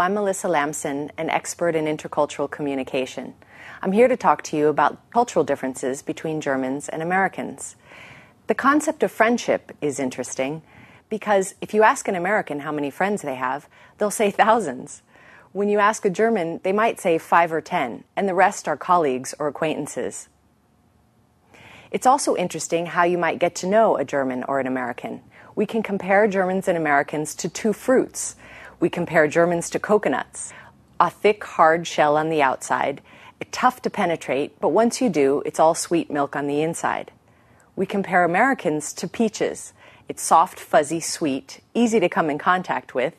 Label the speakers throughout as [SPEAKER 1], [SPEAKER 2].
[SPEAKER 1] I'm Melissa Lamson, an expert in intercultural communication. I'm here to talk to you about cultural differences between Germans and Americans. The concept of friendship is interesting because if you ask an American how many friends they have, they'll say thousands. When you ask a German, they might say five or ten, and the rest are colleagues or acquaintances. It's also interesting how you might get to know a German or an American. We can compare Germans and Americans to two fruits. We compare Germans to coconuts, a thick, hard shell on the outside, tough to penetrate, but once you do, it's all sweet milk on the inside. We compare Americans to peaches. It's soft, fuzzy, sweet, easy to come in contact with,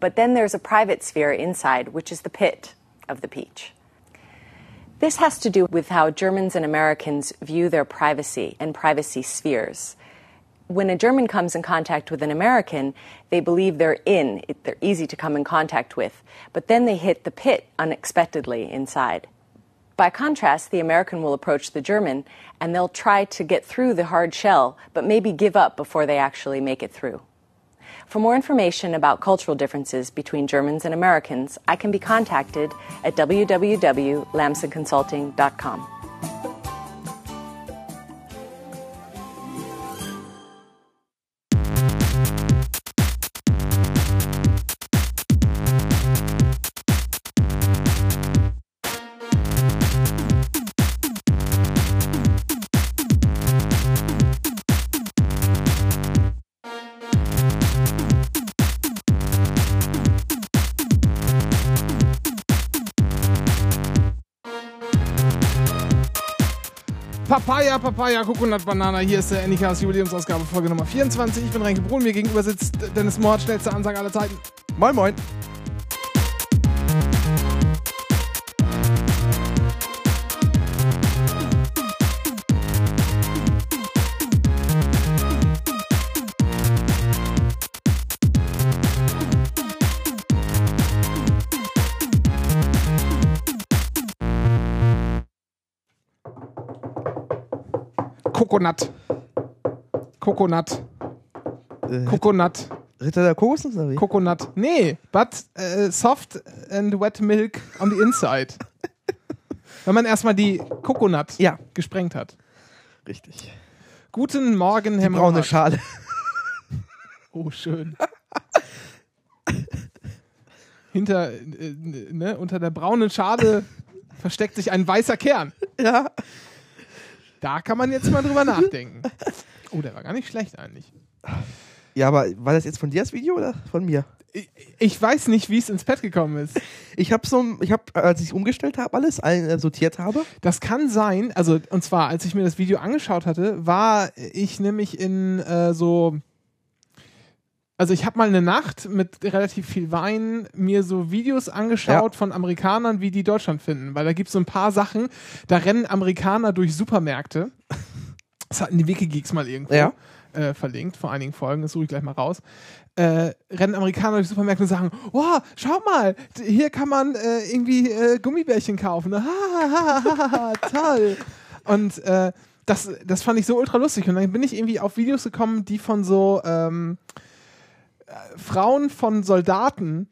[SPEAKER 1] but then there's a private sphere inside, which is the pit of the peach. This has to do with how Germans and Americans view their privacy and privacy spheres. When a German comes in contact with an American, they believe they're in, they're easy to come in contact with, but then they hit the pit unexpectedly inside. By contrast, the American will approach the German and they'll try to get through the hard shell, but maybe give up before they actually make it through. For more information about cultural differences between Germans and Americans, I can be contacted at www.lamsonconsulting.com.
[SPEAKER 2] Papaya, Coconut, Banana. Hier ist der Anycast Jubiläumsausgabe, Folge Nummer 24. Ich bin Renke Brun, mir gegenüber sitzt Dennis Mord, schnellste Ansage aller Zeiten.
[SPEAKER 3] Moin, moin.
[SPEAKER 2] Coconut. Coconut.
[SPEAKER 3] Äh,
[SPEAKER 2] Coconut.
[SPEAKER 3] Ritter der Kokosnuss oder wie?
[SPEAKER 2] Coconut. Nee, but äh, soft and wet milk on the inside. Wenn man erstmal die Coconut
[SPEAKER 3] Ja.
[SPEAKER 2] gesprengt hat.
[SPEAKER 3] Richtig.
[SPEAKER 2] Guten Morgen, Herr
[SPEAKER 3] Die braune
[SPEAKER 2] Maurer.
[SPEAKER 3] Schale.
[SPEAKER 2] Oh, schön. Hinter, äh, ne, unter der braunen Schale versteckt sich ein weißer Kern.
[SPEAKER 3] ja.
[SPEAKER 2] Da kann man jetzt mal drüber nachdenken. Oh, der war gar nicht schlecht eigentlich.
[SPEAKER 3] Ja, aber war das jetzt von dir das Video oder von mir?
[SPEAKER 2] Ich, ich weiß nicht, wie es ins Pad gekommen ist.
[SPEAKER 3] Ich habe so, ich habe, als ich umgestellt habe, alles äh, sortiert habe.
[SPEAKER 2] Das kann sein, also und zwar, als ich mir das Video angeschaut hatte, war ich nämlich in äh, so. Also ich habe mal eine Nacht mit relativ viel Wein mir so Videos angeschaut von Amerikanern, wie die Deutschland finden. Weil da gibt es so ein paar Sachen, da rennen Amerikaner durch Supermärkte. Das hatten die Wikigeeks mal irgendwo
[SPEAKER 3] Ja.
[SPEAKER 2] äh, verlinkt, vor einigen Folgen, das suche ich gleich mal raus. Äh, rennen Amerikaner durch Supermärkte und sagen, wow, schau mal, hier kann man äh, irgendwie äh, Gummibärchen kaufen. Ha, ha, ha, ha, toll. Und äh, das, das fand ich so ultra lustig. Und dann bin ich irgendwie auf Videos gekommen, die von so ähm, äh, Frauen von Soldaten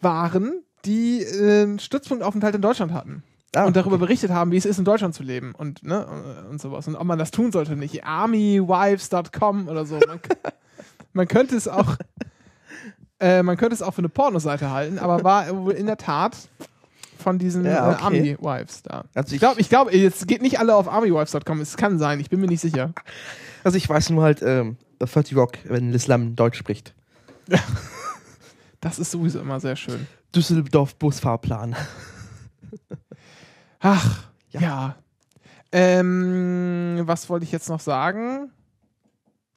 [SPEAKER 2] waren, die äh, einen Stützpunktaufenthalt in Deutschland hatten.
[SPEAKER 3] Ah,
[SPEAKER 2] und darüber
[SPEAKER 3] okay.
[SPEAKER 2] berichtet haben, wie es ist, in Deutschland zu leben und, ne, und sowas. Und ob man das tun sollte, nicht. Armywives.com oder so. Man, man könnte es auch. Äh, man könnte es auch für eine Pornoseite halten, aber war wohl in der Tat von diesen
[SPEAKER 3] Ja,
[SPEAKER 2] äh,
[SPEAKER 3] okay.
[SPEAKER 2] Army-Wives da.
[SPEAKER 3] Also
[SPEAKER 2] Ich glaube, ich glaub, jetzt geht nicht alle auf armywives.com, es kann sein, ich bin mir nicht sicher.
[SPEAKER 3] also ich weiß nur halt, ähm, 30 Rock, wenn Islam Deutsch spricht.
[SPEAKER 2] Das ist sowieso immer sehr schön.
[SPEAKER 3] Düsseldorf Busfahrplan.
[SPEAKER 2] Ach,
[SPEAKER 3] Ja.
[SPEAKER 2] ja. Ähm, was wollte ich jetzt noch sagen?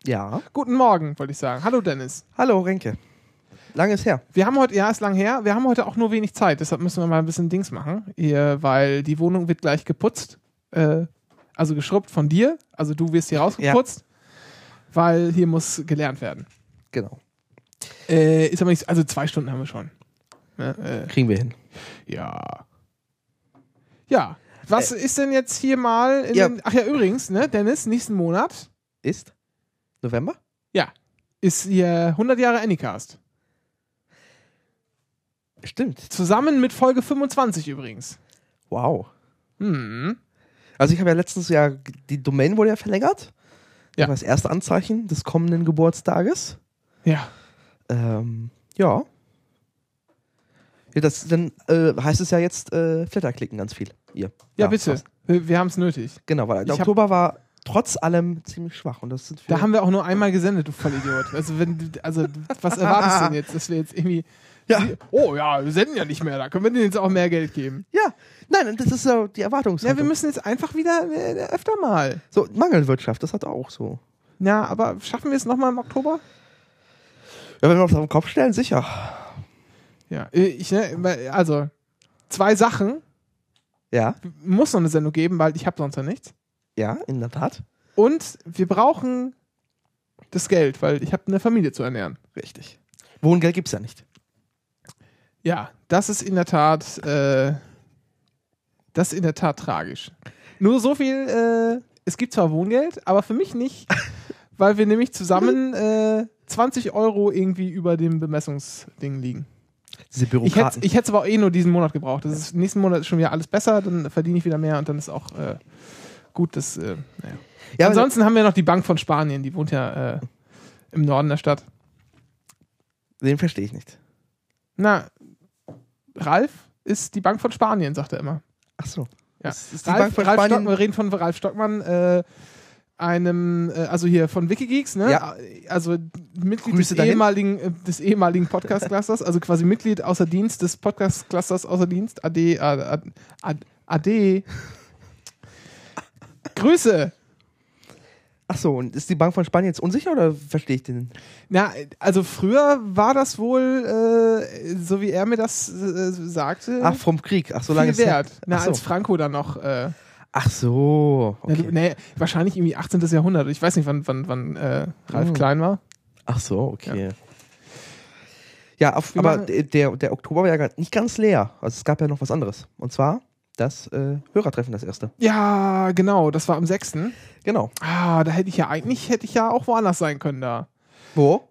[SPEAKER 3] Ja.
[SPEAKER 2] Guten Morgen, wollte ich sagen. Hallo Dennis.
[SPEAKER 3] Hallo, Renke. Langes her.
[SPEAKER 2] Wir haben heute, ja, ist lang her, wir haben heute auch nur wenig Zeit, deshalb müssen wir mal ein bisschen Dings machen, hier, weil die Wohnung wird gleich geputzt, äh, also geschrubbt von dir, also du wirst hier rausgeputzt, weil hier muss gelernt werden.
[SPEAKER 3] Genau.
[SPEAKER 2] Äh, ist aber nicht, also zwei Stunden haben wir schon. Ne, äh,
[SPEAKER 3] Kriegen wir hin.
[SPEAKER 2] ja. Ja. Was ist denn jetzt hier mal in
[SPEAKER 3] Ja.
[SPEAKER 2] den, ach ja, übrigens, ne, Dennis, nächsten Monat
[SPEAKER 3] Ist November?
[SPEAKER 2] ist hier 100 Jahre Anycast.
[SPEAKER 3] Stimmt.
[SPEAKER 2] Zusammen mit Folge 25 übrigens.
[SPEAKER 3] Wow.
[SPEAKER 2] Hm.
[SPEAKER 3] Also ich habe ja letztens ja, die Domain wurde ja verlängert.
[SPEAKER 2] Ja.
[SPEAKER 3] Das war das erste Anzeichen des kommenden Geburtstages.
[SPEAKER 2] Ja.
[SPEAKER 3] Ähm, ja. ja das, dann äh, heißt es ja jetzt äh, Flatter klicken ganz viel. Ihr.
[SPEAKER 2] Ja, bitte.
[SPEAKER 3] fast.
[SPEAKER 2] Wir, wir haben es nötig.
[SPEAKER 3] Genau, weil der
[SPEAKER 2] Ich
[SPEAKER 3] Oktober war trotz allem ziemlich schwach. Und das sind
[SPEAKER 2] Da haben wir auch nur einmal gesendet, du Vollidiot. Also, wenn, also was erwartest du denn jetzt, dass wir jetzt irgendwie.
[SPEAKER 3] Ja.
[SPEAKER 2] Oh ja, wir senden ja nicht mehr, da können wir denen jetzt auch mehr Geld geben.
[SPEAKER 3] ja, nein, das ist so die Erwartungshaltung.
[SPEAKER 2] Ja, wir müssen jetzt einfach wieder äh, öfter mal.
[SPEAKER 3] so, Mangelwirtschaft, das hat auch so.
[SPEAKER 2] Ja, aber schaffen wir es nochmal im Oktober?
[SPEAKER 3] Ja, wenn wir uns auf den Kopf stellen, sicher.
[SPEAKER 2] Ja, äh, ich, ne, also zwei Sachen.
[SPEAKER 3] Ja,
[SPEAKER 2] Muss noch eine Sendung geben, weil ich habe sonst ja nichts.
[SPEAKER 3] ja, in der Tat.
[SPEAKER 2] Und wir brauchen das Geld, weil ich habe eine Familie zu ernähren.
[SPEAKER 3] Richtig. Wohngeld gibt's ja nicht.
[SPEAKER 2] Ja, das ist in der Tat, äh, das ist in der Tat tragisch. Nur so viel, äh, es gibt zwar Wohngeld, aber für mich nicht, weil wir nämlich zusammen äh, 20 Euro irgendwie über dem Bemessungsding liegen.
[SPEAKER 3] Diese
[SPEAKER 2] Ich hätte
[SPEAKER 3] Bürokraten.
[SPEAKER 2] ich hätt's aber auch eh nur diesen Monat gebraucht. Das ist, nächsten Monat ist schon wieder alles besser, dann verdiene ich wieder mehr und dann ist auch äh, gut, das, äh, naja.
[SPEAKER 3] ja,
[SPEAKER 2] Ansonsten haben wir noch die Bank von Spanien, die wohnt ja äh, im Norden der Stadt.
[SPEAKER 3] den verstehe ich nicht.
[SPEAKER 2] Na, Ralf ist die Bank von Spanien, sagt er immer.
[SPEAKER 3] Ach so.
[SPEAKER 2] Ja.
[SPEAKER 3] Ist die
[SPEAKER 2] Ralf,
[SPEAKER 3] Bank von
[SPEAKER 2] Ralf
[SPEAKER 3] Spanien.
[SPEAKER 2] Stockmann, wir reden von Ralf Stockmann, äh, einem, äh, also hier von Wikigeeks, ne?
[SPEAKER 3] Ja.
[SPEAKER 2] Also Mitglied
[SPEAKER 3] Grüße
[SPEAKER 2] des
[SPEAKER 3] dahin.
[SPEAKER 2] ehemaligen, äh, des ehemaligen Podcast-Clusters, also quasi Mitglied außer Dienst des Podcast-Clusters außer Dienst. AD, AD, AD, AD. Grüße!
[SPEAKER 3] Ach so, und ist die Bank von Spanien jetzt unsicher oder verstehe ich den?
[SPEAKER 2] Na, also früher war das wohl, äh, so wie er mir das äh, sagte,
[SPEAKER 3] Ach, vom Krieg. Ach, so lange
[SPEAKER 2] viel
[SPEAKER 3] ist
[SPEAKER 2] wert. Na,
[SPEAKER 3] so.
[SPEAKER 2] als Franco dann noch. Äh,
[SPEAKER 3] Ach so.
[SPEAKER 2] Ja,
[SPEAKER 3] Okay.
[SPEAKER 2] du- nee, wahrscheinlich irgendwie 18. Jahrhundert. Ich weiß nicht, wann, wann, wann äh, Ralf
[SPEAKER 3] Mhm.
[SPEAKER 2] klein war.
[SPEAKER 3] Ach so, okay. Ja, auf,
[SPEAKER 2] Wir
[SPEAKER 3] aber der, der Oktober war ja nicht ganz leer. Also es gab ja noch was anderes. Und zwar das äh, Hörertreffen, das erste.
[SPEAKER 2] Ja, genau, das war am 6.
[SPEAKER 3] Genau.
[SPEAKER 2] Ah, da hätte ich ja eigentlich, hätte ich ja auch woanders sein können da.
[SPEAKER 3] Wo?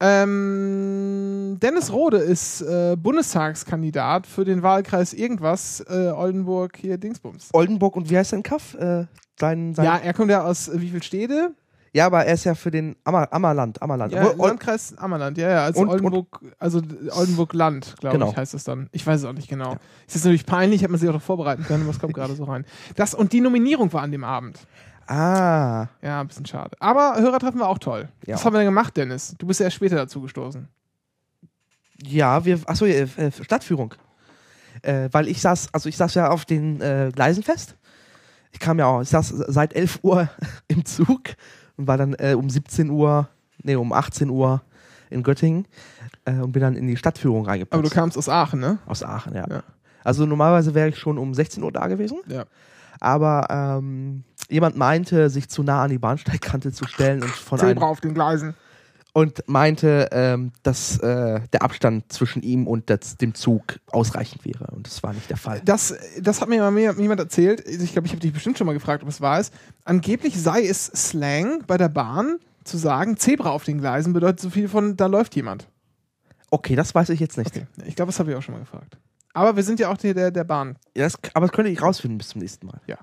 [SPEAKER 2] Ähm, Dennis Rode ist äh, Bundestagskandidat für den Wahlkreis irgendwas, äh, Oldenburg, hier Dingsbums.
[SPEAKER 3] Oldenburg und wie heißt dein Kaff? Äh, sein, sein
[SPEAKER 2] Ja, er kommt ja aus äh, wie viel Städte?
[SPEAKER 3] ja, aber er ist ja für den Ammer, Ammerland. Ammerland.
[SPEAKER 2] Ja, Landkreis Ammerland, ja, ja, also
[SPEAKER 3] Und-
[SPEAKER 2] Oldenburg, also Oldenburg Land, glaube
[SPEAKER 3] Genau.
[SPEAKER 2] ich, heißt es dann. Ich weiß es auch nicht genau. Ist jetzt natürlich peinlich, hätte man sich auch noch vorbereiten können, es kommt gerade so rein. Das und die Nominierung war an dem Abend.
[SPEAKER 3] Ah,
[SPEAKER 2] Ja, ein bisschen schade. Aber Hörertreffen war auch toll.
[SPEAKER 3] Ja.
[SPEAKER 2] Was haben wir denn gemacht, Dennis? Du bist ja erst später dazu gestoßen.
[SPEAKER 3] ja, wir, achso, äh, Stadtführung. Äh, weil ich saß, also ich saß ja auf den äh, Gleisen fest. Ich kam ja auch, ich saß seit 11 Uhr im Zug und war dann äh, um 17 Uhr, nee, um 18 Uhr in Göttingen äh, und bin dann in die Stadtführung reingepasst.
[SPEAKER 2] Aber du kamst aus Aachen, ne?
[SPEAKER 3] Aus Aachen, ja.
[SPEAKER 2] Ja.
[SPEAKER 3] Also normalerweise wäre ich schon um 16 Uhr da gewesen,
[SPEAKER 2] Ja.
[SPEAKER 3] Aber ähm, jemand meinte, sich zu nah an die Bahnsteigkante zu stellen und von
[SPEAKER 2] Zebra
[SPEAKER 3] einem,
[SPEAKER 2] auf den Gleisen.
[SPEAKER 3] und meinte, ähm, dass äh, der Abstand zwischen ihm und das, dem Zug ausreichend wäre. Und das war nicht der Fall.
[SPEAKER 2] Das, das hat mir mal mir- jemand erzählt. Ich glaube, ich habe dich bestimmt schon mal gefragt, ob es wahr ist. Angeblich sei es Slang bei der Bahn zu sagen, Zebra auf den Gleisen bedeutet so viel von, da läuft jemand.
[SPEAKER 3] Okay, das weiß ich jetzt nicht.
[SPEAKER 2] Okay. Ich glaube, das habe ich auch schon mal gefragt. Aber wir sind ja auch der, der, der Bahn.
[SPEAKER 3] Ja, das, aber das könnte ich rausfinden bis zum nächsten Mal.
[SPEAKER 2] Ja.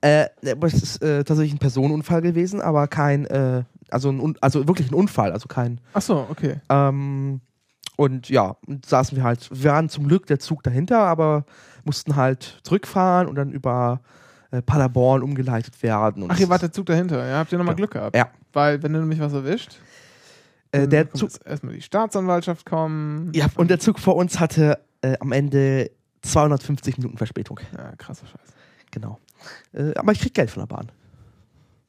[SPEAKER 3] Äh, aber es ist äh, tatsächlich ein Personenunfall gewesen, aber kein, äh, also, ein, also wirklich ein Unfall, also kein.
[SPEAKER 2] Ach so, okay.
[SPEAKER 3] Ähm, und ja, und saßen wir halt, wir waren zum Glück der Zug dahinter, aber mussten halt zurückfahren und dann über äh, Paderborn umgeleitet werden.
[SPEAKER 2] Ach, ihr wart der Zug dahinter. Ja, habt ihr nochmal
[SPEAKER 3] Ja.
[SPEAKER 2] Glück gehabt.
[SPEAKER 3] Ja.
[SPEAKER 2] Weil, wenn du nämlich was erwischt,
[SPEAKER 3] äh, der Zug,
[SPEAKER 2] erstmal die Staatsanwaltschaft kommen.
[SPEAKER 3] ja, und der Zug vor uns hatte äh, am Ende 250 Minuten Verspätung.
[SPEAKER 2] Ja, krasser Scheiß.
[SPEAKER 3] Genau. Äh, aber ich krieg Geld von der Bahn.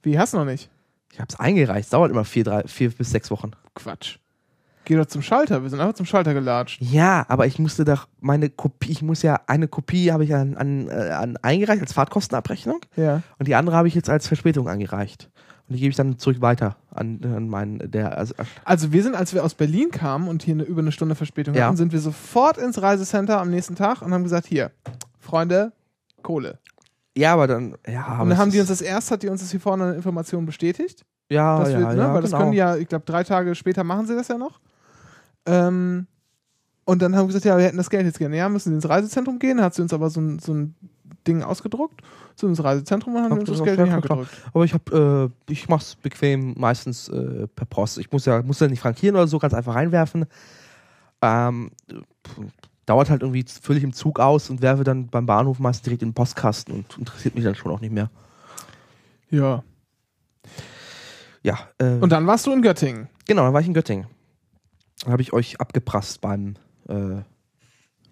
[SPEAKER 2] Wie, hast du noch nicht?
[SPEAKER 3] Ich hab's eingereicht, dauert immer vier, drei, vier bis sechs Wochen.
[SPEAKER 2] Quatsch. Geh doch zum Schalter. Wir sind einfach zum Schalter gelatscht.
[SPEAKER 3] Ja, aber ich musste doch meine Kopie, ich muss ja, eine Kopie habe ich an, an, äh, an eingereicht als Fahrtkostenabrechnung
[SPEAKER 2] Ja.
[SPEAKER 3] und die andere habe ich jetzt als Verspätung eingereicht. Und die gebe ich dann zurück weiter an, an meinen, der, also,
[SPEAKER 2] Also wir sind, als wir aus Berlin kamen und hier eine, über eine Stunde Verspätung
[SPEAKER 3] Ja.
[SPEAKER 2] hatten, sind wir sofort ins Reisecenter am nächsten Tag und haben gesagt, hier, Freunde, Kohle.
[SPEAKER 3] ja, aber dann, ja, aber
[SPEAKER 2] und dann haben die uns das erst, hat die uns das hier vorne eine Information bestätigt.
[SPEAKER 3] ja, ja,
[SPEAKER 2] wir, ne,
[SPEAKER 3] ja,
[SPEAKER 2] weil das
[SPEAKER 3] genau.
[SPEAKER 2] können die ja, ich glaube, drei Tage später machen sie das ja noch. Ähm, Und dann haben wir gesagt, ja, wir hätten das Geld jetzt gerne. Ja, müssen Sie ins Reisezentrum gehen. Hat sie uns aber so ein, so ein Ding ausgedruckt. Sind ins Reisezentrum und haben uns das Geld in die
[SPEAKER 3] ja,
[SPEAKER 2] Hand
[SPEAKER 3] klar.
[SPEAKER 2] gedrückt.
[SPEAKER 3] Aber ich habe, äh, ich mach's bequem meistens äh, per Post. Ich muss ja, muss ja nicht frankieren oder so, ganz einfach reinwerfen. Ähm, dauert halt irgendwie völlig im Zug aus und werfe dann beim Bahnhof meistens direkt in den Postkasten und interessiert mich dann schon auch nicht mehr.
[SPEAKER 2] Ja.
[SPEAKER 3] Ja. Äh,
[SPEAKER 2] Und dann warst du in Göttingen.
[SPEAKER 3] genau, dann war ich in Göttingen. Dann habe ich euch abgeprasst beim, äh,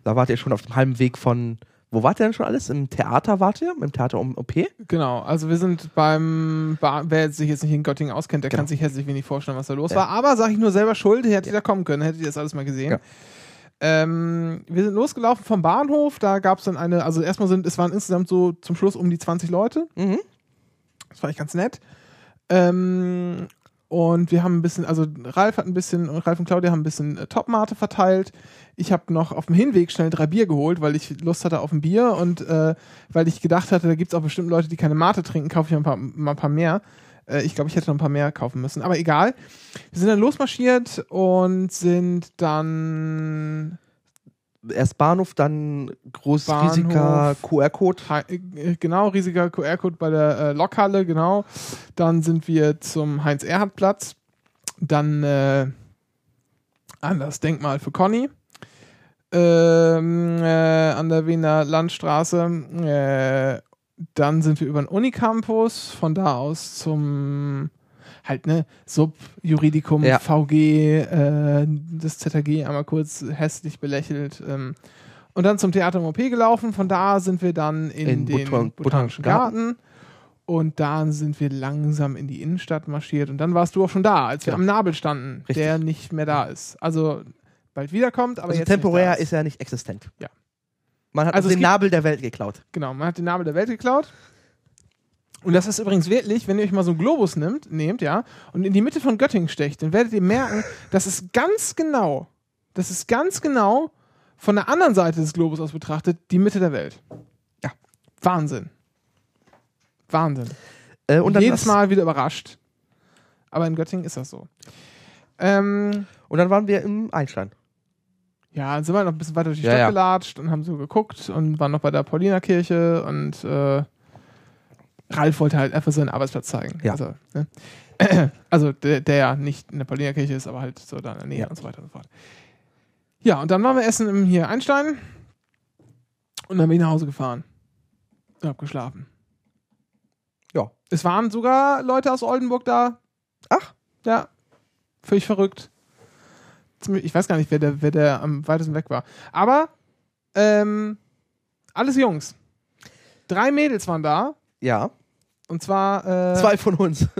[SPEAKER 3] da wart ihr schon auf dem halben Weg von, wo wart ihr denn schon alles? Im Theater wart ihr? Im Theater um OP?
[SPEAKER 2] Genau, also wir sind beim, wer sich jetzt nicht in Göttingen auskennt, der
[SPEAKER 3] Genau.
[SPEAKER 2] kann sich herzlich wenig vorstellen, was da los
[SPEAKER 3] Ja.
[SPEAKER 2] war. Aber sage ich nur selber schuld, hätte ihr da kommen können, hättet ihr das alles mal gesehen.
[SPEAKER 3] Ja.
[SPEAKER 2] Ähm, wir sind losgelaufen vom Bahnhof, da gab es dann eine, also erstmal sind, es waren insgesamt so zum Schluss um die 20 Leute.
[SPEAKER 3] Mhm.
[SPEAKER 2] Das fand ich ganz nett. Ähm, und wir haben ein bisschen, also Ralf hat ein bisschen, und Ralf und Claudia haben ein bisschen äh, Topmate verteilt. Ich habe noch auf dem Hinweg schnell drei Bier geholt, weil ich Lust hatte auf ein Bier und äh, weil ich gedacht hatte, da gibt es auch bestimmt Leute, die keine Mate trinken, kaufe ich ein paar, mal ein paar mehr. Äh, ich glaube, ich hätte noch ein paar mehr kaufen müssen, aber egal. Wir sind dann losmarschiert und sind dann
[SPEAKER 3] Erst Bahnhof, dann groß
[SPEAKER 2] Bahnhof.
[SPEAKER 3] riesiger QR-Code.
[SPEAKER 2] Äh, genau, riesiger QR-Code bei der äh, Lokhalle, genau. Dann sind wir zum Heinz-Erhardt-Platz. Dann äh, an das Denkmal für Conny. Ähm, äh, an der Wiener Landstraße. Äh, dann sind wir über den Unicampus, von da aus zum halt ne Sub Juridikum
[SPEAKER 3] Ja.
[SPEAKER 2] VG äh, das ZAG einmal kurz hässlich belächelt ähm, und dann zum Theater im OP gelaufen von da sind wir dann in,
[SPEAKER 3] In
[SPEAKER 2] den
[SPEAKER 3] Botan-
[SPEAKER 2] botanischen Garten. und dann sind wir langsam in die Innenstadt marschiert und dann warst du auch schon da als wir
[SPEAKER 3] Ja.
[SPEAKER 2] am Nabel standen
[SPEAKER 3] Richtig.
[SPEAKER 2] der nicht mehr da ist also bald wiederkommt aber
[SPEAKER 3] Also
[SPEAKER 2] jetzt
[SPEAKER 3] temporär ist er nicht existent.
[SPEAKER 2] Ja.
[SPEAKER 3] Man hat
[SPEAKER 2] Also
[SPEAKER 3] den Nabel der Welt geklaut.
[SPEAKER 2] Genau, man hat den Nabel der Welt geklaut. Und das ist übrigens wirklich, wenn ihr euch mal so einen Globus nimmt, nehmt, ja, und in die Mitte von Göttingen stecht, dann werdet ihr merken, das ist ganz genau, das ist ganz genau von der anderen Seite des Globus aus betrachtet die Mitte der Welt.
[SPEAKER 3] Ja.
[SPEAKER 2] Wahnsinn. Wahnsinn.
[SPEAKER 3] Äh, und dann
[SPEAKER 2] Jedes Mal wieder überrascht. Aber in Göttingen ist das so. Ähm,
[SPEAKER 3] Und dann waren wir im Einstein.
[SPEAKER 2] ja, dann sind wir noch ein bisschen weiter durch die
[SPEAKER 3] Ja,
[SPEAKER 2] Stadt
[SPEAKER 3] ja.
[SPEAKER 2] gelatscht und haben so geguckt und waren noch bei der Paulinerkirche und äh, Ralf wollte halt einfach seinen Arbeitsplatz zeigen.
[SPEAKER 3] Ja.
[SPEAKER 2] Also, ne? also der, der ja nicht in der Paulinerkirche ist, aber halt so da in der Nähe
[SPEAKER 3] Ja.
[SPEAKER 2] und so weiter und so fort. Ja, und dann waren wir essen im hier Einstein und dann bin ich nach Hause gefahren und hab geschlafen.
[SPEAKER 3] Ja.
[SPEAKER 2] Es waren sogar Leute aus Oldenburg da.
[SPEAKER 3] Ach.
[SPEAKER 2] Ja, völlig verrückt. Ich weiß gar nicht, wer der, wer der am weitesten weg war. Aber ähm, alles Jungs. Drei Mädels waren da.
[SPEAKER 3] Ja.
[SPEAKER 2] Und zwar. Äh,
[SPEAKER 3] Zwei von uns.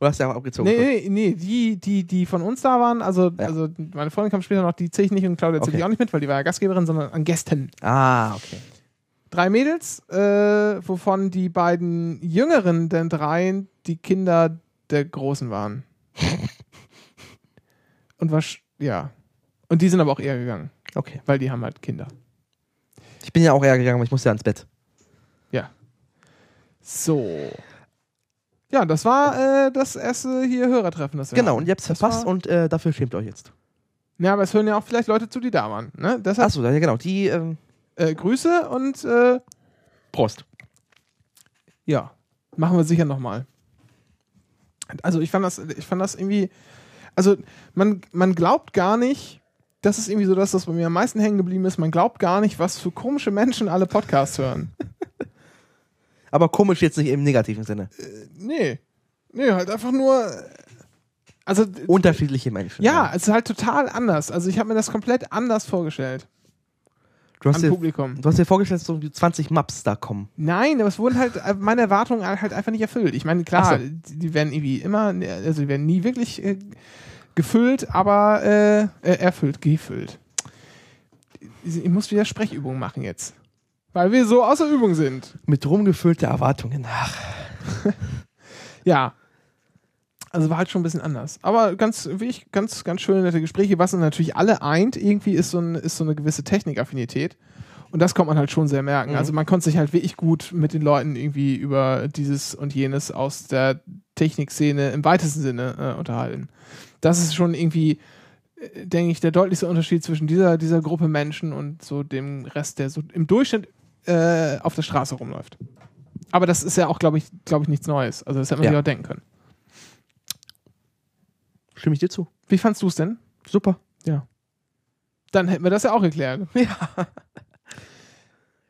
[SPEAKER 3] Du hast ja auch abgezogen.
[SPEAKER 2] Nee, nee, nee, die, die, die von uns da waren, also,
[SPEAKER 3] Ja.
[SPEAKER 2] also meine Freundin kam später noch, die zähle ich nicht und Claudia
[SPEAKER 3] Okay.
[SPEAKER 2] ich auch nicht mit, weil die war ja Gastgeberin, sondern an Gästen.
[SPEAKER 3] Ah, okay.
[SPEAKER 2] Drei Mädels, äh, wovon die beiden jüngeren der dreien die Kinder der Großen waren. und was, ja. Und die sind aber auch eher gegangen,
[SPEAKER 3] Okay.
[SPEAKER 2] weil die haben halt Kinder.
[SPEAKER 3] Ich bin ja auch eher gegangen, aber ich musste ja ins Bett.
[SPEAKER 2] Ja. So. Ja, das war äh, das erste hier Hörertreffen. Das wir
[SPEAKER 3] Genau,
[SPEAKER 2] hatten.
[SPEAKER 3] und ihr habt's
[SPEAKER 2] Das
[SPEAKER 3] verpasst
[SPEAKER 2] war-
[SPEAKER 3] und äh, dafür schämt euch jetzt.
[SPEAKER 2] Ja, aber es hören ja auch vielleicht Leute zu, die da waren. Ne? Deshalb
[SPEAKER 3] Achso, ja genau. Die, ähm,
[SPEAKER 2] äh, Grüße und äh,
[SPEAKER 3] Prost.
[SPEAKER 2] ja, machen wir sicher nochmal. Also ich fand das, ich fand das irgendwie, also man, man glaubt gar nicht, das ist irgendwie so das, was bei mir am meisten hängen geblieben ist, man glaubt gar nicht, was für komische Menschen alle Podcasts hören.
[SPEAKER 3] Aber komisch jetzt nicht im negativen Sinne.
[SPEAKER 2] Nee. Nee, halt einfach nur, also
[SPEAKER 3] Unterschiedliche Menschen.
[SPEAKER 2] ja, es ist halt total anders. Also ich habe mir das komplett anders vorgestellt
[SPEAKER 3] Du hast,
[SPEAKER 2] am
[SPEAKER 3] dir,
[SPEAKER 2] Publikum.
[SPEAKER 3] du hast dir vorgestellt, dass so die 20 Maps da kommen.
[SPEAKER 2] Nein, aber es wurden halt äh, meine Erwartungen halt einfach nicht erfüllt. Ich meine, klar,
[SPEAKER 3] so.
[SPEAKER 2] die die werden irgendwie immer, also die werden nie wirklich äh, gefüllt, aber äh, äh, erfüllt, gefüllt. Ich muss wieder Sprechübungen machen jetzt. Weil wir so außer Übung sind.
[SPEAKER 3] Mit rumgefüllter Erwartungen. Ach,
[SPEAKER 2] Ja. Also war halt schon ein bisschen anders. Aber ganz, wie ich, ganz, ganz schöne nette Gespräche. Was uns natürlich alle eint, irgendwie ist so, ein, ist so eine gewisse Technikaffinität. Und das kommt man halt schon sehr merken.
[SPEAKER 3] Mhm.
[SPEAKER 2] Also man konnte sich halt wirklich gut mit den Leuten irgendwie über dieses und jenes aus der Technikszene im weitesten Sinne äh, unterhalten. Das ist schon irgendwie, äh, denke ich, der deutlichste Unterschied zwischen dieser, dieser Gruppe Menschen und so dem Rest, der so im Durchschnitt äh, auf der Straße rumläuft. Aber das ist ja auch, glaube ich, glaube ich, nichts Neues. Also das hätte man
[SPEAKER 3] Ja.
[SPEAKER 2] sich auch denken können.
[SPEAKER 3] Stimme ich dir zu.
[SPEAKER 2] Wie fandst du es denn?
[SPEAKER 3] Super.
[SPEAKER 2] Dann hätten wir das ja auch geklärt.
[SPEAKER 3] Ja.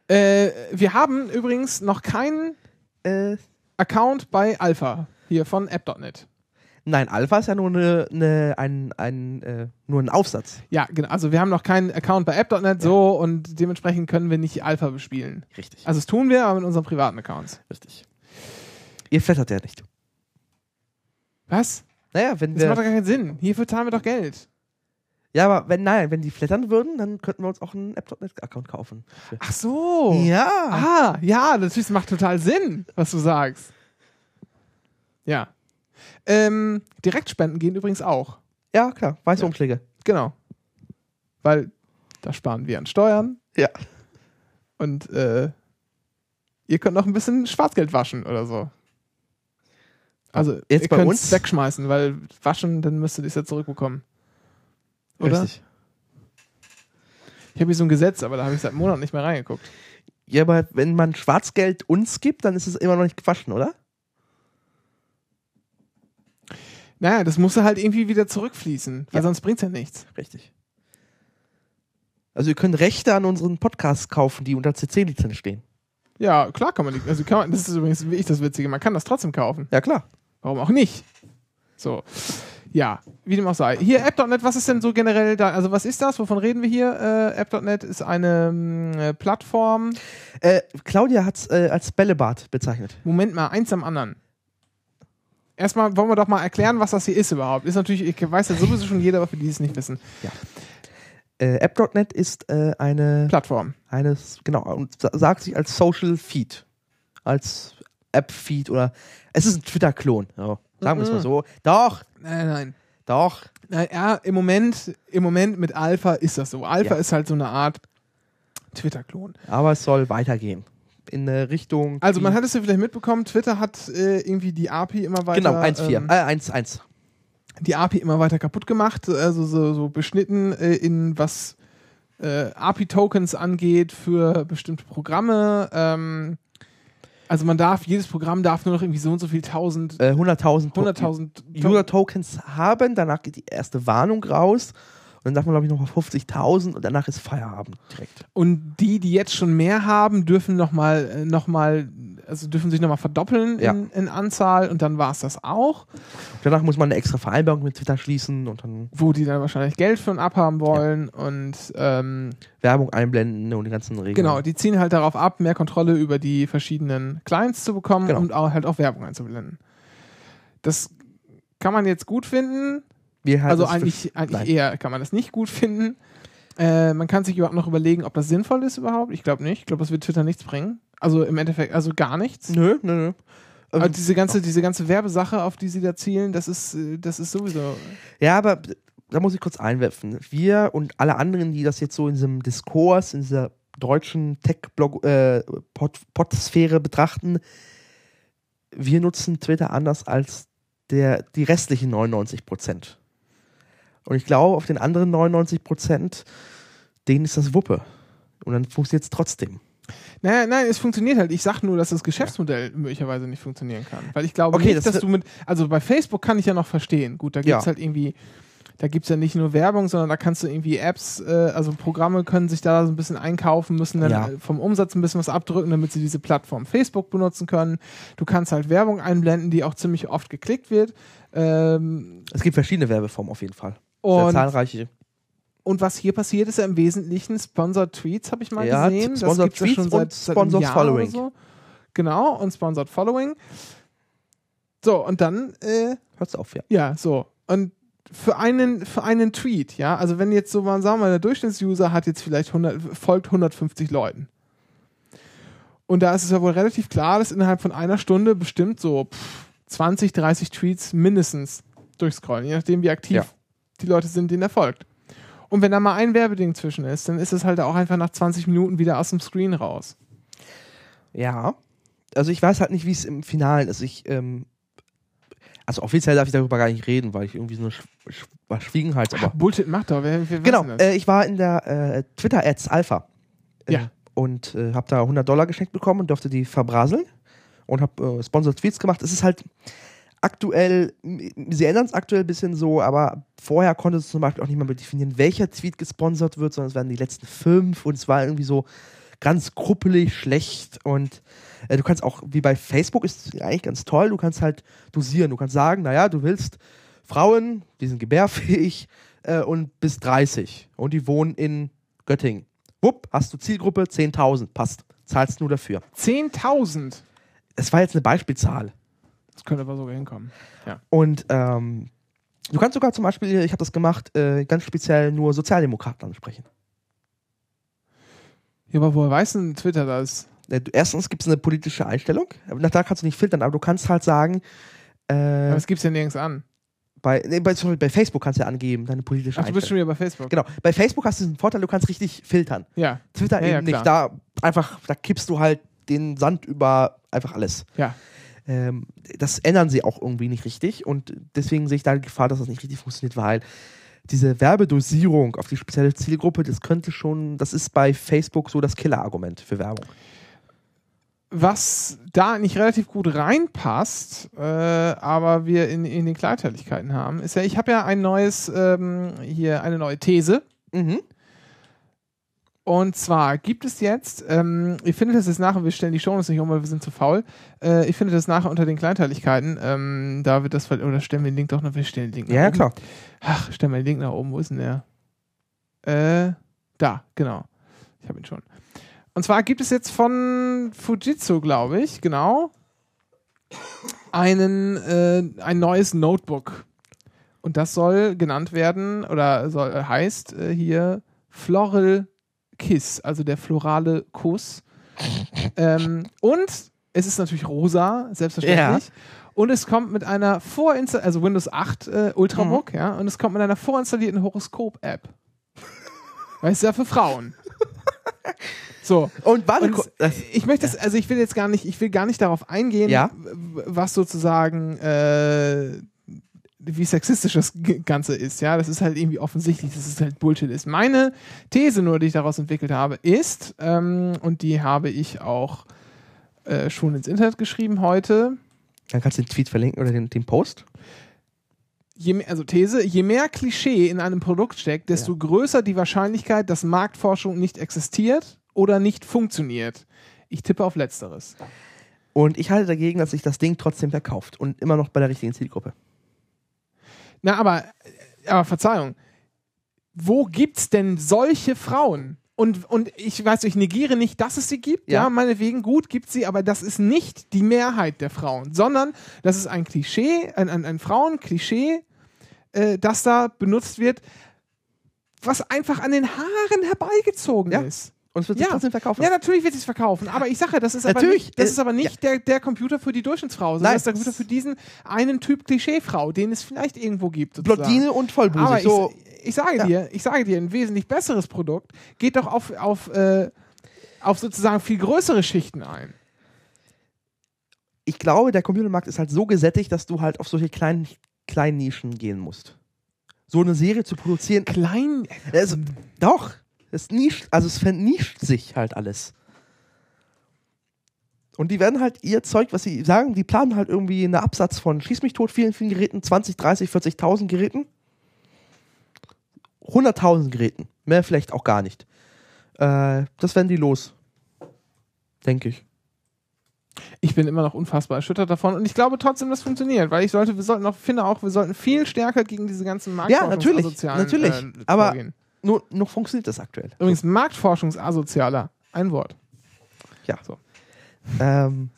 [SPEAKER 2] Äh, wir haben übrigens noch keinen
[SPEAKER 3] Äh,
[SPEAKER 2] Account bei Alpha hier von app.net.
[SPEAKER 3] nein, Alpha ist ja nur, eine, eine, ein, ein, äh, nur ein Aufsatz.
[SPEAKER 2] Ja, genau. Also wir haben noch keinen Account bei app.net so und dementsprechend können wir nicht Alpha bespielen.
[SPEAKER 3] Richtig.
[SPEAKER 2] Also das tun wir, aber mit unseren privaten Accounts.
[SPEAKER 3] Richtig. Ihr flattert ja nicht.
[SPEAKER 2] Was?
[SPEAKER 3] Naja, wenn
[SPEAKER 2] Das macht doch
[SPEAKER 3] wir.
[SPEAKER 2] gar keinen Sinn. Hierfür zahlen wir doch Geld.
[SPEAKER 3] Ja, aber wenn, nein, wenn die flattern würden, dann könnten wir uns auch einen App.net-Account kaufen.
[SPEAKER 2] Ach so.
[SPEAKER 3] Ja.
[SPEAKER 2] Ah, ja, natürlich, das macht total Sinn, was du sagst. Ja. Ähm, Direktspenden gehen übrigens auch.
[SPEAKER 3] Ja, klar. Weiße
[SPEAKER 2] Ja.
[SPEAKER 3] Umschläge.
[SPEAKER 2] Genau. Weil da sparen wir an Steuern
[SPEAKER 3] Ja.
[SPEAKER 2] und äh, ihr könnt noch ein bisschen Schwarzgeld waschen oder so. Also
[SPEAKER 3] Jetzt
[SPEAKER 2] ihr
[SPEAKER 3] bei
[SPEAKER 2] könnt's
[SPEAKER 3] uns?
[SPEAKER 2] wegschmeißen, weil waschen, dann müsst ihr es ja zurückbekommen. Oder?
[SPEAKER 3] Richtig.
[SPEAKER 2] Ich habe hier so ein Gesetz, aber da habe ich seit Monaten nicht mehr reingeguckt.
[SPEAKER 3] Ja, aber wenn man Schwarzgeld uns gibt, dann ist es immer noch nicht gewaschen, oder?
[SPEAKER 2] Naja, das muss halt irgendwie wieder zurückfließen, weil
[SPEAKER 3] Ja.
[SPEAKER 2] sonst bringt's ja nichts.
[SPEAKER 3] Richtig. Also ihr könnt Rechte an unseren Podcasts kaufen, die unter CC-Lizenz stehen.
[SPEAKER 2] Ja, klar kann man die. Also kann man, das ist übrigens wie ich das Witzige, man kann das trotzdem kaufen.
[SPEAKER 3] Ja, klar.
[SPEAKER 2] Warum auch nicht? So. Ja, wie dem auch sei. Hier, App.net, was ist denn so generell da? Also, was ist das? Wovon reden wir hier? Äh, App.net ist eine ähm, äh, Plattform.
[SPEAKER 3] Äh, Claudia hat es äh, als Bällebad bezeichnet.
[SPEAKER 2] Moment mal, eins am anderen. Erstmal wollen wir doch mal erklären, was das hier ist überhaupt. Ist natürlich, ich weiß ja sowieso schon jeder, aber für die die es nicht wissen.
[SPEAKER 3] Äh, App.net ist äh, eine,
[SPEAKER 2] Plattform.
[SPEAKER 3] eines, genau, und sa- sagt sich als Social Feed. Als App-Feed oder es ist ein Twitter-Klon. Ja, sagen wir es mal
[SPEAKER 2] Mhm.
[SPEAKER 3] so. Doch,
[SPEAKER 2] Nein, nein.
[SPEAKER 3] doch.
[SPEAKER 2] Nein, ja, im Moment, im Moment mit Alpha ist das so. Alpha
[SPEAKER 3] Ja.
[SPEAKER 2] ist halt so eine Art Twitter-Klon.
[SPEAKER 3] Aber es soll weitergehen. In eine Richtung.
[SPEAKER 2] Also man hat es ja vielleicht mitbekommen, Twitter hat äh, irgendwie die API immer weiter
[SPEAKER 3] Genau, 1.4.
[SPEAKER 2] ähm,
[SPEAKER 3] äh, 1.1.
[SPEAKER 2] die API immer weiter kaputt gemacht, also so, so beschnitten äh, in was äh, API-Tokens angeht für bestimmte Programme. Ähm, also man darf, jedes Programm darf nur noch irgendwie so und so viel tausend,
[SPEAKER 3] Äh, 100.000 To-
[SPEAKER 2] 100.000
[SPEAKER 3] User-Tokens haben. Danach geht die erste Warnung raus. Und dann darf man, glaube ich, noch mal 50.000 und danach ist Feierabend direkt.
[SPEAKER 2] Und die, die jetzt schon mehr haben, dürfen nochmal, äh, noch mal, also dürfen sich nochmal verdoppeln
[SPEAKER 3] Ja.
[SPEAKER 2] in, in Anzahl und dann war es das auch.
[SPEAKER 3] Danach muss man eine extra Vereinbarung mit Twitter schließen und dann
[SPEAKER 2] wo die dann wahrscheinlich Geld von abhaben wollen und ähm,
[SPEAKER 3] Werbung einblenden und die ganzen Regeln.
[SPEAKER 2] genau, die ziehen halt darauf ab, mehr Kontrolle über die verschiedenen Clients zu bekommen
[SPEAKER 3] Genau.
[SPEAKER 2] und auch halt auch Werbung einzublenden. Das kann man jetzt gut finden, also eigentlich, eigentlich eher kann man das nicht gut finden. Äh, man kann sich überhaupt noch überlegen, ob das sinnvoll ist überhaupt. Ich glaube nicht. Ich glaube, das wird Twitter nichts bringen. Also im Endeffekt, also gar nichts.
[SPEAKER 3] Nö, nö, nö.
[SPEAKER 2] Aber
[SPEAKER 3] Ähm,
[SPEAKER 2] diese ganze, diese ganze Werbesache, auf die sie da zielen, das ist, äh, das ist sowieso.
[SPEAKER 3] Ja, aber da muss ich kurz einwerfen. Wir und alle anderen, die das jetzt so in diesem Diskurs, in dieser deutschen Tech-Blog, äh, betrachten, wir nutzen Twitter anders als der, die restlichen 99 Prozent. Und ich glaube, auf den anderen 99 Prozent, denen ist das Wuppe. Und dann funktioniert es trotzdem.
[SPEAKER 2] Naja, nein, es funktioniert halt. Ich sag nur, dass das Geschäftsmodell möglicherweise nicht funktionieren kann. Weil ich glaube
[SPEAKER 3] Okay,
[SPEAKER 2] nicht,
[SPEAKER 3] das
[SPEAKER 2] dass du mit, also bei Facebook kann ich ja noch verstehen. Gut, da gibt's
[SPEAKER 3] Ja.
[SPEAKER 2] halt irgendwie, da gibt's ja nicht nur Werbung, sondern da kannst du irgendwie Apps, äh, also Programme können sich da so ein bisschen einkaufen, müssen dann
[SPEAKER 3] Ja.
[SPEAKER 2] äh, vom Umsatz ein bisschen was abdrücken, damit sie diese Plattform Facebook benutzen können. Du kannst halt Werbung einblenden, die auch ziemlich oft geklickt wird. Ähm,
[SPEAKER 3] Es gibt verschiedene Werbeformen auf jeden Fall. Sehr
[SPEAKER 2] und,
[SPEAKER 3] zahlreiche.
[SPEAKER 2] und was hier passiert, ist ja im Wesentlichen Sponsored Tweets, habe ich mal
[SPEAKER 3] Ja,
[SPEAKER 2] gesehen.
[SPEAKER 3] Sponsored
[SPEAKER 2] ja
[SPEAKER 3] Tweets
[SPEAKER 2] schon seit, seit
[SPEAKER 3] Sponsored
[SPEAKER 2] Jahr
[SPEAKER 3] Following.
[SPEAKER 2] So. Genau, und Sponsored Following. So, und dann, äh,
[SPEAKER 3] Hört's auf, ja.
[SPEAKER 2] ja, so. Und für einen, für einen Tweet, ja, also wenn jetzt so sagen wir mal, der Durchschnittsuser hat jetzt vielleicht 100, folgt 150 Leuten. Und da ist es ja wohl relativ klar, dass innerhalb von einer Stunde bestimmt so pff, 20, 30 Tweets mindestens durchscrollen, je nachdem, wie aktiv
[SPEAKER 3] Ja.
[SPEAKER 2] Die Leute sind, denen er folgt. Und wenn da mal ein Werbeding zwischen ist, dann ist es halt auch einfach nach 20 Minuten wieder aus dem Screen raus.
[SPEAKER 3] Ja. Also ich weiß halt nicht, wie es im Finalen ist. Ich, ähm, Also offiziell darf ich darüber gar nicht reden, weil ich irgendwie so eine Sch Sch Verschwiegenheits...
[SPEAKER 2] Ach,
[SPEAKER 3] Aber
[SPEAKER 2] Bullshit macht doch. Wer, wer
[SPEAKER 3] genau, äh, ich war in der äh, Twitter-Ads Alpha. Äh,
[SPEAKER 2] Ja.
[SPEAKER 3] Und äh, habe da 100 Dollar geschenkt bekommen und durfte die verbraseln. Und habe äh, Sponsored Tweets gemacht. Es ist halt aktuell, sie ändern es aktuell ein bisschen so, aber vorher konntest du zum Beispiel auch nicht mehr definieren, welcher Tweet gesponsert wird, sondern es waren die letzten fünf und es war irgendwie so ganz kruppelig, schlecht und äh, du kannst auch, wie bei Facebook ist es eigentlich ganz toll, du kannst halt dosieren, du kannst sagen, naja, du willst Frauen, die sind gebärfähig äh, und bis 30 und die wohnen in Göttingen. Wupp, hast du Zielgruppe 10.000, passt, zahlst nur dafür.
[SPEAKER 2] 10.000.
[SPEAKER 3] Es war jetzt eine Beispielzahl.
[SPEAKER 2] Das könnte aber sogar hinkommen.
[SPEAKER 3] Und ähm, du kannst sogar zum Beispiel, ich habe das gemacht, äh, ganz speziell nur Sozialdemokraten ansprechen.
[SPEAKER 2] Ja, aber woher weiß denn Twitter das?
[SPEAKER 3] Äh, Erstens gibt es eine politische Einstellung, nach da kannst du nicht filtern, aber du kannst halt sagen, äh,
[SPEAKER 2] Aber das gibt's ja nirgends an.
[SPEAKER 3] bei, nee, bei, bei Facebook kannst du ja angeben, deine politische
[SPEAKER 2] Ach, du bist schon
[SPEAKER 3] Einstellung.
[SPEAKER 2] wieder bei Facebook.
[SPEAKER 3] Genau, bei Facebook hast du diesen Vorteil, du kannst richtig filtern.
[SPEAKER 2] Ja,
[SPEAKER 3] Twitter
[SPEAKER 2] Ja, ja,
[SPEAKER 3] eben nicht. Da einfach, da kippst du halt den Sand über einfach alles.
[SPEAKER 2] ja.
[SPEAKER 3] Ähm, das ändern sie auch irgendwie nicht richtig und deswegen sehe ich da die Gefahr, dass das nicht richtig funktioniert, weil diese Werbedosierung auf die spezielle Zielgruppe, das könnte schon, das ist bei Facebook so das Killer-Argument für Werbung.
[SPEAKER 2] Was da nicht relativ gut reinpasst, äh, aber wir in, in den Kleinteiligkeiten haben, ist ja, ich habe ja ein neues, ähm, hier eine neue These.
[SPEAKER 3] Mhm.
[SPEAKER 2] Und zwar gibt es jetzt, ähm, ihr findet das jetzt nachher, wir stellen die Show nicht um, weil wir sind zu faul. Äh, ich finde das nachher unter den Kleinteiligkeiten. Ähm, da wird das, oder stellen wir den Link doch noch, wir stellen den Link nach
[SPEAKER 3] Ja, ja,
[SPEAKER 2] oben.
[SPEAKER 3] klar.
[SPEAKER 2] Ach, stell mal den Link nach oben, wo ist denn der? Äh, da, genau. Ich habe ihn schon. Und zwar gibt es jetzt von Fujitsu, glaube ich, genau, einen, äh, ein neues Notebook. Und das soll genannt werden, oder soll, äh, heißt äh, hier Floral Kiss, also der florale Kuss. ähm, und es ist natürlich rosa, selbstverständlich. Und es kommt mit einer vorinstallierten, also Windows 8 äh, Ultrabook, ja, und es kommt mit einer vorinstallierten Horoskop-App. Weißt du, ja für Frauen. So.
[SPEAKER 3] Und warte,
[SPEAKER 2] Und
[SPEAKER 3] das,
[SPEAKER 2] ich möchte es, also ich will jetzt gar nicht, ich will gar nicht darauf eingehen,
[SPEAKER 3] Ja.
[SPEAKER 2] was sozusagen, äh, wie sexistisch das Ganze ist, ja. Das ist halt irgendwie offensichtlich, dass es halt Bullshit ist. Meine These nur, die ich daraus entwickelt habe, ist, ähm, und die habe ich auch äh, schon ins Internet geschrieben heute,
[SPEAKER 3] dann kannst du den Tweet verlinken oder den, den Post.
[SPEAKER 2] je also These, je mehr Klischee in einem Produkt steckt, desto größer die Wahrscheinlichkeit, dass Marktforschung nicht existiert oder nicht funktioniert. Ich tippe auf Letzteres.
[SPEAKER 3] Und ich halte dagegen, dass sich das Ding trotzdem verkauft und immer noch bei der richtigen Zielgruppe.
[SPEAKER 2] Na, aber, aber Verzeihung, wo gibt's denn solche Frauen? Und, und ich weiß, ich negiere nicht, dass es sie gibt. Ja,
[SPEAKER 3] Ja.
[SPEAKER 2] meinetwegen gut gibt sie, aber das ist nicht die Mehrheit der Frauen, sondern das ist ein Klischee, ein, ein, ein Frauenklischee, äh, das da benutzt wird, was einfach an den Haaren herbeigezogen
[SPEAKER 3] Ja.
[SPEAKER 2] ist.
[SPEAKER 3] Und es wird sich
[SPEAKER 2] Ja.
[SPEAKER 3] trotzdem verkaufen.
[SPEAKER 2] Ja, natürlich wird es verkaufen, aber ich sage, das ist aber
[SPEAKER 3] Natürlich,
[SPEAKER 2] nicht, das
[SPEAKER 3] äh,
[SPEAKER 2] ist aber nicht der, der Computer für die Durchschnittsfrau, sondern
[SPEAKER 3] Nein.
[SPEAKER 2] das ist der Computer für diesen einen Typ Klischeefrau, den es vielleicht irgendwo gibt. sozusagen.
[SPEAKER 3] Blondine und vollbusig.
[SPEAKER 2] Aber
[SPEAKER 3] so,
[SPEAKER 2] ich, ich sage
[SPEAKER 3] Ja.
[SPEAKER 2] dir, ich sage dir, ein wesentlich besseres Produkt geht doch auf, auf, äh, auf sozusagen viel größere Schichten ein.
[SPEAKER 3] ich glaube, der Computermarkt ist halt so gesättigt, dass du halt auf solche kleinen, kleinen Nischen gehen musst. So eine Serie zu produzieren.
[SPEAKER 2] Klein,
[SPEAKER 3] Also, doch. Es nischt, also es vernischt sich halt alles. Und die werden halt ihr Zeug, was sie sagen, die planen halt irgendwie einen Absatz von Schieß mich tot, vielen, vielen Geräten, 20, 30, 40.000 Geräten. 100.000 Geräten. Mehr vielleicht auch gar nicht. Äh, das werden die los. Denke ich.
[SPEAKER 2] ich bin immer noch unfassbar erschüttert davon und ich glaube trotzdem, das funktioniert, weil ich sollte, wir sollten auch, finde auch, wir sollten viel stärker gegen diese ganzen
[SPEAKER 3] Ja, natürlich, natürlich.
[SPEAKER 2] Äh,
[SPEAKER 3] Aber-
[SPEAKER 2] vorgehen.
[SPEAKER 3] Nur noch funktioniert das aktuell.
[SPEAKER 2] Übrigens, Marktforschungsasozialer, ein Wort.
[SPEAKER 3] Ja.
[SPEAKER 2] So.
[SPEAKER 3] Ähm,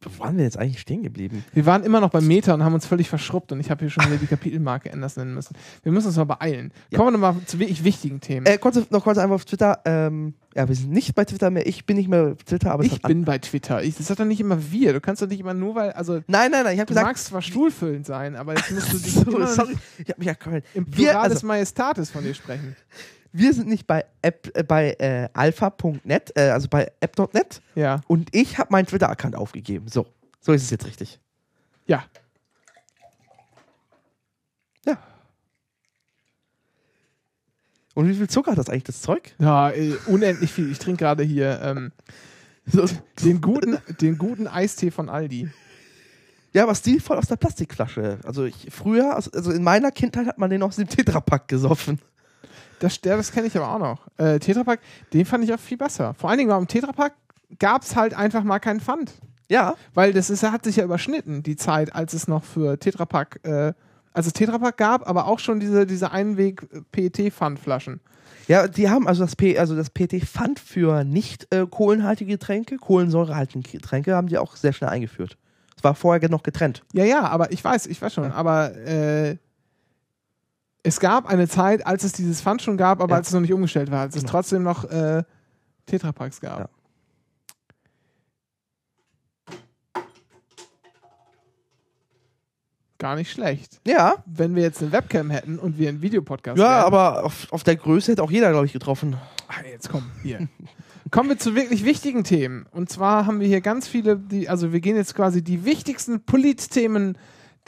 [SPEAKER 3] wo waren wir jetzt eigentlich stehen geblieben?
[SPEAKER 2] Wir waren immer noch bei Meta und haben uns völlig verschrubbt und ich habe hier schon wieder die Kapitelmarke anders nennen müssen. Wir müssen uns mal beeilen.
[SPEAKER 3] Ja.
[SPEAKER 2] Kommen wir nochmal zu wirklich wichtigen Themen.
[SPEAKER 3] Äh, kurz, noch kurz einfach auf Twitter. Ähm, ja, wir sind nicht bei Twitter mehr. Ich bin nicht mehr bei Twitter, aber es
[SPEAKER 2] ich bin bei Twitter. Ich, das sagt doch nicht immer wir. Du kannst doch nicht immer nur, weil, also
[SPEAKER 3] Nein, nein, nein, ich habe
[SPEAKER 2] du
[SPEAKER 3] gesagt.
[SPEAKER 2] magst zwar stuhlfüllend sein, aber jetzt musst du dich
[SPEAKER 3] So, sorry, ich habe mich ja
[SPEAKER 2] im
[SPEAKER 3] Wir,
[SPEAKER 2] Plural des
[SPEAKER 3] also,
[SPEAKER 2] Majestatis von dir sprechen.
[SPEAKER 3] Wir sind nicht bei App, äh, bei äh, alpha.net, äh, also bei app.net
[SPEAKER 2] Ja.
[SPEAKER 3] und ich habe meinen Twitter-Account aufgegeben. So, so ist es jetzt richtig.
[SPEAKER 2] Ja.
[SPEAKER 3] Und wie viel Zucker hat das eigentlich, das Zeug?
[SPEAKER 2] Ja, äh, unendlich viel. Ich trinke gerade hier ähm, den, guten, den guten Eistee von Aldi.
[SPEAKER 3] ja, aber stilvoll aus der Plastikflasche. Also ich, früher, also also in meiner Kindheit hat man den aus dem Tetrapack gesoffen.
[SPEAKER 2] Das, das kenne ich aber auch noch. Äh, Tetrapack, den fand ich auch viel besser. Vor allen Dingen beim Tetrapack gab es halt einfach mal keinen Pfand.
[SPEAKER 3] Ja,
[SPEAKER 2] Weil das ist, hat sich ja überschnitten, die Zeit, als es noch für Tetrapack, äh, als es Tetrapack gab, aber auch schon diese, diese Einweg-PET-Pfandflaschen.
[SPEAKER 3] Ja, die haben also das P, also das PT Pfand für nicht äh, kohlenhaltige Getränke, kohlensäurehaltige Getränke haben die auch sehr schnell eingeführt. Es war vorher noch getrennt.
[SPEAKER 2] Ja, ja, aber ich weiß, ich weiß schon, aber äh, es gab eine Zeit, als es dieses Pfand schon gab, aber
[SPEAKER 3] Ja.
[SPEAKER 2] als es noch nicht umgestellt war, als es
[SPEAKER 3] Genau.
[SPEAKER 2] trotzdem noch äh, Tetrapacks gab.
[SPEAKER 3] Ja.
[SPEAKER 2] Gar nicht schlecht.
[SPEAKER 3] Ja,
[SPEAKER 2] Wenn wir jetzt eine Webcam hätten und wir einen Videopodcast
[SPEAKER 3] ja,
[SPEAKER 2] wären.
[SPEAKER 3] aber auf, auf der Größe hätte auch jeder, glaube ich, getroffen.
[SPEAKER 2] Ah, jetzt komm, hier. Kommen wir zu wirklich wichtigen Themen. Und zwar haben wir hier ganz viele, die, also wir gehen jetzt quasi die wichtigsten Politthemen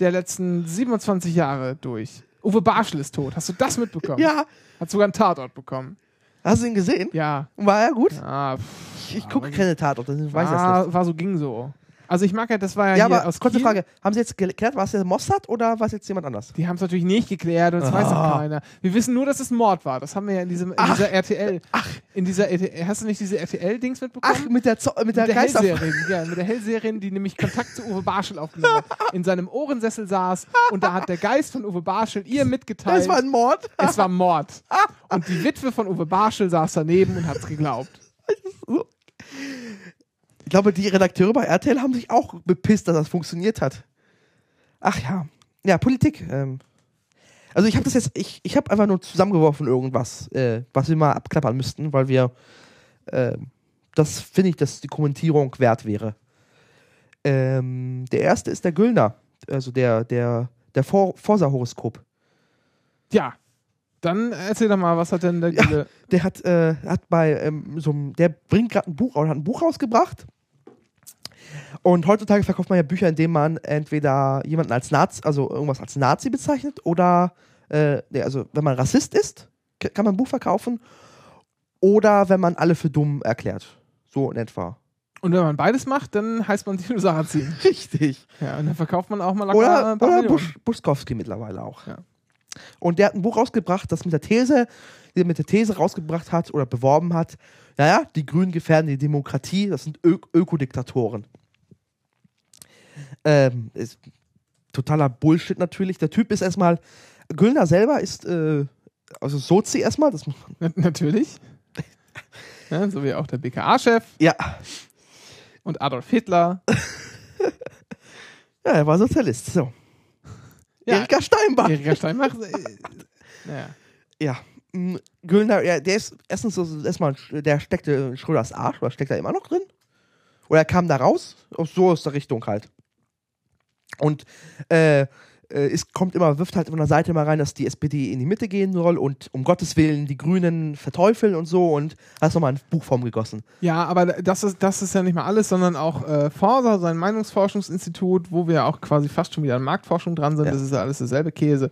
[SPEAKER 2] der letzten 27 Jahre durch. Uwe Barschel ist tot. Hast du das mitbekommen?
[SPEAKER 3] Ja,
[SPEAKER 2] Hat sogar einen Tatort bekommen.
[SPEAKER 3] hast du ihn gesehen?
[SPEAKER 2] Ja.
[SPEAKER 3] War er gut?
[SPEAKER 2] Ah, pff,
[SPEAKER 3] Ich, ich gucke keine Tatorte, ich weiß das
[SPEAKER 2] war,
[SPEAKER 3] nicht.
[SPEAKER 2] war so, ging so. Also ich mag ja, das war ja,
[SPEAKER 3] Ja,
[SPEAKER 2] hier
[SPEAKER 3] aber
[SPEAKER 2] aus
[SPEAKER 3] kurze
[SPEAKER 2] Kiel.
[SPEAKER 3] Frage. Haben Sie jetzt geklärt, war es der Mossad oder war es jetzt jemand anders?
[SPEAKER 2] Die haben es natürlich nicht geklärt und das weiß
[SPEAKER 3] Ah.
[SPEAKER 2] noch keiner. Wir wissen nur, dass es Mord war. Das haben wir ja in, diesem, in
[SPEAKER 3] Ach.
[SPEAKER 2] dieser RTL. Ach. In dieser RTL. Hast du nicht diese RTL-Dings mitbekommen?
[SPEAKER 3] Ach, mit der, Zo mit der,
[SPEAKER 2] mit der
[SPEAKER 3] Geister...
[SPEAKER 2] Hellseherin, ja, mit der Hellseherin, die nämlich Kontakt zu Uwe Barschel aufgenommen hat, in seinem Ohrensessel saß und da hat der Geist von Uwe Barschel ihr mitgeteilt,
[SPEAKER 3] Das war ein Mord.
[SPEAKER 2] es war Mord. Und die Witwe von Uwe Barschel saß daneben und hat es geglaubt.
[SPEAKER 3] Ich glaube, die Redakteure bei RTL haben sich auch bepisst, dass das funktioniert hat. Ach ja. Ja, Politik. Ähm. Also ich habe das jetzt, ich, ich habe einfach nur zusammengeworfen irgendwas, äh, was wir mal abklappern müssten, weil wir, äh, das finde ich, dass die Kommentierung wert wäre. Ähm, der erste ist der Güllner, also der, der, der Vor Forsa-Horoskop.
[SPEAKER 2] Ja. Dann erzähl doch mal, was hat denn der
[SPEAKER 3] Ja. Der hat, äh, hat bei ähm, so einem, der bringt gerade ein Buch oder hat ein Buch rausgebracht. Und heutzutage verkauft man ja Bücher, in denen man entweder jemanden als Nazi, also irgendwas als Nazi bezeichnet oder, äh, nee, also wenn man Rassist ist, kann man ein Buch verkaufen. Oder wenn man alle für dumm erklärt. So in etwa.
[SPEAKER 2] Und wenn man beides macht, dann heißt man Tino Sarrazin.
[SPEAKER 3] Richtig.
[SPEAKER 2] Ja, und dann verkauft man auch mal locker
[SPEAKER 3] Oder,
[SPEAKER 2] ein paar
[SPEAKER 3] oder. Busch, Buschkowski mittlerweile auch.
[SPEAKER 2] Ja.
[SPEAKER 3] Und der hat ein Buch rausgebracht, das mit der These, die er mit der These rausgebracht hat oder beworben hat, naja, die Grünen gefährden die Demokratie, das sind Ö Ökodiktatoren. Ähm, ist totaler Bullshit natürlich. Der Typ ist erstmal, Güllner selber ist, äh, also Sozi erstmal, das
[SPEAKER 2] Natürlich. Ja, so wie auch der BKA-Chef
[SPEAKER 3] ja,
[SPEAKER 2] und Adolf Hitler.
[SPEAKER 3] ja, er war Sozialist. So.
[SPEAKER 2] Ja,
[SPEAKER 3] Erika Steinbach.
[SPEAKER 2] Erika Steinbach. Äh, naja.
[SPEAKER 3] Ja. Mm, Güllner, ja, der ist erstens erstmal, der steckte in Schröders Arsch, oder steckt er immer noch drin? Oder er kam da raus? So aus der Richtung halt. Und äh, äh, es kommt immer, wirft halt von der Seite mal rein, dass die SPD in die Mitte gehen soll und um Gottes Willen die Grünen verteufeln und so und hast nochmal in Buchform gegossen.
[SPEAKER 2] Ja, aber das ist, das ist ja nicht mal alles, sondern auch äh, Forsa, sein Meinungsforschungsinstitut, wo wir auch quasi fast schon wieder an Marktforschung dran sind,
[SPEAKER 3] Ja.
[SPEAKER 2] das ist ja alles derselbe Käse.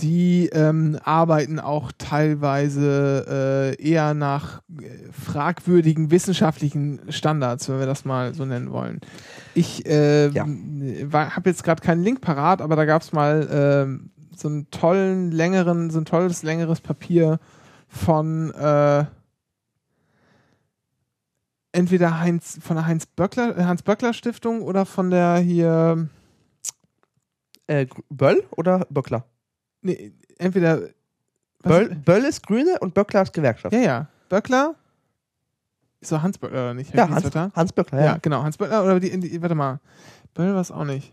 [SPEAKER 2] Die ähm, arbeiten auch teilweise äh, eher nach äh, fragwürdigen wissenschaftlichen Standards, wenn wir das mal so nennen wollen. Ich äh,
[SPEAKER 3] Ja.
[SPEAKER 2] habe jetzt gerade keinen Link parat, aber da gab es mal ähm, so einen tollen, längeren, so ein tolles, längeres Papier von äh, entweder Heinz von der Heinz Böckler, äh, Hans Böckler Stiftung oder von der hier
[SPEAKER 3] Äh, Böll oder Böckler?
[SPEAKER 2] Nee, entweder
[SPEAKER 3] Böll, Böll ist Grüne und Böckler ist Gewerkschaft.
[SPEAKER 2] Ja, ja. Böckler? Ist doch Hans Böckler oder nicht?
[SPEAKER 3] Ja, Hans? Hans Böckler,
[SPEAKER 2] ja.
[SPEAKER 3] ja.
[SPEAKER 2] genau. Hans Böckler oder die, die warte mal. Böll war es auch nicht.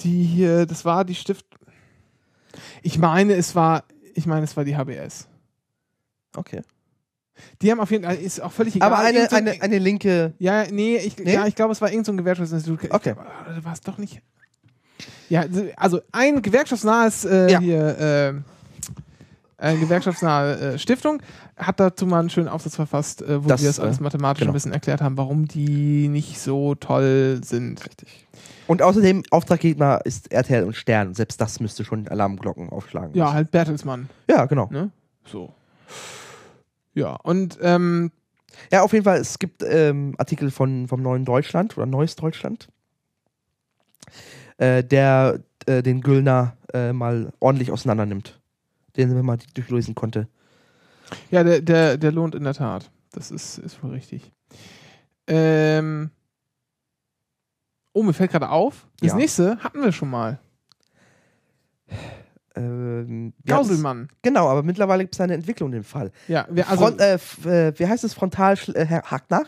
[SPEAKER 2] Die hier, das war die Stift. Ich meine, es war, ich meine, es war die HBS.
[SPEAKER 3] Okay.
[SPEAKER 2] Die haben auf jeden Fall, ist auch völlig egal.
[SPEAKER 3] Aber eine,
[SPEAKER 2] so
[SPEAKER 3] eine, eine linke.
[SPEAKER 2] Ja, nee, ich,
[SPEAKER 3] Nee?
[SPEAKER 2] Ja, ich glaube, es war irgendein so Gewerkschaftsinstitut.
[SPEAKER 3] Okay.
[SPEAKER 2] glaub, ah, war es doch nicht. Ja, also ein gewerkschaftsnahes äh,
[SPEAKER 3] Ja.
[SPEAKER 2] hier, äh, äh, gewerkschaftsnahe Stiftung, hat dazu mal einen schönen Aufsatz verfasst, äh, wo
[SPEAKER 3] Das,
[SPEAKER 2] sie das alles
[SPEAKER 3] äh,
[SPEAKER 2] mathematisch
[SPEAKER 3] genau.
[SPEAKER 2] ein bisschen erklärt haben, warum die nicht so toll sind.
[SPEAKER 3] Richtig. Und außerdem, Auftraggeber ist RTL und Stern. Selbst das müsste schon Alarmglocken aufschlagen.
[SPEAKER 2] Ja, halt Bertelsmann.
[SPEAKER 3] Ja, genau.
[SPEAKER 2] Ne? So. Ja, und ähm,
[SPEAKER 3] Ja, auf jeden Fall, es gibt ähm, Artikel von, vom Neuen Deutschland oder Neues Deutschland, äh, der äh, den Güllner äh, mal ordentlich auseinander nimmt. Den man mal durchlesen konnte.
[SPEAKER 2] ja, der, der, der lohnt in der Tat. Das ist, ist wohl richtig. Ähm, oh, mir fällt gerade auf, das
[SPEAKER 3] Ja.
[SPEAKER 2] nächste hatten wir schon mal.
[SPEAKER 3] Ähm,
[SPEAKER 2] Gauselmann.
[SPEAKER 3] Genau, aber mittlerweile gibt es eine Entwicklung in dem Fall.
[SPEAKER 2] Ja, wir, also,
[SPEAKER 3] Front, äh, äh, wie heißt es? Frontal äh, hakt nach?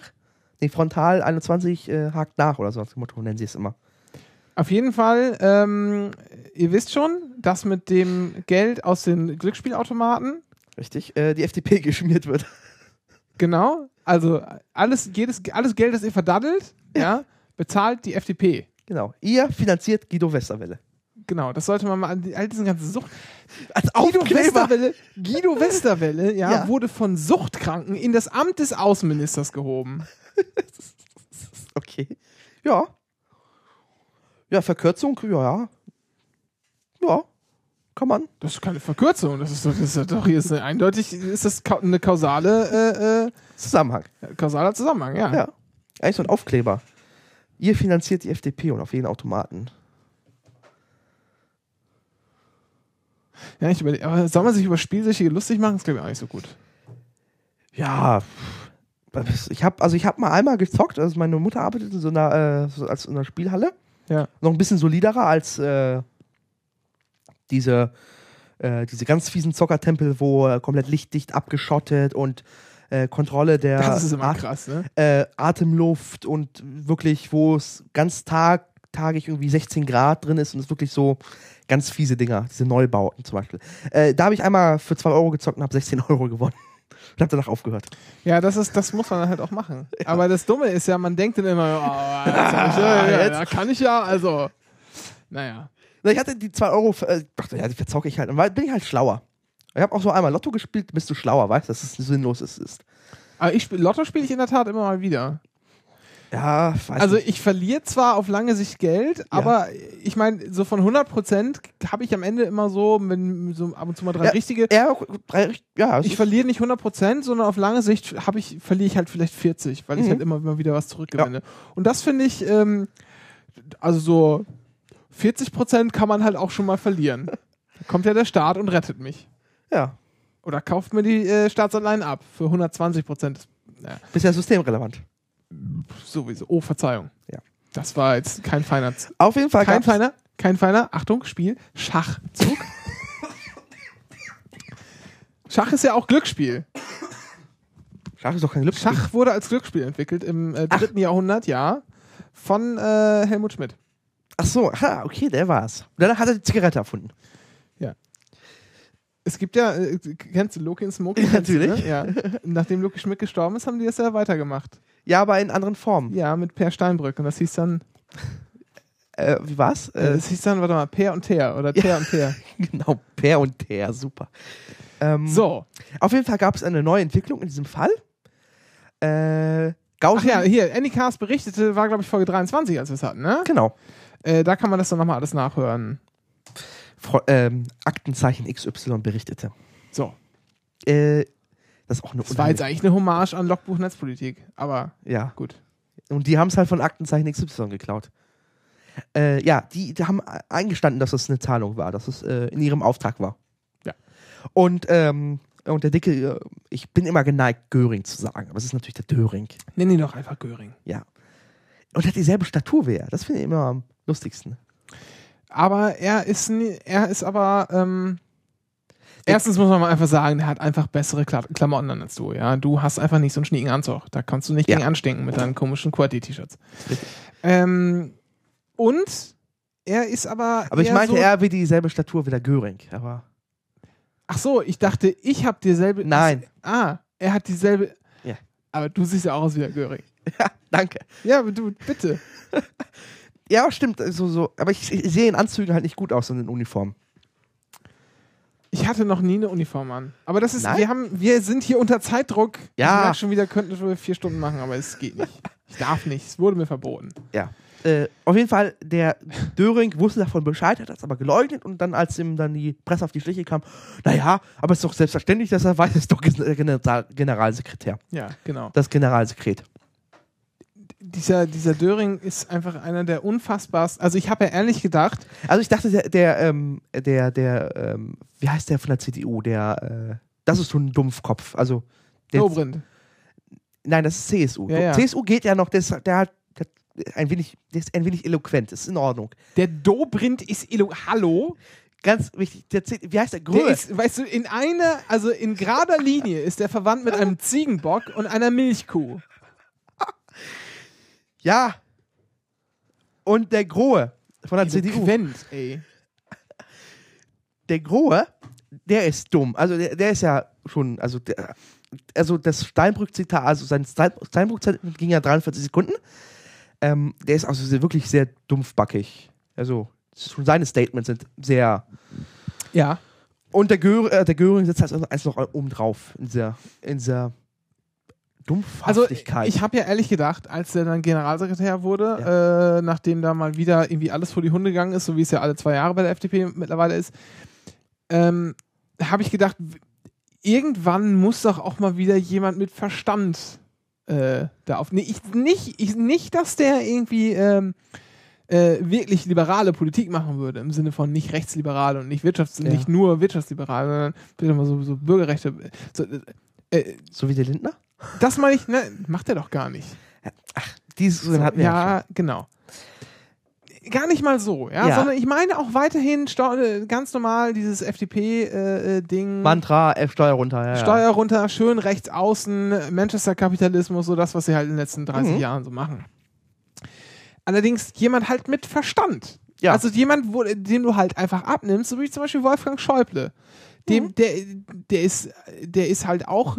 [SPEAKER 3] Nee, Frontal 21 äh, hakt nach oder so, das Motto nennen sie es immer.
[SPEAKER 2] Auf jeden Fall, ähm, ihr wisst schon, dass mit dem Geld aus den Glücksspielautomaten,
[SPEAKER 3] Richtig? Äh, die FDP geschmiert wird.
[SPEAKER 2] genau, also alles, jedes, alles Geld, das ihr verdaddelt, ja, bezahlt die FDP.
[SPEAKER 3] Genau. Ihr finanziert Guido Westerwelle.
[SPEAKER 2] Genau, das sollte man mal an die- all diesen ganzen Sucht.
[SPEAKER 3] Als
[SPEAKER 2] Guido
[SPEAKER 3] Aufkleber.
[SPEAKER 2] Westerwelle, Guido Westerwelle ja,
[SPEAKER 3] Ja.
[SPEAKER 2] wurde von Suchtkranken in das Amt des Außenministers gehoben.
[SPEAKER 3] Okay. Ja. Ja, Verkürzung, ja. Ja. Kann man.
[SPEAKER 2] Das ist keine Verkürzung, das ist doch, das ist doch hier ist eine, eindeutig ist das eine kausale,
[SPEAKER 3] Zusammenhang.
[SPEAKER 2] äh, äh, kausaler Zusammenhang, ja.
[SPEAKER 3] Ja. Eigentlich so ein Aufkleber. Ihr finanziert die FDP und auf jeden Automaten.
[SPEAKER 2] Ja, ich überleg, aber soll man sich über Spielsüchtige lustig machen? Das glaube ich auch nicht so gut.
[SPEAKER 3] Ja. Ich habe also ich habe mal einmal gezockt, also meine Mutter arbeitet in so einer äh, als in einer Spielhalle.
[SPEAKER 2] Ja.
[SPEAKER 3] Noch ein bisschen soliderer als äh, diese äh, diese ganz fiesen Zockertempel, wo äh, komplett lichtdicht abgeschottet und äh, Kontrolle der
[SPEAKER 2] Das ist immer
[SPEAKER 3] At-
[SPEAKER 2] krass, ne?
[SPEAKER 3] äh, Atemluft und wirklich, wo es ganz tag, tagig irgendwie 16 Grad drin ist und es wirklich so ganz fiese Dinger, diese Neubauten zum Beispiel. Äh, da habe ich einmal für 2 Euro gezockt und habe 16 Euro gewonnen. Und habe danach aufgehört.
[SPEAKER 2] Ja, das ist, das muss man dann halt auch machen. Aber das Dumme ist ja, man denkt dann immer, oh, jetzt hab ich, ja, ja,
[SPEAKER 3] Jetzt.
[SPEAKER 2] ja, kann ich ja, also, naja.
[SPEAKER 3] Na, Ich hatte die 2 Euro, äh, dachte, ja, die verzocke ich halt. Und bin ich halt schlauer. Ich habe auch so einmal Lotto gespielt, bist du schlauer, weißt du, dass es sinnlos ist. ist.
[SPEAKER 2] Aber ich spiel, Lotto spiele ich in der Tat immer mal wieder.
[SPEAKER 3] Ja, weiß
[SPEAKER 2] Also
[SPEAKER 3] nicht.
[SPEAKER 2] ich verliere zwar auf lange Sicht Geld, aber ich meine, so von 100 Prozent habe ich am Ende immer so, wenn so ab und zu mal drei
[SPEAKER 3] Ja,
[SPEAKER 2] richtige.
[SPEAKER 3] Ja, drei, ja,
[SPEAKER 2] Ich
[SPEAKER 3] ist-
[SPEAKER 2] verliere nicht 100 Prozent, sondern auf lange Sicht habe ich, verliere ich halt vielleicht 40, weil ich
[SPEAKER 3] Mhm.
[SPEAKER 2] halt immer, immer wieder was zurückgewinne. Und das finde ich, ähm, also so 40 Prozent kann man halt auch schon mal verlieren. Da kommt ja der Staat und rettet mich.
[SPEAKER 3] ja,
[SPEAKER 2] Oder kauft mir die äh, Staatsanleihen ab für 120 Prozent. Ja,
[SPEAKER 3] bist ja systemrelevant.
[SPEAKER 2] Sowieso. Oh, Verzeihung.
[SPEAKER 3] Ja.
[SPEAKER 2] Das war jetzt kein feiner Z
[SPEAKER 3] Auf jeden Fall
[SPEAKER 2] Kein feiner, kein feiner, Achtung, Spiel, Schachzug. Schach ist ja auch Glücksspiel.
[SPEAKER 3] Schach ist doch kein Glücksspiel.
[SPEAKER 2] Schach wurde als Glücksspiel entwickelt im äh, dritten Jahrhundert, ja, von äh, Helmut Schmidt.
[SPEAKER 3] Ach so, ha, okay, der war's. Dann hat er die Zigarette erfunden.
[SPEAKER 2] Es gibt ja, äh, kennst du Loki und?
[SPEAKER 3] Ja,
[SPEAKER 2] du,
[SPEAKER 3] natürlich.
[SPEAKER 2] Ne? Ja. Nachdem Loki Schmidt gestorben ist, haben die das ja weitergemacht.
[SPEAKER 3] Ja, aber in anderen Formen.
[SPEAKER 2] Ja, mit Per Steinbrück. Und das hieß dann,
[SPEAKER 3] Äh, wie war's?
[SPEAKER 2] äh,
[SPEAKER 3] Äh,
[SPEAKER 2] das hieß dann, warte mal, Per und Ter oder Ter und Ter.
[SPEAKER 3] genau, Per und Der, super. Ähm,
[SPEAKER 2] So.
[SPEAKER 3] Auf jeden Fall gab es eine neue Entwicklung in diesem Fall. Äh,
[SPEAKER 2] Ach
[SPEAKER 3] Gaußen,
[SPEAKER 2] ja, hier, Andy Cast berichtete, war glaube ich Folge 23, als wir es hatten, ne?
[SPEAKER 3] genau.
[SPEAKER 2] Äh, da kann man das dann nochmal alles nachhören.
[SPEAKER 3] Fro ähm, Aktenzeichen XY berichtete.
[SPEAKER 2] So.
[SPEAKER 3] Äh, das ist auch eine
[SPEAKER 2] Das war jetzt eigentlich eine Hommage an Logbuch Netzpolitik, aber
[SPEAKER 3] Ja,
[SPEAKER 2] gut.
[SPEAKER 3] und die haben es halt von Aktenzeichen XY geklaut. Äh, ja, die, die haben eingestanden, dass es eine Zahlung war, dass es äh, in ihrem Auftrag war.
[SPEAKER 2] Ja.
[SPEAKER 3] Und, ähm, und der Dicke, äh, ich bin immer geneigt, Göring zu sagen, aber es ist natürlich der Döring.
[SPEAKER 2] Nenn ihn doch einfach Göring.
[SPEAKER 3] Ja. Und hat dieselbe Statur wie er. Das finde ich immer am lustigsten.
[SPEAKER 2] Aber er ist, er ist aber, ähm, erstens muss man mal einfach sagen, der hat einfach bessere Kla Klamotten an als du, ja. Du hast einfach nicht so einen schnieken Anzug. Da kannst du nicht
[SPEAKER 3] Ja.
[SPEAKER 2] gegen anstinken mit deinen komischen QWERTY-T-Shirts. Ähm, und er ist aber.
[SPEAKER 3] Aber ich meinte
[SPEAKER 2] so,
[SPEAKER 3] eher wie dieselbe Statur wie der Göring. Aber
[SPEAKER 2] Ach so, ich dachte, ich habe dieselbe.
[SPEAKER 3] Nein.
[SPEAKER 2] Ah, er hat dieselbe.
[SPEAKER 3] Ja.
[SPEAKER 2] Aber du siehst ja auch aus wie der Göring.
[SPEAKER 3] ja, danke.
[SPEAKER 2] Ja, aber du, bitte.
[SPEAKER 3] Ja, stimmt. So, so. Aber ich, ich sehe in Anzügen halt nicht gut aus und in Uniform.
[SPEAKER 2] Ich hatte noch nie eine Uniform an. Aber das ist,
[SPEAKER 3] Nein?
[SPEAKER 2] wir haben, wir sind hier unter Zeitdruck.
[SPEAKER 3] Ja.
[SPEAKER 2] Ich merke schon wieder, könnten wir vier Stunden machen, aber es geht nicht. Ich darf nicht. Es wurde mir verboten.
[SPEAKER 3] Ja. Äh, auf jeden Fall, der Döring wusste davon Bescheid, hat das aber geleugnet und dann, als ihm dann die Presse auf die Schliche kam, naja, aber es ist doch selbstverständlich, dass er weiß, es ist doch Generalsekretär.
[SPEAKER 2] Ja, genau.
[SPEAKER 3] Das Generalsekret.
[SPEAKER 2] Dieser, dieser Döring ist einfach einer der unfassbarsten. Also ich habe ja ehrlich gedacht,
[SPEAKER 3] Also ich dachte, der, der, ähm, der, der ähm, wie heißt der von der CDU? Der, äh, das ist so ein Dumpfkopf. Also, der,
[SPEAKER 2] Dobrindt.
[SPEAKER 3] nein, das ist CSU.
[SPEAKER 2] Ja, ja.
[SPEAKER 3] CSU geht ja noch, der, ist- der hat der ein wenig, der ist ein wenig eloquent, das ist in Ordnung.
[SPEAKER 2] Der Dobrindt ist Elo Hallo?
[SPEAKER 3] Ganz wichtig, der, C- wie heißt der?
[SPEAKER 2] Der
[SPEAKER 3] Gröhe.
[SPEAKER 2] ist, weißt du, in einer, also in gerader Linie ist der verwandt mit einem Ziegenbock und einer Milchkuh.
[SPEAKER 3] Ja. Und der Grohe von der CDU.
[SPEAKER 2] Eloquent, ey.
[SPEAKER 3] Der Grohe, der ist dumm. Also der, der ist ja schon, also der, also das Steinbrück-Zitat, also sein Stein- Steinbrück-Zitat ging ja 43 Sekunden. Ähm, der ist also sehr, wirklich sehr dumpfbackig. Also schon seine Statements sind sehr.
[SPEAKER 2] Ja.
[SPEAKER 3] Und der, Gör, äh, der Göring sitzt also eins noch oben drauf in dieser, in dieser
[SPEAKER 2] Also
[SPEAKER 3] Dumpfhaftigkeit.
[SPEAKER 2] ich habe ja ehrlich gedacht, als der dann Generalsekretär wurde, äh, nachdem da mal wieder irgendwie alles vor die Hunde gegangen ist, so wie es ja alle zwei Jahre bei der FDP mittlerweile ist, ähm, habe ich gedacht, irgendwann muss doch auch mal wieder jemand mit Verstand äh, da auf. Nee, ich, nicht, ich, nicht, dass der irgendwie ähm, äh, wirklich liberale Politik machen würde, im Sinne von nicht rechtsliberal und nicht wirtschafts
[SPEAKER 3] Ja.
[SPEAKER 2] nicht nur wirtschaftsliberal, sondern bitte mal so, so Bürgerrechte. So, äh,
[SPEAKER 3] so wie der Lindner?
[SPEAKER 2] Das meine ich, ne, macht er doch gar nicht.
[SPEAKER 3] Dieses
[SPEAKER 2] So,
[SPEAKER 3] hatten wir ja.
[SPEAKER 2] ja, genau. Gar nicht mal so, ja,
[SPEAKER 3] Ja.
[SPEAKER 2] sondern ich meine auch weiterhin äh, ganz normal dieses FDP-Ding.
[SPEAKER 3] schon. Mantra, F Steuer runter. Ja,
[SPEAKER 2] Steuer runter, schön rechts außen, Manchester-Kapitalismus, so das, was sie halt in den letzten 30
[SPEAKER 3] Mhm.
[SPEAKER 2] Jahren so machen. Allerdings jemand halt mit Verstand.
[SPEAKER 3] Ja.
[SPEAKER 2] Also jemand, wo, dem du halt einfach abnimmst, so wie zum Beispiel Wolfgang Schäuble. Dem,
[SPEAKER 3] Mhm.
[SPEAKER 2] der, der, ist, der ist halt auch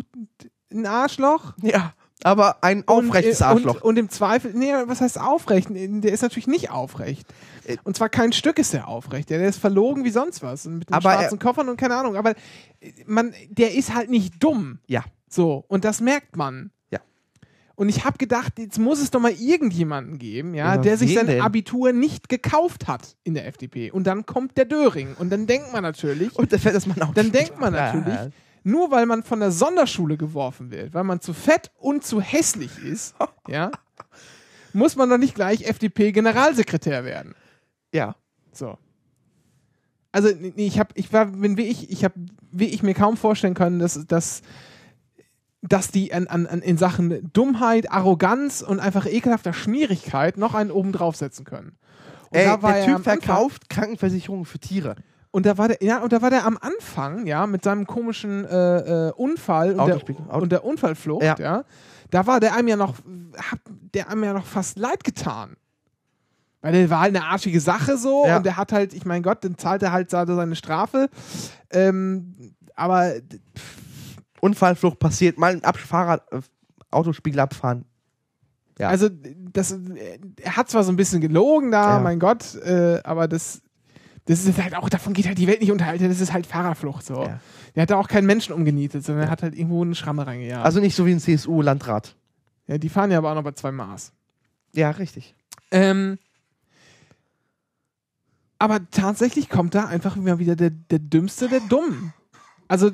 [SPEAKER 2] ein Arschloch.
[SPEAKER 3] Ja. Aber ein aufrechtes
[SPEAKER 2] und,
[SPEAKER 3] Arschloch.
[SPEAKER 2] Und, und im Zweifel, nee, was heißt aufrecht? Der ist natürlich nicht aufrecht.
[SPEAKER 3] Äh.
[SPEAKER 2] Und zwar kein Stück ist der aufrecht. Der, der ist verlogen wie sonst was. Und mit den
[SPEAKER 3] Aber er-
[SPEAKER 2] schwarzen Koffern und keine Ahnung. Aber äh, man, der ist halt nicht dumm.
[SPEAKER 3] ja.
[SPEAKER 2] So. Und das merkt man.
[SPEAKER 3] Ja.
[SPEAKER 2] Und ich habe gedacht, jetzt muss es doch mal irgendjemanden geben, ja,
[SPEAKER 3] Ja,
[SPEAKER 2] der sich sein
[SPEAKER 3] denn?
[SPEAKER 2] Abitur nicht gekauft hat in der FDP. Und dann kommt der Döring. Und dann denkt man natürlich,
[SPEAKER 3] Und da fällt das man auch.
[SPEAKER 2] dann denkt man
[SPEAKER 3] Ja,
[SPEAKER 2] natürlich,
[SPEAKER 3] ja.
[SPEAKER 2] Nur weil man von der Sonderschule geworfen wird, weil man zu fett und zu hässlich ist, ja, muss man doch nicht gleich FDP-Generalsekretär werden.
[SPEAKER 3] Ja.
[SPEAKER 2] So. Also ich habe, ich war, bin wie ich, ich habe, wie ich mir kaum vorstellen können, dass, dass, dass die an, an, an in Sachen Dummheit, Arroganz und einfach ekelhafter Schmierigkeit noch einen oben draufsetzen können. Und
[SPEAKER 3] Ey, der
[SPEAKER 2] er
[SPEAKER 3] Typ verkauft Krankenversicherungen für Tiere.
[SPEAKER 2] Und da war der, ja, und da war der am Anfang, ja, mit seinem komischen äh, äh, Unfall und der, und der Unfallflucht,
[SPEAKER 3] Ja.
[SPEAKER 2] ja. da war der einem ja noch, hat der einem ja noch fast leid getan. Weil der war halt eine arschige Sache so
[SPEAKER 3] Ja.
[SPEAKER 2] und der hat halt, ich mein Gott, dann zahlt er halt seine Strafe. Ähm, aber
[SPEAKER 3] Unfallflucht passiert, mal ein Ab Fahrrad, äh, Autospiegel abfahren. Ja.
[SPEAKER 2] also das, er hat zwar so ein bisschen gelogen da,
[SPEAKER 3] Ja.
[SPEAKER 2] mein Gott, äh, aber das, das ist halt auch, davon geht halt die Welt nicht unter, Alter, das ist halt Fahrradflucht so.
[SPEAKER 3] Ja.
[SPEAKER 2] Der hat da auch keinen Menschen umgenietet, sondern er hat halt irgendwo eine Schramme reingejagt.
[SPEAKER 3] Also nicht so wie ein CSU-Landrat.
[SPEAKER 2] Ja, die fahren ja aber auch noch bei zwei Maß.
[SPEAKER 3] Ja, richtig.
[SPEAKER 2] Ähm, aber tatsächlich kommt da einfach immer wieder der, der Dümmste der Dummen. Also,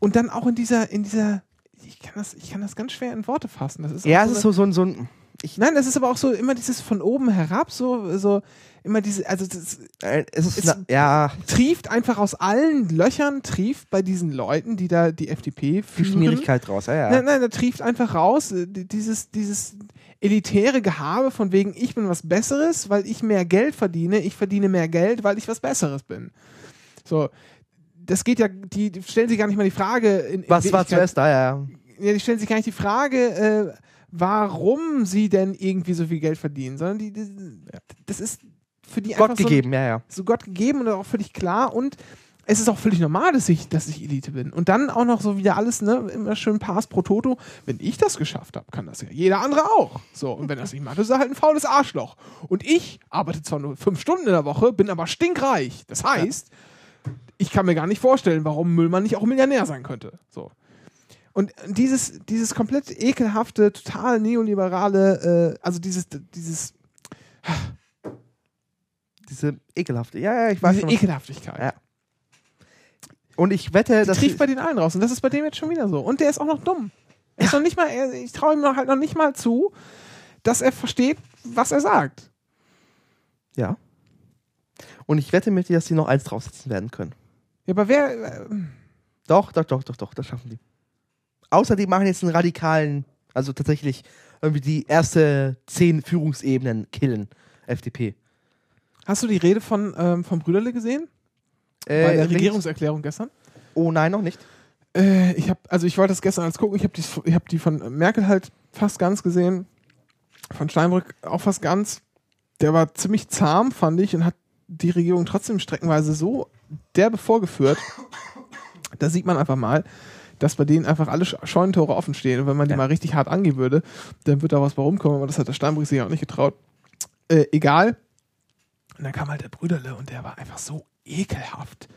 [SPEAKER 2] und dann auch in dieser, in dieser, ich kann das, ich kann das ganz schwer in Worte fassen.
[SPEAKER 3] Ja, es
[SPEAKER 2] so
[SPEAKER 3] ist so, so, ein- so ein.
[SPEAKER 2] Nein, das ist aber auch so immer dieses von oben herab, so, so immer diese, also das
[SPEAKER 3] Äh, es ist.
[SPEAKER 2] Es-
[SPEAKER 3] na, ja,
[SPEAKER 2] trieft einfach aus allen Löchern, trieft bei diesen Leuten, die da die FDP
[SPEAKER 3] die
[SPEAKER 2] führen.
[SPEAKER 3] Schmierigkeit raus. Ja, ja.
[SPEAKER 2] Nein, nein, da trieft einfach raus, äh, die- dieses, dieses elitäre Gehabe von wegen, ich bin was Besseres, weil ich mehr Geld verdiene, ich verdiene mehr Geld, weil ich was Besseres bin. So, das geht ja, die, die stellen sich gar nicht mal die Frage, in, in
[SPEAKER 3] Was war zuerst da? Ja.
[SPEAKER 2] ja, die stellen sich gar nicht die Frage, äh, warum sie denn irgendwie so viel Geld verdienen, sondern die, die das ist für die
[SPEAKER 3] Gott gegeben, ja, ja.
[SPEAKER 2] so, so Gott gegeben und auch völlig klar und es ist auch völlig normal, dass ich, dass ich Elite bin. Und dann auch noch so wieder alles, ne, immer schön Pass pro Toto. Wenn ich das geschafft habe, kann das ja jeder andere auch. So, und wenn das nicht macht, ist er halt ein faules Arschloch. Und ich arbeite zwar nur fünf Stunden in der Woche, bin aber stinkreich. Das heißt, ich kann mir gar nicht vorstellen, warum Müllmann nicht auch Millionär sein könnte. So. Und dieses, dieses komplett ekelhafte, total neoliberale, äh, also dieses, dieses,
[SPEAKER 3] Diese ekelhafte. Ja, ja, ich weiß
[SPEAKER 2] diese
[SPEAKER 3] schon.
[SPEAKER 2] Ekelhaftigkeit.
[SPEAKER 3] Ja. Und ich wette,
[SPEAKER 2] Die
[SPEAKER 3] dass.
[SPEAKER 2] trifft bei den allen raus. Und das ist bei dem jetzt schon wieder so. Und der ist auch noch dumm. Er ist noch nicht mal, er, ich traue ihm noch halt noch nicht mal zu, dass er versteht, was er sagt.
[SPEAKER 3] ja. Und ich wette mit dir, dass sie noch eins draufsetzen werden können.
[SPEAKER 2] Ja, aber wer, äh,
[SPEAKER 3] Doch, doch, doch, doch, doch, das schaffen die. Außer die machen jetzt einen radikalen, also tatsächlich irgendwie die erste zehn Führungsebenen killen, FDP.
[SPEAKER 2] Hast du die Rede von, ähm, von Brüderle gesehen?
[SPEAKER 3] Äh,
[SPEAKER 2] Bei der Regierungserklärung gestern?
[SPEAKER 3] Oh nein, noch nicht.
[SPEAKER 2] Äh, ich habe, also ich wollte das gestern als gucken. Ich habe die, ich habe die von Merkel halt fast ganz gesehen, von Steinbrück auch fast ganz. Der war ziemlich zahm, fand ich, und hat die Regierung trotzdem streckenweise so derbe vorgeführt. Da sieht man einfach mal, dass bei denen einfach alle Sch- Scheunentore offen stehen. Und wenn man die
[SPEAKER 3] Ja.
[SPEAKER 2] mal richtig hart angehen würde, dann wird da was bei rumkommen. Aber das hat der Steinbrück sich auch nicht getraut. Äh, egal. Und dann kam halt der Brüderle und der war einfach so ekelhaft.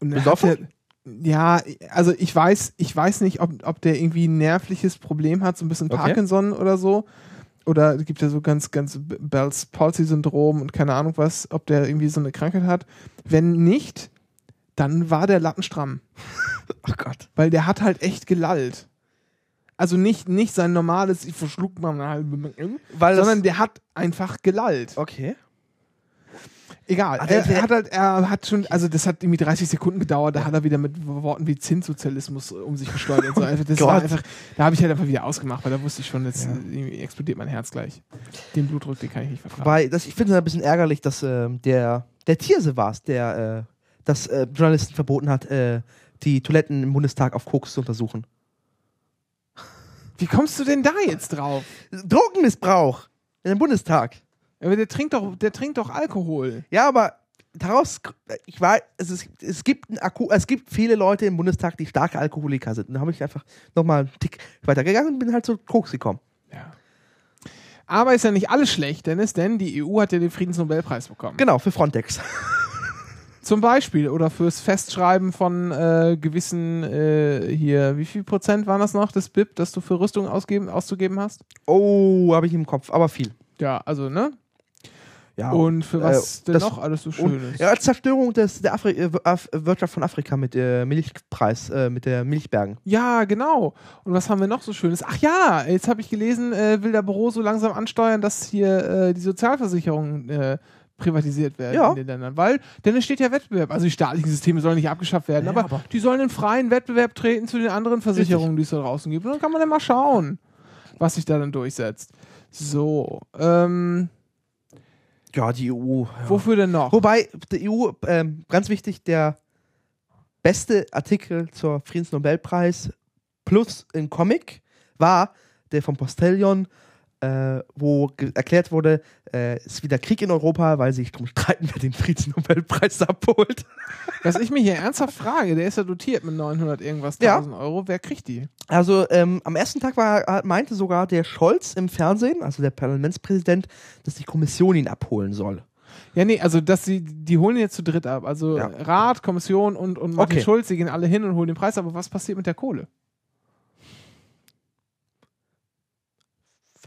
[SPEAKER 2] Und dann hat
[SPEAKER 3] Besoffen?
[SPEAKER 2] der, ja, also ich weiß, ich weiß nicht, ob, ob der irgendwie ein nervliches Problem hat, so ein bisschen
[SPEAKER 3] Okay.
[SPEAKER 2] Parkinson oder so. Oder es gibt ja so ganz, ganz Bell's Palsy-Syndrom und keine Ahnung was, ob der irgendwie so eine Krankheit hat. Wenn nicht, dann war der Lattenstramm.
[SPEAKER 3] Ach Gott.
[SPEAKER 2] Weil der hat halt echt gelallt. Also nicht, nicht sein normales, ich verschluck mal eine halbe, sondern der hat einfach gelallt.
[SPEAKER 3] okay.
[SPEAKER 2] Egal.
[SPEAKER 3] Der-
[SPEAKER 2] er, er hat halt, er hat schon, also das hat irgendwie 30 Sekunden gedauert, da hat er wieder mit Worten wie Zinssozialismus um sich gesteuert und so. Also das war
[SPEAKER 3] Gott.
[SPEAKER 2] einfach, da habe ich halt einfach wieder ausgemacht, weil da wusste ich schon, jetzt
[SPEAKER 3] Ja.
[SPEAKER 2] äh, explodiert mein Herz gleich. Den Blutdruck, den kann ich nicht vertragen.
[SPEAKER 3] Wobei, das, ich finde es ein bisschen ärgerlich, dass ähm, der, der Tierse war es, der äh, das äh, Journalisten verboten hat, äh, die Toiletten im Bundestag auf Koks zu untersuchen.
[SPEAKER 2] Wie kommst du denn da jetzt drauf?
[SPEAKER 3] Drogenmissbrauch in dem Bundestag.
[SPEAKER 2] Aber der trinkt doch, der trinkt doch Alkohol.
[SPEAKER 3] Ja, aber daraus, ich weiß, es, ist, es, gibt einen Akku, es gibt viele Leute im Bundestag, die starke Alkoholiker sind. Und da habe ich einfach nochmal einen Tick weitergegangen und bin halt zu Koks gekommen.
[SPEAKER 2] Ja. Aber ist ja nicht alles schlecht, Dennis, denn die EU hat ja den Friedensnobelpreis bekommen.
[SPEAKER 3] Genau, für Frontex.
[SPEAKER 2] Zum Beispiel oder fürs Festschreiben von äh, gewissen äh, hier, wie viel Prozent waren das noch, das BIP, das du für Rüstung ausgeben, auszugeben hast?
[SPEAKER 3] Oh, habe ich im Kopf, aber viel.
[SPEAKER 2] Ja, also, ne?
[SPEAKER 3] Ja,
[SPEAKER 2] Und für was
[SPEAKER 3] äh,
[SPEAKER 2] denn
[SPEAKER 3] das-
[SPEAKER 2] noch alles so
[SPEAKER 3] und,
[SPEAKER 2] schön ist.
[SPEAKER 3] ja, Zerstörung des, der Afri äh, Af Wirtschaft von Afrika mit der Milchpreis, äh, mit der Milchbergen.
[SPEAKER 2] Ja, genau. Und was haben wir noch so Schönes? Ach ja, jetzt habe ich gelesen, äh, will der Büro so langsam ansteuern, dass hier äh, die Sozialversicherungen äh, privatisiert werden
[SPEAKER 3] Ja.
[SPEAKER 2] in den Ländern. Weil, denn es steht ja Wettbewerb. Also die staatlichen Systeme sollen nicht abgeschafft werden,
[SPEAKER 3] Ja,
[SPEAKER 2] aber,
[SPEAKER 3] aber-
[SPEAKER 2] die sollen in freien Wettbewerb treten zu den anderen Versicherungen, die es da draußen gibt. Und dann kann man ja mal schauen, was sich da dann durchsetzt. So, ähm,
[SPEAKER 3] Ja, die EU.
[SPEAKER 2] wofür denn noch?
[SPEAKER 3] Wobei, die EU, ähm, ganz wichtig, der beste Artikel zur Friedensnobelpreis plus im Comic war der vom Postillon, äh, wo erklärt wurde, äh, es ist wieder Krieg in Europa, weil sie sich drum streiten, wer den Friedensnobelpreis abholt.
[SPEAKER 2] Was ich mich hier ernsthaft frage, der ist ja dotiert mit 900 irgendwas
[SPEAKER 3] Ja.
[SPEAKER 2] 1000 Euro. Wer kriegt die?
[SPEAKER 3] Also ähm, am ersten Tag war, meinte sogar der Scholz im Fernsehen, also der Parlamentspräsident, dass die Kommission ihn abholen soll.
[SPEAKER 2] Ja, nee, also dass sie, die holen ihn jetzt zu dritt ab. Also
[SPEAKER 3] Ja.
[SPEAKER 2] Rat, Kommission und, und Martin
[SPEAKER 3] Okay.
[SPEAKER 2] Schulz, die gehen alle hin und holen den Preis. Aber was passiert mit der Kohle?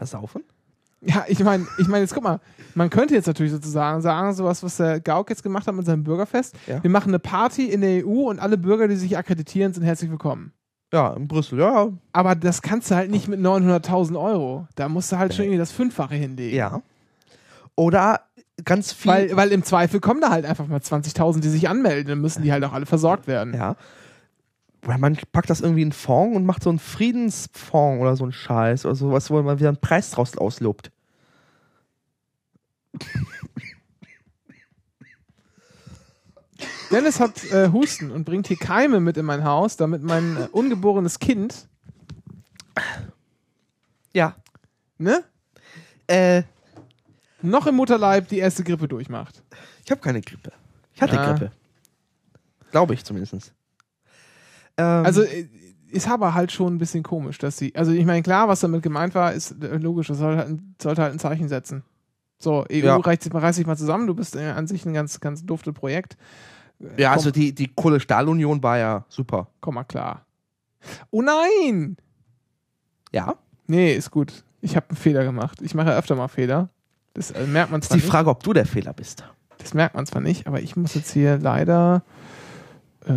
[SPEAKER 3] Versaufen?
[SPEAKER 2] Ja, ich meine, ich meine, jetzt guck mal, man könnte jetzt natürlich sozusagen sagen, sowas, was der Gauck jetzt gemacht hat mit seinem Bürgerfest.
[SPEAKER 3] Ja.
[SPEAKER 2] Wir machen eine Party in der EU und alle Bürger, die sich akkreditieren, sind herzlich willkommen.
[SPEAKER 3] Ja, in Brüssel, ja.
[SPEAKER 2] Aber das kannst du halt nicht mit 900.000 Euro. Da musst du halt schon irgendwie das Fünffache hinlegen.
[SPEAKER 3] Ja. Oder ganz viel.
[SPEAKER 2] Weil, weil im Zweifel kommen da halt einfach mal 20.000, die sich anmelden. Dann müssen die halt auch alle versorgt werden.
[SPEAKER 3] Ja. Oder man packt das irgendwie in einen Fonds und macht so einen Friedensfonds oder so einen Scheiß oder sowas, wo man wieder einen Preis draus auslobt.
[SPEAKER 2] Dennis hat äh, Husten und bringt hier Keime mit in mein Haus, damit mein äh, ungeborenes Kind,
[SPEAKER 3] Ja.
[SPEAKER 2] ne,
[SPEAKER 3] Äh,
[SPEAKER 2] noch im Mutterleib die erste Grippe durchmacht.
[SPEAKER 3] ich habe keine Grippe. Ich hatte
[SPEAKER 2] Ja.
[SPEAKER 3] Grippe. Glaube ich zumindest. Ähm,
[SPEAKER 2] Also äh, ist aber halt schon ein bisschen komisch, dass sie, also ich meine, klar, was damit gemeint war, ist äh, logisch, das soll halt ein, sollte halt ein Zeichen setzen. So, EU
[SPEAKER 3] Ja.
[SPEAKER 2] reißt, sich mal- reiß sich mal zusammen, du bist äh, an sich ein ganz, ganz duftes Projekt.
[SPEAKER 3] Ja, also
[SPEAKER 2] komm,
[SPEAKER 3] die, die Kohle-Stahl-Union war ja super.
[SPEAKER 2] komm mal klar. Oh nein!
[SPEAKER 3] Ja.
[SPEAKER 2] Nee, ist gut. Ich habe einen Fehler gemacht. Ich mache ja öfter mal Fehler. Das äh, merkt man
[SPEAKER 3] Ist
[SPEAKER 2] zwar
[SPEAKER 3] die
[SPEAKER 2] nicht.
[SPEAKER 3] Frage, ob du der Fehler bist.
[SPEAKER 2] Das merkt man zwar nicht, aber ich muss jetzt hier leider. Äh,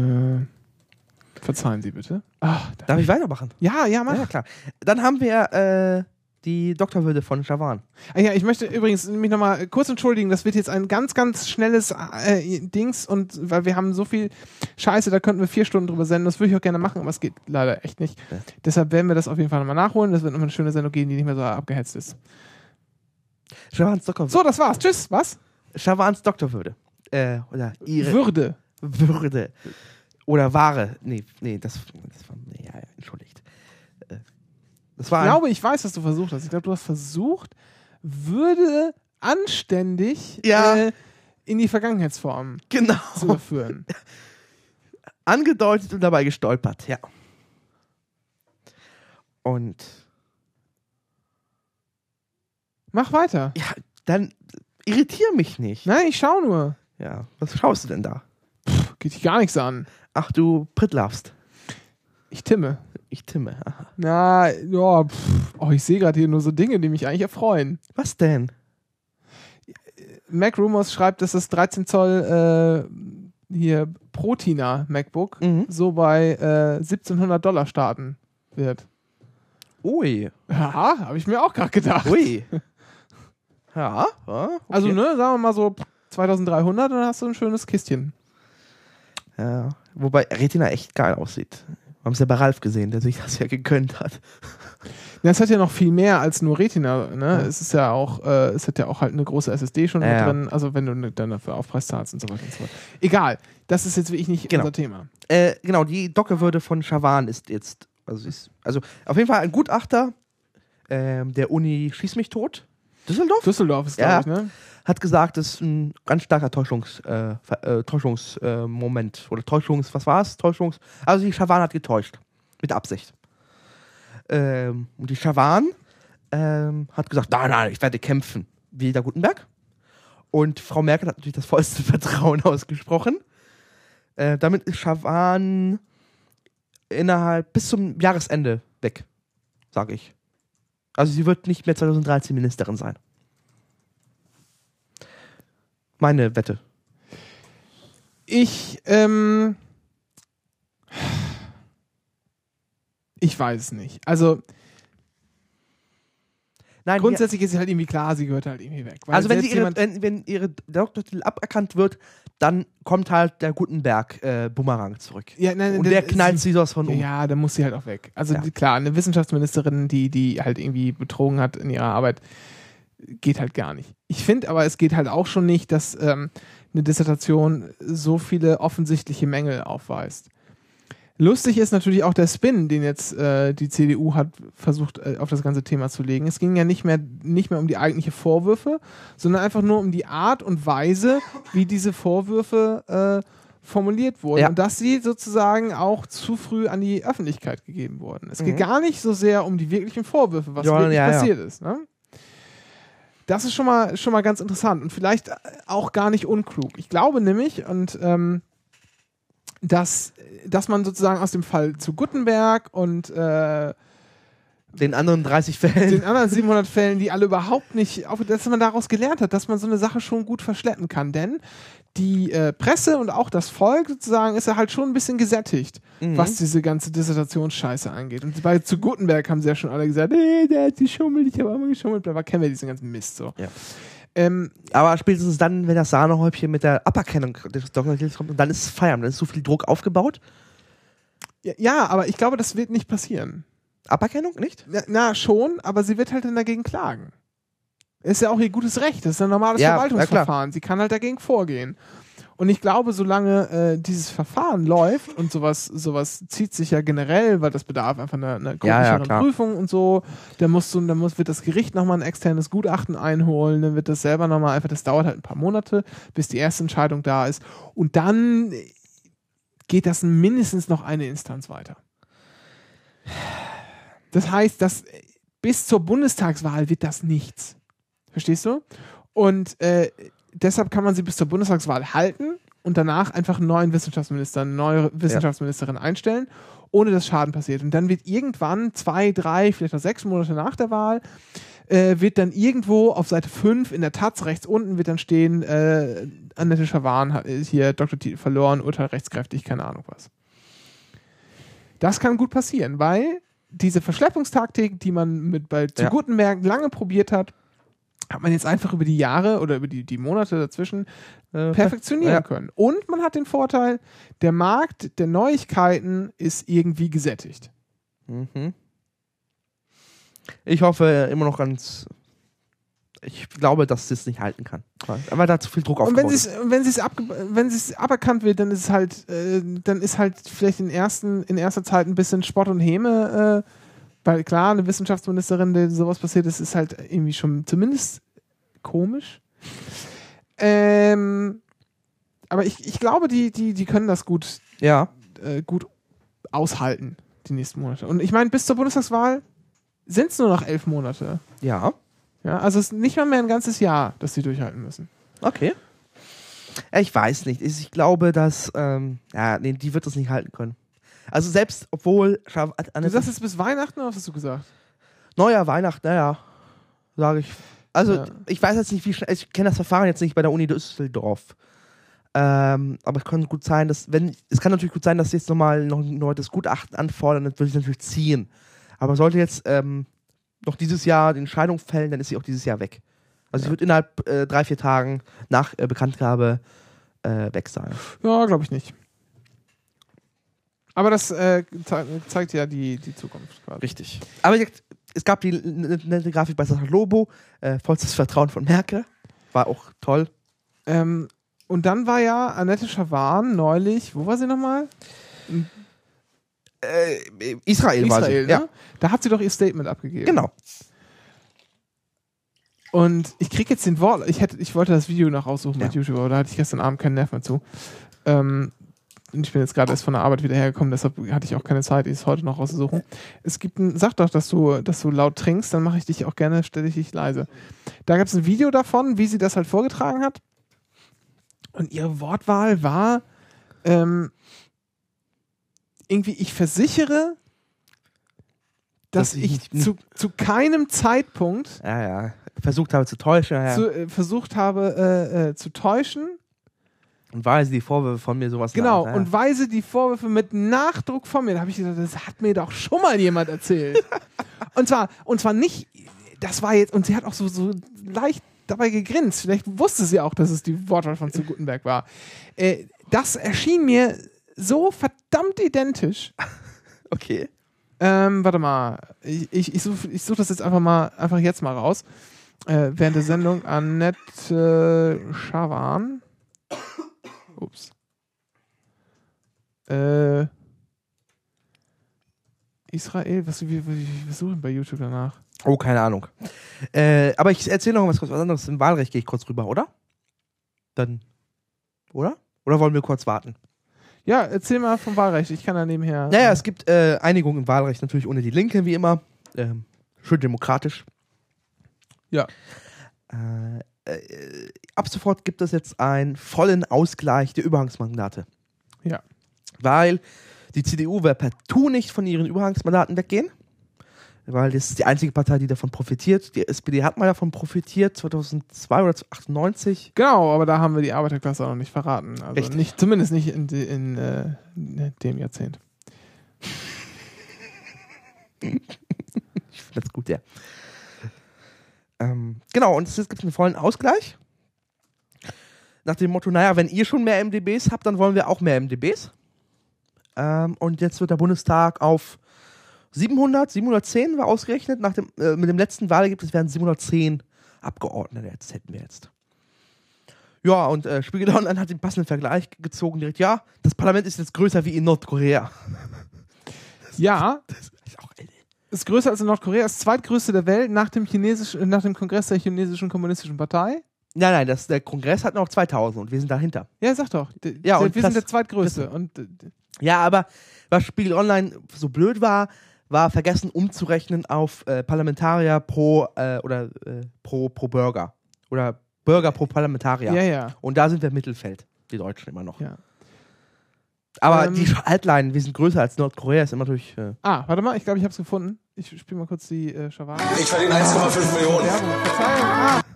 [SPEAKER 2] verzeihen Sie bitte. Ach, da,
[SPEAKER 3] Darf ich weitermachen?
[SPEAKER 2] ja, ja, mach.
[SPEAKER 3] Ja, klar. Dann haben wir äh, die Doktorwürde von Javan.
[SPEAKER 2] Ah, ja, ich möchte übrigens mich nochmal kurz entschuldigen. Das wird jetzt ein ganz, ganz schnelles äh, Dings und weil wir haben so viel Scheiße, da könnten wir vier Stunden drüber senden. Das würde ich auch gerne machen, aber es geht leider echt nicht.
[SPEAKER 3] Ja.
[SPEAKER 2] Deshalb werden wir das auf jeden Fall nochmal nachholen. Das wird nochmal eine schöne Sendung geben, die nicht mehr so abgehetzt ist.
[SPEAKER 3] Javans Doktorwürde.
[SPEAKER 2] So, das war's. Tschüss. Was?
[SPEAKER 3] Javans Doktorwürde. Äh, oder ihre
[SPEAKER 2] Würde.
[SPEAKER 3] Würde. Oder Ware. Nee, nee, das, das war. Nee, ja, entschuldigt. Äh, Das war
[SPEAKER 2] Ich glaube, ich weiß, was du versucht hast. Ich glaube, du hast versucht, Würde anständig
[SPEAKER 3] Ja.
[SPEAKER 2] äh, in die Vergangenheitsform
[SPEAKER 3] genau
[SPEAKER 2] zu überführen.
[SPEAKER 3] angedeutet und dabei gestolpert, ja. Und
[SPEAKER 2] Mach weiter.
[SPEAKER 3] ja, dann irritier mich nicht.
[SPEAKER 2] Nein, ich schau nur.
[SPEAKER 3] Ja, was schaust du denn da?
[SPEAKER 2] Geht dich gar nichts an.
[SPEAKER 3] Ach, du Prittlaffst.
[SPEAKER 2] Ich timme.
[SPEAKER 3] Ich timme. Aha.
[SPEAKER 2] Na, ja, pff. oh, ich sehe gerade hier nur so Dinge, die mich eigentlich erfreuen.
[SPEAKER 3] Was denn?
[SPEAKER 2] Mac Rumors schreibt, dass das 13 Zoll äh, hier Protina MacBook
[SPEAKER 3] Mhm.
[SPEAKER 2] so bei äh, 1700 Dollar starten wird.
[SPEAKER 3] Ui.
[SPEAKER 2] Ja, habe ich mir auch gerade gedacht.
[SPEAKER 3] Ui. ja, ja okay.
[SPEAKER 2] Also, ne, sagen wir mal so 2300 und dann hast du ein schönes Kistchen.
[SPEAKER 3] Ja. Wobei Retina echt geil aussieht. Wir haben es ja bei Ralf gesehen, der sich das ja gegönnt hat.
[SPEAKER 2] Ja, es hat ja noch viel mehr als nur Retina, ne?
[SPEAKER 3] Ja.
[SPEAKER 2] Es ist ja auch, äh, es hat ja auch halt eine große SSD schon
[SPEAKER 3] Ja,
[SPEAKER 2] mit drin, also wenn du ne- dann dafür Aufpreis zahlst und so weiter und so fort. Egal, das ist jetzt wirklich nicht
[SPEAKER 3] Genau.
[SPEAKER 2] unser Thema.
[SPEAKER 3] Äh, genau, die Dockerwürde von Chavan ist jetzt, also, ist, also auf jeden Fall ein Gutachter ähm, der Uni Schieß mich tot, Düsseldorf,
[SPEAKER 2] Düsseldorf ist,
[SPEAKER 3] Ja.
[SPEAKER 2] glaube ich, ne?
[SPEAKER 3] hat gesagt, das ist ein ganz starker Täuschungs, äh, äh, Täuschungsmoment äh, Moment. oder Täuschungs, was war es? Täuschungs, also die Chavan hat getäuscht, mit Absicht. Ähm, und die Chavan ähm, hat gesagt, nein, nein, ich werde kämpfen, wie der Gutenberg. Und Frau Merkel hat natürlich das vollste Vertrauen ausgesprochen. Äh, damit ist Chavan innerhalb bis zum Jahresende weg, sage ich. Also sie wird nicht mehr 2013 Ministerin sein. Meine Wette.
[SPEAKER 2] Ich, ähm, ich weiß nicht. Also
[SPEAKER 3] Nein,
[SPEAKER 2] grundsätzlich ist sie halt irgendwie klar, sie gehört halt irgendwie weg.
[SPEAKER 3] also wenn, ihre, wenn, wenn ihre Doktortitel aberkannt wird, dann kommt halt der Gutenberg äh, Bumerang zurück.
[SPEAKER 2] ja, nein,
[SPEAKER 3] Und
[SPEAKER 2] der-
[SPEAKER 3] der knallt sie sowas von um.
[SPEAKER 2] Ja, dann muss sie halt auch weg. Also
[SPEAKER 3] Ja.
[SPEAKER 2] klar, eine Wissenschaftsministerin, die, die halt irgendwie betrogen hat in ihrer Arbeit, geht halt gar nicht. Ich finde aber, es geht halt auch schon nicht, dass ähm, eine Dissertation so viele offensichtliche Mängel aufweist. Lustig ist natürlich auch der Spin, den jetzt äh, die CDU hat versucht, äh, auf das ganze Thema zu legen. Es ging ja nicht mehr, nicht mehr um die eigentlichen Vorwürfe, sondern einfach nur um die Art und Weise, wie diese Vorwürfe äh, formuliert wurden.
[SPEAKER 3] Ja.
[SPEAKER 2] Und dass sie sozusagen auch zu früh an die Öffentlichkeit gegeben wurden. Es geht
[SPEAKER 3] Mhm.
[SPEAKER 2] gar nicht so sehr um die wirklichen Vorwürfe, was
[SPEAKER 3] Ja,
[SPEAKER 2] wirklich
[SPEAKER 3] ja, ja.
[SPEAKER 2] passiert ist. Ne? Das ist schon mal, schon mal ganz interessant und vielleicht auch gar nicht unklug. Ich glaube nämlich, und ähm, dass, dass man sozusagen aus dem Fall zu Gutenberg und äh,
[SPEAKER 3] Den anderen 30 Fällen.
[SPEAKER 2] den anderen 700 Fällen, die alle überhaupt nicht, auf, dass man daraus gelernt hat, dass man so eine Sache schon gut verschleppen kann. Denn die äh, Presse und auch das Volk sozusagen ist ja halt schon ein bisschen gesättigt,
[SPEAKER 3] Mhm.
[SPEAKER 2] was diese ganze Dissertationsscheiße angeht. Und bei zu Gutenberg haben sie ja schon alle gesagt, hey, der hat geschummelt, ich habe auch mal geschummelt, aber kennen wir diesen ganzen Mist so.
[SPEAKER 3] Ja.
[SPEAKER 2] Ähm,
[SPEAKER 3] Aber spätestens dann, wenn das Sahnehäubchen mit der Aberkennung des Doktortitels kommt, dann ist es Feierabend. Dann ist so viel Druck aufgebaut.
[SPEAKER 2] ja, ja, aber ich glaube, das wird nicht passieren.
[SPEAKER 3] Aberkennung, nicht?
[SPEAKER 2] Na, na, schon, aber sie wird halt dann dagegen klagen. Ist ja auch ihr gutes Recht, das ist ein normales
[SPEAKER 3] Ja,
[SPEAKER 2] Verwaltungsverfahren. Sie kann halt dagegen vorgehen. Und ich glaube, solange äh, dieses Verfahren läuft und sowas, sowas zieht sich ja generell, weil das bedarf einfach einer, einer
[SPEAKER 3] Ja, ja.
[SPEAKER 2] Prüfung und so, dann musst du, dann muss, wird das Gericht nochmal ein externes Gutachten einholen, dann wird das selber nochmal einfach, das dauert halt ein paar Monate, bis die erste Entscheidung da ist. Und dann geht das mindestens noch eine Instanz weiter. Das heißt, dass bis zur Bundestagswahl wird das nichts. Verstehst du? Und äh, deshalb kann man sie bis zur Bundestagswahl halten und danach einfach einen neuen Wissenschaftsminister, eine neue Wissenschaftsministerin einstellen, ohne dass Schaden passiert. Und dann wird irgendwann zwei, drei, vielleicht noch sechs Monate nach der Wahl, äh, wird dann irgendwo auf Seite 5 in der Taz rechts unten wird dann stehen, äh, Annette Schawan hat hier Doktortitel verloren, Urteil rechtskräftig, keine Ahnung was. Das kann gut passieren, weil diese Verschleppungstaktik, die man mit bei zu
[SPEAKER 3] Ja.
[SPEAKER 2] guten Märkten lange probiert hat, hat man jetzt einfach über die Jahre oder über die, die Monate dazwischen
[SPEAKER 3] Äh,
[SPEAKER 2] perfektionieren
[SPEAKER 3] ja.
[SPEAKER 2] können. Und man hat den Vorteil, der Markt der Neuigkeiten ist irgendwie gesättigt.
[SPEAKER 3] Mhm. Ich hoffe immer noch ganz. Ich glaube, dass es nicht halten kann. Aber da zu viel Druck
[SPEAKER 2] Und wenn
[SPEAKER 3] aufgebaut
[SPEAKER 2] sie es wenn sie's aberkannt wird, dann ist es halt äh, dann ist halt vielleicht in ersten in erster Zeit ein bisschen Spott und Häme, äh, weil klar eine Wissenschaftsministerin, der sowas passiert ist, ist halt irgendwie schon zumindest komisch. Ähm, aber ich, ich glaube, die, die, die können das gut,
[SPEAKER 3] Ja.
[SPEAKER 2] äh, gut aushalten, die nächsten Monate. Und ich meine, bis zur Bundestagswahl sind es nur noch elf Monate.
[SPEAKER 3] Ja.
[SPEAKER 2] Ja, also es ist nicht mal mehr ein ganzes Jahr, das sie durchhalten müssen.
[SPEAKER 3] Okay. Ja, Ich weiß nicht. Ich glaube, dass. Ähm, ja, nee, die wird das nicht halten können. Also selbst, obwohl.
[SPEAKER 2] Du sagst jetzt bis Weihnachten oder was hast du gesagt?
[SPEAKER 3] Neuer Weihnachten, naja. Sage ich. Also,
[SPEAKER 2] Ja.
[SPEAKER 3] ich weiß jetzt nicht, wie schnell. Ich kenne das Verfahren jetzt nicht bei der Uni Düsseldorf. Ähm, aber es kann gut sein, dass, wenn, es kann natürlich gut sein, dass sie jetzt nochmal noch ein neues Gutachten anfordern, das würde ich natürlich ziehen. Aber sollte jetzt ähm, noch dieses Jahr die Entscheidung fällen, dann ist sie auch dieses Jahr weg. Also sie wird innerhalb äh, drei, vier Tagen nach äh, Bekanntgabe äh, weg sein.
[SPEAKER 2] Ja, glaube ich nicht. Aber das äh, ze zeigt ja die, die Zukunft quasi.
[SPEAKER 3] Richtig. Aber jetzt, es gab die nette Grafik bei Sascha Lobo, äh, vollstes Vertrauen von Merkel. War auch toll.
[SPEAKER 2] Ähm, und dann war ja Annette Schawan neulich, wo war sie nochmal?
[SPEAKER 3] Äh, Israel, war sie.
[SPEAKER 2] Israel, ne?
[SPEAKER 3] Ja,
[SPEAKER 2] Da hat sie doch ihr Statement abgegeben.
[SPEAKER 3] genau.
[SPEAKER 2] Und ich krieg jetzt den Wort, ich hätte, ich wollte das Video noch raussuchen
[SPEAKER 3] Ja.
[SPEAKER 2] mit YouTube, aber da hatte ich gestern Abend keinen Nerv mehr zu. Ähm, und ich bin jetzt gerade erst von der Arbeit wieder hergekommen, deshalb hatte ich auch keine Zeit, es heute noch rauszusuchen. Es gibt ein, sag doch, dass du, dass du laut trinkst, dann mache ich dich auch gerne, stelle ich dich leise. Da gab es ein Video davon, wie sie das halt vorgetragen hat. Und ihre Wortwahl war ähm, irgendwie, ich versichere, dass,
[SPEAKER 3] Dass ich
[SPEAKER 2] ich zu, zu keinem Zeitpunkt
[SPEAKER 3] Ja, ja. Versucht habe zu täuschen. Ja.
[SPEAKER 2] zu, äh, versucht habe äh, äh, zu täuschen.
[SPEAKER 3] Und weil sie die Vorwürfe von mir sowas
[SPEAKER 2] Genau,
[SPEAKER 3] sagt, ja.
[SPEAKER 2] und weise die Vorwürfe mit Nachdruck von mir. Da habe ich gesagt, das hat mir doch schon mal jemand erzählt. und zwar, und zwar nicht, das war jetzt, und sie hat auch so, so leicht dabei gegrinst. Vielleicht wusste sie auch, dass es die Wortwahl von zu Gutenberg war. Äh, das erschien mir so verdammt identisch.
[SPEAKER 3] Okay.
[SPEAKER 2] Ähm, warte mal, ich, ich, ich suche ich such das jetzt einfach mal, einfach jetzt mal raus. Äh, während der Sendung Annette Schawan. Ups. Äh, Israel, was, wie, wie, wie suchen bei YouTube danach?
[SPEAKER 3] Oh, keine Ahnung. Äh, aber ich erzähle noch was kurz was anderes. Im Wahlrecht gehe ich kurz rüber, oder? Dann. Oder? Oder wollen wir kurz warten?
[SPEAKER 2] Ja, erzähl mal vom Wahlrecht, ich kann da nebenher.
[SPEAKER 3] Naja, es gibt äh, Einigung im Wahlrecht, natürlich ohne die Linke, wie immer. Ähm, schön demokratisch.
[SPEAKER 2] Ja.
[SPEAKER 3] Äh, äh, ab sofort gibt es jetzt einen vollen Ausgleich der Überhangsmandate.
[SPEAKER 2] Ja.
[SPEAKER 3] Weil die CDU will partout nicht von ihren Überhangsmandaten weggehen. Weil das ist die einzige Partei, die davon profitiert. Die SPD hat mal davon profitiert, 2002 oder 98.
[SPEAKER 2] Genau, aber da haben wir die Arbeiterklasse auch noch nicht verraten. Also
[SPEAKER 3] Richtig.
[SPEAKER 2] nicht, zumindest nicht in, de- in, äh, in dem Jahrzehnt.
[SPEAKER 3] Ich finde das gut, ja. Ähm, genau, und es gibt einen vollen Ausgleich. Nach dem Motto, naja, wenn ihr schon mehr MDBs habt, dann wollen wir auch mehr MDBs. Ähm, und jetzt wird der Bundestag auf 700, 710 war ausgerechnet. Nach dem, äh, mit dem letzten Wahlergebnis werden 710 Abgeordnete. Jetzt hätten wir jetzt. Ja, und äh, Spiegel Online hat den passenden Vergleich gezogen direkt. Ja, das Parlament ist jetzt größer wie in Nordkorea.
[SPEAKER 2] Ja,
[SPEAKER 3] Das ist auch, ey,
[SPEAKER 2] ist größer als in Nordkorea, ist zweitgrößte der Welt nach dem, Chinesisch, nach dem Kongress der chinesischen kommunistischen Partei.
[SPEAKER 3] Nein, nein, das, der Kongress hat noch 2000 und wir sind dahinter.
[SPEAKER 2] Ja, sag doch. D-
[SPEAKER 3] Ja, und
[SPEAKER 2] wir
[SPEAKER 3] das-
[SPEAKER 2] sind der zweitgrößte. Und äh,
[SPEAKER 3] Ja, aber was Spiegel Online so blöd war, war vergessen umzurechnen auf äh, Parlamentarier pro äh, oder äh, pro, pro Bürger. Oder Bürger pro Parlamentarier.
[SPEAKER 2] ja, ja.
[SPEAKER 3] Und da sind wir im Mittelfeld. die Deutschen immer noch.
[SPEAKER 2] Ja.
[SPEAKER 3] Aber
[SPEAKER 2] Ähm,
[SPEAKER 3] die Altline, wir sind größer als Nordkorea, ist immer durch. Äh,
[SPEAKER 2] Ah, warte mal, ich glaube, ich habe es gefunden. Ich spiele mal kurz die äh, Schawan.
[SPEAKER 4] Ich verdiene 1,5 Millionen.
[SPEAKER 2] Werbung. Verzeihung. Ah.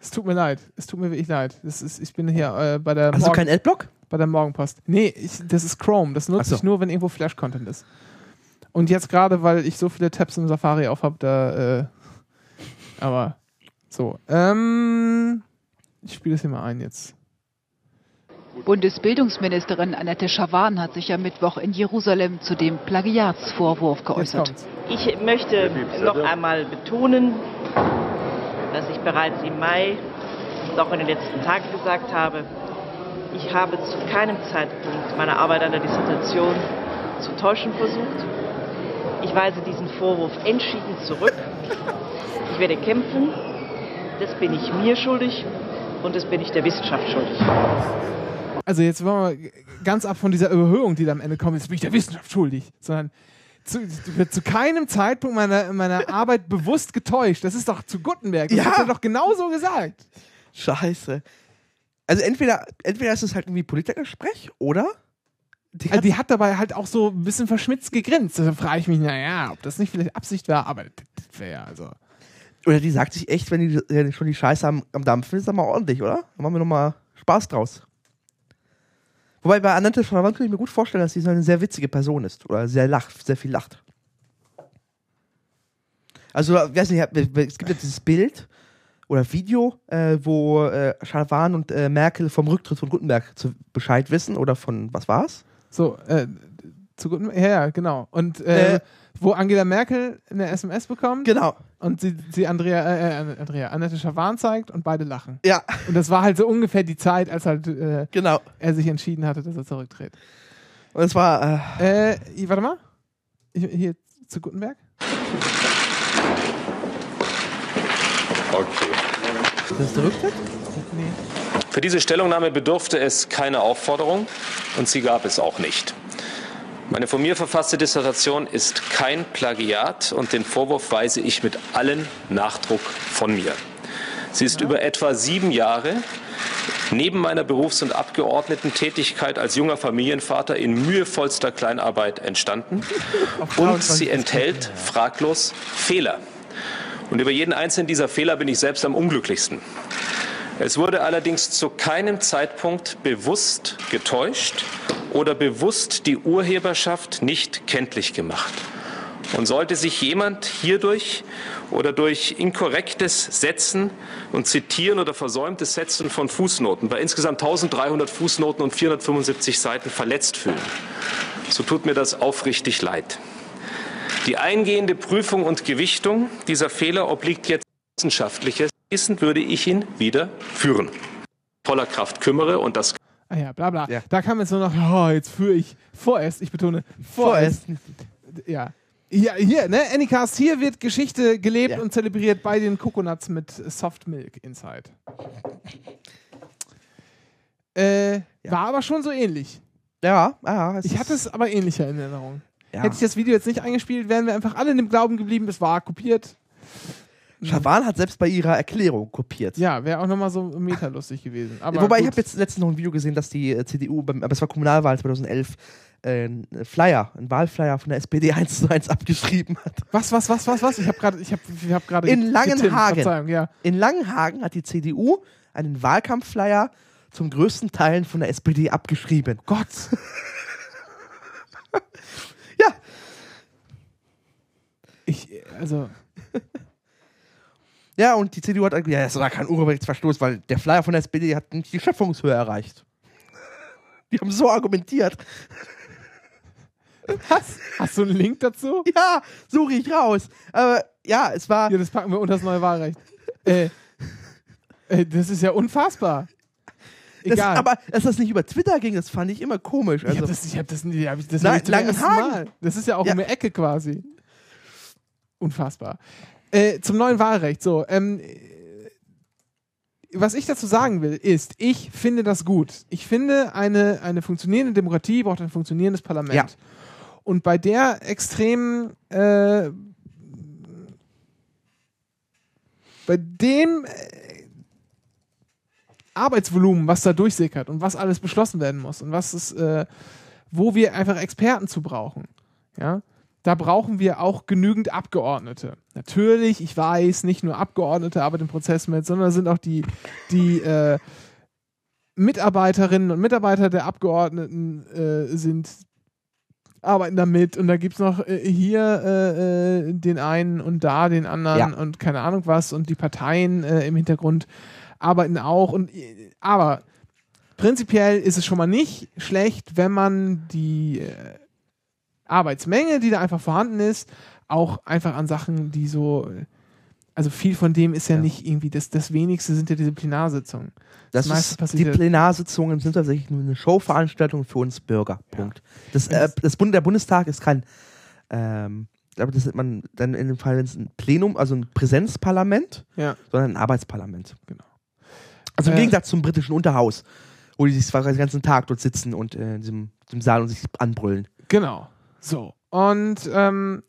[SPEAKER 2] Es tut mir leid. Es tut mir wirklich leid. Das ist, ich bin hier äh, bei, der
[SPEAKER 3] hast du
[SPEAKER 2] Morgen,
[SPEAKER 3] keinen Adblock?
[SPEAKER 2] bei der Morgenpost. Nee, ich, das ist Chrome. Das nutze
[SPEAKER 3] so.
[SPEAKER 2] ich nur, wenn irgendwo Flash-Content ist. Und jetzt gerade, weil ich so viele Tabs im Safari auf habe, da. Äh, aber so. Ähm, ich spiele das hier mal ein jetzt.
[SPEAKER 5] Bundesbildungsministerin Annette Schawan hat sich am Mittwoch in Jerusalem zu dem Plagiatsvorwurf geäußert.
[SPEAKER 6] Ich möchte noch einmal betonen, was ich bereits im Mai und auch in den letzten Tagen gesagt habe. Ich habe zu keinem Zeitpunkt meine Arbeit an der Dissertation zu täuschen versucht. Ich weise diesen Vorwurf entschieden zurück. Ich werde kämpfen. Das bin ich mir schuldig und das bin ich der Wissenschaft schuldig.
[SPEAKER 2] Also jetzt wollen wir ganz ab von dieser Überhöhung, die da am Ende kommt, jetzt bin ich der Wissenschaft schuldig, sondern zu, wird zu keinem Zeitpunkt meiner, meiner Arbeit bewusst getäuscht. Das ist doch zu Gutenberg. Das
[SPEAKER 3] Ja.
[SPEAKER 2] hat er doch genauso gesagt.
[SPEAKER 3] Scheiße. Also entweder, entweder ist es halt irgendwie Politikersprech oder die
[SPEAKER 2] Also die hat dabei halt auch so ein bisschen verschmitzt gegrinst. Da frage ich mich, naja, ob das nicht vielleicht Absicht war, aber das, wäre ja also.
[SPEAKER 3] oder die sagt sich echt, wenn die wenn die schon die Scheiße am, am Dampfen ist, dann mal ordentlich, oder? Dann machen wir nochmal Spaß draus. Wobei bei Annette Schrawan kann ich mir gut vorstellen, dass sie so eine sehr witzige Person ist oder sehr lacht, sehr viel lacht. Also, ich weiß nicht, es gibt ja dieses Bild oder Video, äh, wo äh, Schrawan und äh, Merkel vom Rücktritt von Gutenberg zu Bescheid wissen oder von, was war's?
[SPEAKER 2] So, äh, zu Gutenberg, ja, ja, genau. Und äh,
[SPEAKER 3] Äh.
[SPEAKER 2] wo Angela Merkel eine SMS bekommt
[SPEAKER 3] Genau.
[SPEAKER 2] und sie, sie Andrea, äh, äh, Andrea, Annette Schawan zeigt und beide lachen.
[SPEAKER 3] Ja,
[SPEAKER 2] Und das war halt so ungefähr die Zeit, als halt äh,
[SPEAKER 3] genau.
[SPEAKER 2] er sich entschieden hatte, dass er zurücktritt.
[SPEAKER 3] Und es war, äh,
[SPEAKER 2] Äh, warte mal. Ich, hier zu Gutenberg.
[SPEAKER 7] Okay.
[SPEAKER 3] das ist der Rücktritt?
[SPEAKER 2] Nee.
[SPEAKER 7] Für diese Stellungnahme bedurfte es keine Aufforderung und sie gab es auch nicht. Meine von mir verfasste Dissertation ist kein Plagiat und den Vorwurf weise ich mit allen Nachdruck von mir. Sie ist über etwa sieben Jahre neben meiner Berufs- und Abgeordnetentätigkeit als junger Familienvater in mühevollster Kleinarbeit entstanden und
[SPEAKER 3] 23
[SPEAKER 7] sie enthält fraglos Fehler. Und über jeden einzelnen dieser Fehler bin ich selbst am unglücklichsten. Es wurde allerdings zu keinem Zeitpunkt bewusst getäuscht oder bewusst die Urheberschaft nicht kenntlich gemacht. Und sollte sich jemand hierdurch oder durch inkorrektes Setzen und Zitieren oder versäumtes Setzen von Fußnoten bei insgesamt 1300 Fußnoten und 475 Seiten verletzt fühlen, so tut mir das aufrichtig leid. Die eingehende Prüfung und Gewichtung dieser Fehler obliegt jetzt wissenschaftliches. Wissen würde ich ihn wieder führen. Voller Kraft kümmere und das
[SPEAKER 2] Ah ja, bla bla.
[SPEAKER 3] Ja.
[SPEAKER 2] Da kam jetzt nur noch, oh, jetzt führe ich vorerst, ich betone, vorerst. Ja. Ja, hier, ne, Anycast, hier wird Geschichte gelebt
[SPEAKER 3] Ja.
[SPEAKER 2] und zelebriert bei den Coconuts mit Soft Milk Inside. Äh, War aber schon so ähnlich.
[SPEAKER 3] Ja, ja. es
[SPEAKER 2] Ich hatte es aber ähnlicher in Erinnerung.
[SPEAKER 3] Ja.
[SPEAKER 2] Hätte ich das Video jetzt nicht eingespielt, wären wir einfach alle in dem Glauben geblieben, es war kopiert.
[SPEAKER 3] Schawan hat selbst bei ihrer Erklärung kopiert.
[SPEAKER 2] Ja, wäre auch nochmal so metalustig gewesen. Aber
[SPEAKER 3] Wobei ich
[SPEAKER 2] gut.
[SPEAKER 3] habe jetzt letztens noch ein Video gesehen, dass die äh, CDU, beim, aber es war Kommunalwahl 2011, äh, einen Flyer, einen Wahlflyer von der SPD 1 zu 1 abgeschrieben hat.
[SPEAKER 2] Was, was, was, was, was? Ich habe gerade, ich habe, ich habe gerade
[SPEAKER 3] In Langenhagen.
[SPEAKER 2] ja.
[SPEAKER 3] In Langenhagen hat die CDU einen Wahlkampfflyer zum größten Teilen von der SPD abgeschrieben.
[SPEAKER 2] Gott.
[SPEAKER 3] Ja,
[SPEAKER 2] Ich, also,
[SPEAKER 3] ja, und die CDU hat gesagt, ja, das war kein Urheberrechtsverstoß, weil der Flyer von der SPD hat nicht die Schöpfungshöhe erreicht. Die haben so argumentiert.
[SPEAKER 2] was? Hast du einen Link dazu?
[SPEAKER 3] Ja, suche ich raus. Aber ja, es war.
[SPEAKER 2] Ja, das packen wir unter das neue Wahlrecht. Äh, äh, das ist ja unfassbar.
[SPEAKER 3] Das,
[SPEAKER 2] Egal.
[SPEAKER 3] aber dass das nicht über Twitter ging, das fand ich immer komisch.
[SPEAKER 2] ich
[SPEAKER 3] Also,
[SPEAKER 2] habe das, ich hab das, hab ich, das hab ich ersten
[SPEAKER 3] Langenhagen.
[SPEAKER 2] Mal. Das ist ja auch
[SPEAKER 3] Ja.
[SPEAKER 2] um die Ecke quasi. Unfassbar. Äh, zum neuen Wahlrecht. So, ähm, äh, was ich dazu sagen will, ist, ich finde das gut. Ich finde, eine, eine funktionierende Demokratie braucht ein funktionierendes Parlament.
[SPEAKER 3] Ja.
[SPEAKER 2] Und bei der extremen, äh, bei dem äh, Arbeitsvolumen, was da durchsickert und was alles beschlossen werden muss und was ist, äh, wo wir einfach Experten zu brauchen. Ja, da brauchen wir auch genügend Abgeordnete. Natürlich, ich weiß, nicht nur Abgeordnete arbeiten im Prozess mit, sondern sind auch die, die äh, Mitarbeiterinnen und Mitarbeiter der Abgeordneten äh, sind arbeiten damit und da gibt es noch äh, hier äh, äh, den einen und da den anderen
[SPEAKER 3] Ja.
[SPEAKER 2] und keine Ahnung was und die Parteien äh, im Hintergrund arbeiten auch und äh, aber prinzipiell ist es schon mal nicht schlecht, wenn man die äh, Arbeitsmenge, die da einfach vorhanden ist, auch einfach an Sachen, die so also viel von dem ist ja,
[SPEAKER 3] Ja.
[SPEAKER 2] nicht irgendwie, das, das wenigste sind ja diese Plenarsitzungen.
[SPEAKER 3] Das
[SPEAKER 2] meiste
[SPEAKER 3] ist, die
[SPEAKER 2] ja-
[SPEAKER 3] Plenarsitzungen sind tatsächlich nur eine Showveranstaltung für uns Bürger. Punkt. Das, äh, das Bund, der Bundestag ist kein, ähm, ich glaube, das nennt man dann in dem Fall ein Plenum, also ein Präsenzparlament,
[SPEAKER 2] Ja.
[SPEAKER 3] sondern ein Arbeitsparlament.
[SPEAKER 2] Genau.
[SPEAKER 3] Also im
[SPEAKER 2] Äh,
[SPEAKER 3] Gegensatz zum britischen Unterhaus, wo die sich zwar den ganzen Tag dort sitzen und äh, in diesem, diesem Saal und sich anbrüllen.
[SPEAKER 2] Genau. So. Und ähm,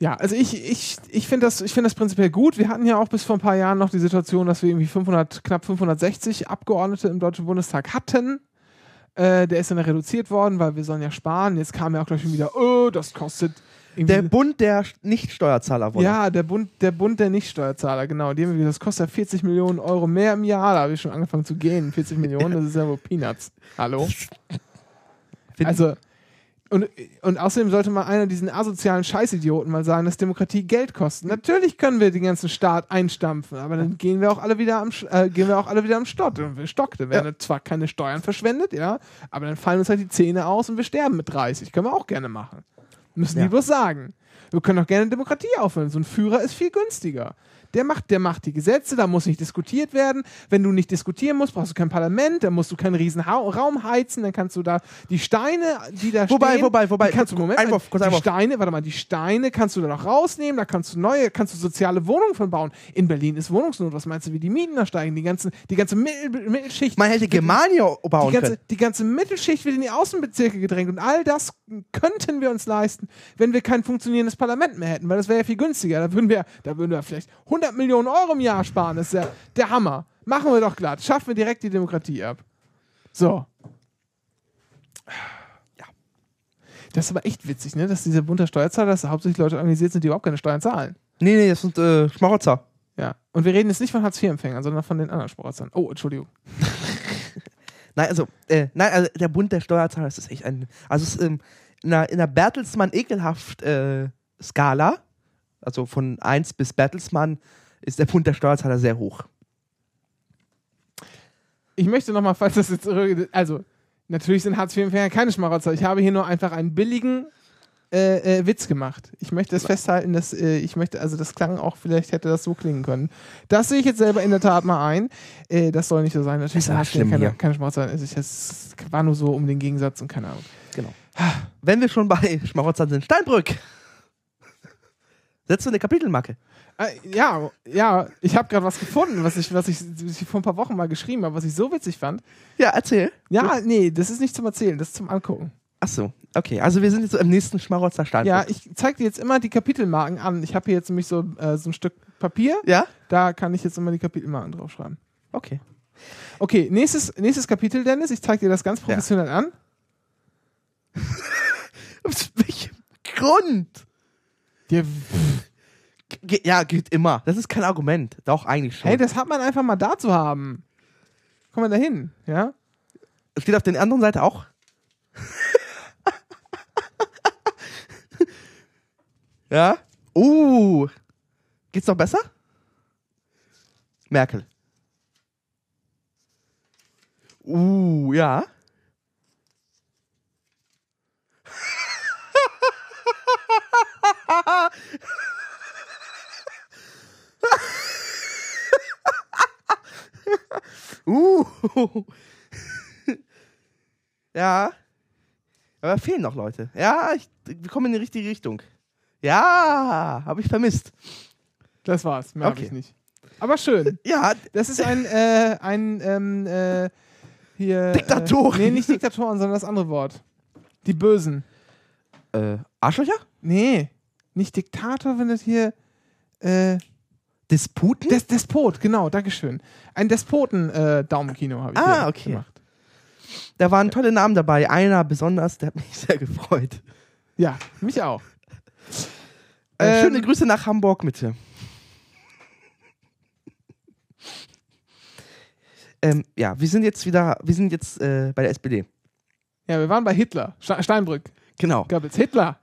[SPEAKER 2] ja, also ich, ich, ich finde das, ich finde das prinzipiell gut. Wir hatten ja auch bis vor ein paar Jahren noch die Situation, dass wir irgendwie 500, knapp 560 Abgeordnete im Deutschen Bundestag hatten. Äh, der ist dann reduziert worden, weil wir sollen ja sparen. Jetzt kam ja auch gleich schon wieder, oh, das kostet.
[SPEAKER 3] Der Bund der Nicht-Steuerzahler wurde.
[SPEAKER 2] ja, der Bund, der Bund der Nichtsteuerzahler, genau. Die das kostet ja 40 Millionen Euro mehr im Jahr. Da habe ich schon angefangen zu gehen. 40 Millionen, das ist ja wohl Peanuts. Hallo?
[SPEAKER 3] Find-
[SPEAKER 2] Also, und, und außerdem sollte mal einer diesen asozialen Scheißidioten mal sagen, dass Demokratie Geld kostet. Natürlich können wir den ganzen Staat einstampfen, aber dann gehen wir auch alle wieder am, äh, gehen wir auch alle wieder am Stott, Stock. Da werden zwar keine Steuern verschwendet, ja, aber dann fallen uns halt die Zähne aus und wir sterben mit 30. Können wir auch gerne machen. Müssen
[SPEAKER 3] Ja.
[SPEAKER 2] die bloß sagen. Wir können auch gerne Demokratie aufhören. So ein Führer ist viel günstiger. Der macht, der macht die Gesetze, da muss nicht diskutiert werden. Wenn du nicht diskutieren musst, brauchst du kein Parlament, dann musst du keinen riesen ha Raum heizen, dann kannst du da die Steine, die da
[SPEAKER 3] Wobei,
[SPEAKER 2] stehen,
[SPEAKER 3] wobei, wobei,
[SPEAKER 2] kannst du, Moment,
[SPEAKER 3] Einwurf, kurz
[SPEAKER 2] die
[SPEAKER 3] Einwurf.
[SPEAKER 2] Steine, warte mal, die Steine kannst du da noch rausnehmen, da kannst du neue, kannst du soziale Wohnungen von bauen. In Berlin ist Wohnungsnot, was meinst du, wie die Mieten da steigen? Die ganze, die ganze Mittel, Mittelschicht.
[SPEAKER 3] Man hätte Germania bauen
[SPEAKER 2] die ganze,
[SPEAKER 3] können.
[SPEAKER 2] die ganze Mittelschicht wird in die Außenbezirke gedrängt und all das könnten wir uns leisten, wenn wir kein funktionierendes Parlament mehr hätten, weil das wäre ja viel günstiger. Da würden wir, da würden wir vielleicht 100 Millionen Euro im Jahr sparen. Das ist ja der Hammer. Machen wir doch glatt. Schaffen wir direkt die Demokratie ab. So.
[SPEAKER 3] Ja.
[SPEAKER 2] Das ist aber echt witzig, ne? Dass dieser bunte Steuerzahler, dass da hauptsächlich Leute organisiert sind, die überhaupt keine Steuern zahlen.
[SPEAKER 3] Nee, nee, das sind äh, Schmarotzer.
[SPEAKER 2] Ja. Und wir reden jetzt nicht von Hartz-IV-Empfängern, sondern von den anderen Sportarten. Oh, Entschuldigung.
[SPEAKER 3] Nein, also, äh, nein, also der Bund der Steuerzahler, das ist echt ein. Also es ist ähm, in einer Bertelsmann ekelhaft äh, Skala, also von 1 bis Bertelsmann, ist der Bund der Steuerzahler sehr hoch.
[SPEAKER 2] Ich möchte nochmal, falls das jetzt. Also, natürlich sind Hartz-IV-Empfänger keine Schmarotzer. Ich habe hier nur einfach einen billigen äh, äh, Witz gemacht. Ich möchte das festhalten, dass äh, ich möchte, also das klang auch, vielleicht hätte das so klingen können. Das sehe ich jetzt selber in der Tat mal ein. Äh, das soll nicht so sein. Natürlich
[SPEAKER 3] ist ja
[SPEAKER 2] Hartz-IV
[SPEAKER 3] schlimm
[SPEAKER 2] keine,
[SPEAKER 3] hier.
[SPEAKER 2] keine Schmarotzer. Also ich, das war nur so um den Gegensatz und keine Ahnung.
[SPEAKER 3] Genau. Wenn wir schon bei Schmarotzern sind, Steinbrück! Setzt du eine Kapitelmarke?
[SPEAKER 2] Äh, ja, ja, ich habe gerade was gefunden, was ich, was, ich, was ich vor ein paar Wochen mal geschrieben habe, was ich so witzig fand.
[SPEAKER 3] Ja, erzähl.
[SPEAKER 2] Ja, nee, das ist nicht zum Erzählen, das ist zum Angucken.
[SPEAKER 3] Ach so, okay. Also wir sind jetzt so im nächsten Schmarotzer Steinbrück.
[SPEAKER 2] Ja, ich zeige dir jetzt immer die Kapitelmarken an. Ich habe hier jetzt nämlich so, äh, so ein Stück Papier.
[SPEAKER 3] Ja?
[SPEAKER 2] Da kann ich jetzt immer die Kapitelmarken draufschreiben.
[SPEAKER 3] Okay.
[SPEAKER 2] Okay, nächstes, nächstes Kapitel, Dennis. Ich zeige dir das ganz professionell an.
[SPEAKER 3] Aus welchem Grund? Ge ja, geht immer. Das ist kein Argument. Doch, eigentlich schon.
[SPEAKER 2] hey, das hat man einfach mal da zu haben. Komm mal dahin, ja?
[SPEAKER 3] Steht auf der anderen Seite auch. ja? Uh. Geht's noch besser? Merkel. Uh, ja. uh. Ja. Aber fehlen noch Leute. Ja, ich, wir kommen in die richtige Richtung. Ja, habe ich vermisst.
[SPEAKER 2] Das war's, mehr
[SPEAKER 3] Okay.
[SPEAKER 2] ich nicht. Aber schön.
[SPEAKER 3] Ja,
[SPEAKER 2] Das ist ein, äh, ein, ähm, äh, hier.
[SPEAKER 3] Diktatoren.
[SPEAKER 2] Äh, nee, nicht Diktatoren, sondern das andere Wort. Die Bösen.
[SPEAKER 3] äh, Arschlöcher?
[SPEAKER 2] Nee, nicht Diktator, wenn das hier, äh,
[SPEAKER 3] Disputen?
[SPEAKER 2] Des Despot, genau, Dankeschön. Ein Despoten-Daumenkino habe ich
[SPEAKER 3] Ah, okay.
[SPEAKER 2] gemacht.
[SPEAKER 3] da waren tolle Namen dabei. Einer besonders, der hat mich sehr gefreut.
[SPEAKER 2] Ja, mich auch.
[SPEAKER 3] Äh,
[SPEAKER 2] Ähm,
[SPEAKER 3] schöne Grüße nach Hamburg, Mitte. ähm, ja, wir sind jetzt wieder, wir sind jetzt äh, bei der SPD.
[SPEAKER 2] Ja, wir waren bei Hitler. Ste- Steinbrück.
[SPEAKER 3] Genau.
[SPEAKER 2] Goebbels. Hitler.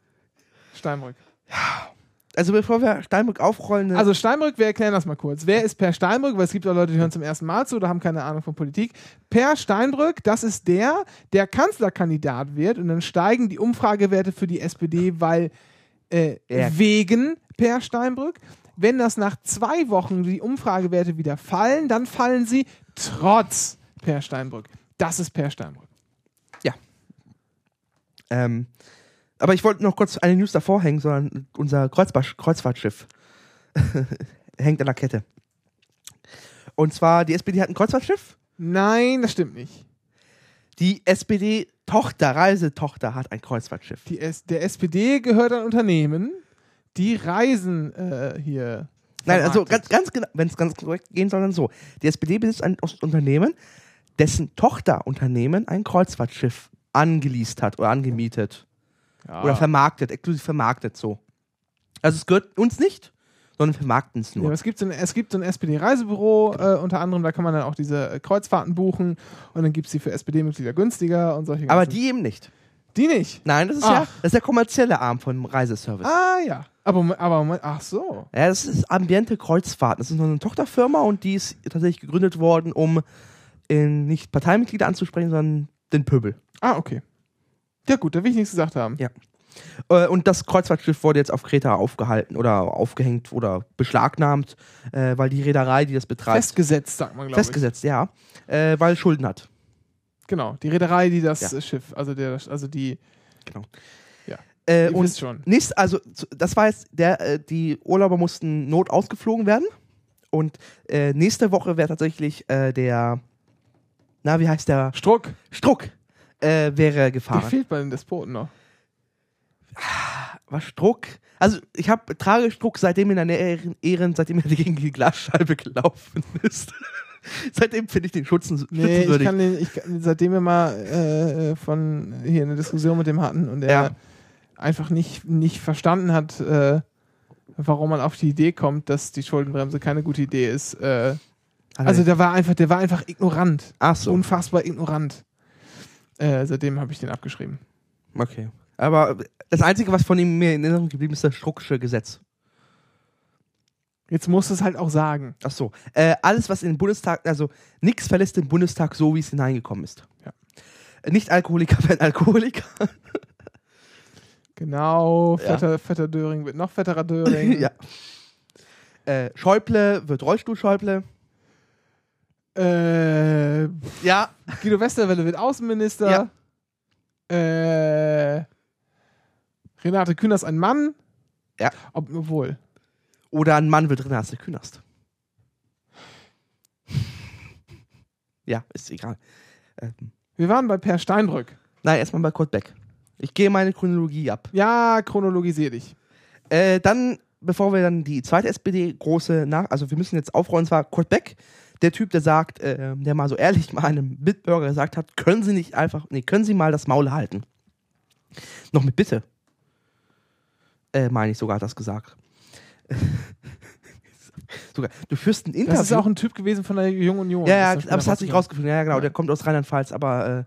[SPEAKER 2] Steinbrück.
[SPEAKER 3] Also bevor wir Steinbrück aufrollen,
[SPEAKER 2] Also Steinbrück, wir erklären das mal kurz. Wer ist Per Steinbrück? Weil es gibt auch Leute, die hören zum ersten Mal zu oder haben keine Ahnung von Politik. Per Steinbrück, das ist der, der Kanzlerkandidat wird und dann steigen die Umfragewerte für die SPD, weil äh,
[SPEAKER 3] Ja.
[SPEAKER 2] wegen Per Steinbrück. Wenn das nach zwei Wochen die Umfragewerte wieder fallen, dann fallen sie trotz Per Steinbrück. Das ist Per Steinbrück.
[SPEAKER 3] ähm, aber ich wollte noch kurz eine News davor hängen, sondern unser Kreuzfahr Kreuzfahrtschiff hängt an der Kette. Und zwar, die SPD hat ein Kreuzfahrtschiff.
[SPEAKER 2] Nein, das stimmt nicht.
[SPEAKER 3] Die SPD-Tochter, Reisetochter hat ein Kreuzfahrtschiff.
[SPEAKER 2] Die S der SPD gehört ein Unternehmen, die Reisen äh, hier.
[SPEAKER 3] Nein, also ganz, ganz genau, wenn es ganz korrekt gehen soll, dann so. Die SPD besitzt ein Unternehmen, dessen Tochterunternehmen ein Kreuzfahrtschiff angeleast hat oder angemietet
[SPEAKER 2] Ja.
[SPEAKER 3] oder vermarktet, exklusiv vermarktet so. Also es gehört uns nicht, sondern vermarkten es
[SPEAKER 2] Ja,
[SPEAKER 3] nur.
[SPEAKER 2] es gibt so ein, es gibt so ein SPD-Reisebüro, äh, unter anderem, da kann man dann auch diese äh, Kreuzfahrten buchen und dann gibt es die für SPD-Mitglieder günstiger und solche
[SPEAKER 3] Aber die eben nicht.
[SPEAKER 2] Die nicht.
[SPEAKER 3] Nein, das ist ja
[SPEAKER 2] Ach.
[SPEAKER 3] das ist der kommerzielle Arm von Reiseservice.
[SPEAKER 2] Ah ja. Aber, Moment- aber ach so.
[SPEAKER 3] Ja, das ist Ambiente Kreuzfahrten. Das ist noch eine Tochterfirma und die ist tatsächlich gegründet worden, um äh, nicht Parteimitglieder anzusprechen, sondern den Pöbel.
[SPEAKER 2] Ah, okay. Ja gut, da will ich nichts gesagt haben.
[SPEAKER 3] Ja. Äh, Und das Kreuzfahrtschiff wurde jetzt auf Kreta aufgehalten oder aufgehängt oder beschlagnahmt, äh, weil die Reederei, die das betreibt,
[SPEAKER 2] Festgesetzt, sagt man, glaube ich.
[SPEAKER 3] festgesetzt, ja, äh, weil Schulden hat.
[SPEAKER 2] Genau, die Reederei, die das
[SPEAKER 3] Ja.
[SPEAKER 2] Schiff, also der, also die,
[SPEAKER 3] Äh,
[SPEAKER 2] ihr
[SPEAKER 3] und
[SPEAKER 2] schon.
[SPEAKER 3] nächst, also das war jetzt der, äh, die Urlauber mussten not ausgeflogen werden und nächste Woche wäre tatsächlich der, na wie heißt der
[SPEAKER 2] Struck,
[SPEAKER 3] Struck äh, wäre
[SPEAKER 2] der
[SPEAKER 3] gefahren.
[SPEAKER 2] fehlt bei den Despoten noch.
[SPEAKER 3] War Struck? Also ich habe trage Struck seitdem in der Ehren, seitdem er gegen die Glasscheibe gelaufen ist. seitdem finde ich den Schützen,
[SPEAKER 2] Nee, ich kann den, ich seitdem wir mal äh, äh, von hier eine Diskussion mit dem hatten und er
[SPEAKER 3] Ja.
[SPEAKER 2] einfach nicht, nicht verstanden hat, äh, warum man auf die Idee kommt, dass die Schuldenbremse keine gute Idee ist. Äh, also
[SPEAKER 3] er-
[SPEAKER 2] der war einfach, der war einfach ignorant.
[SPEAKER 3] Ach so.
[SPEAKER 2] Unfassbar ignorant. Äh, seitdem habe ich den abgeschrieben.
[SPEAKER 3] Okay. Aber das Einzige, was von ihm mir in Erinnerung geblieben ist, das Strucksche Gesetz.
[SPEAKER 2] Jetzt musst du es halt auch sagen.
[SPEAKER 3] Ach so. Äh, alles, was in den Bundestag, also nichts verlässt den Bundestag so, wie es hineingekommen ist.
[SPEAKER 2] Ja.
[SPEAKER 3] Äh, Nicht Alkoholiker werden Alkoholiker.
[SPEAKER 2] Genau,
[SPEAKER 3] Ja.
[SPEAKER 2] fetter, fetter Döring wird noch fetterer Döring.
[SPEAKER 3] ja. Äh, Schäuble wird Rollstuhl-Schäuble.
[SPEAKER 2] Äh,
[SPEAKER 3] Ja.
[SPEAKER 2] Guido Westerwelle wird Außenminister. Äh, Renate Künast ein Mann.
[SPEAKER 3] Ja.
[SPEAKER 2] Ob, obwohl.
[SPEAKER 3] Oder ein Mann wird Renate Künast. ja, ist egal. Ähm,
[SPEAKER 2] Wir waren bei Per Steinbrück.
[SPEAKER 3] nein, erstmal bei Kurt Beck. Ich gehe meine Chronologie ab.
[SPEAKER 2] Ja, chronologisier dich.
[SPEAKER 3] Äh, dann, bevor wir dann die zweite SPD große nach, also wir müssen jetzt aufrollen, zwar Kurt Beck, der Typ, der sagt, äh, der mal so ehrlich mal einem Mitbürger gesagt hat, können Sie nicht einfach, nee, können Sie mal das Maul halten. Noch mit Bitte. Äh, meine ich sogar, hat das gesagt. sogar, du führst ein Interview.
[SPEAKER 2] Das ist auch ein Typ gewesen von der Jungen Union.
[SPEAKER 3] Ja, ja,
[SPEAKER 2] das
[SPEAKER 3] aber es hat sich rausgefunden. Ja, ja, genau, der kommt aus Rheinland-Pfalz, aber äh,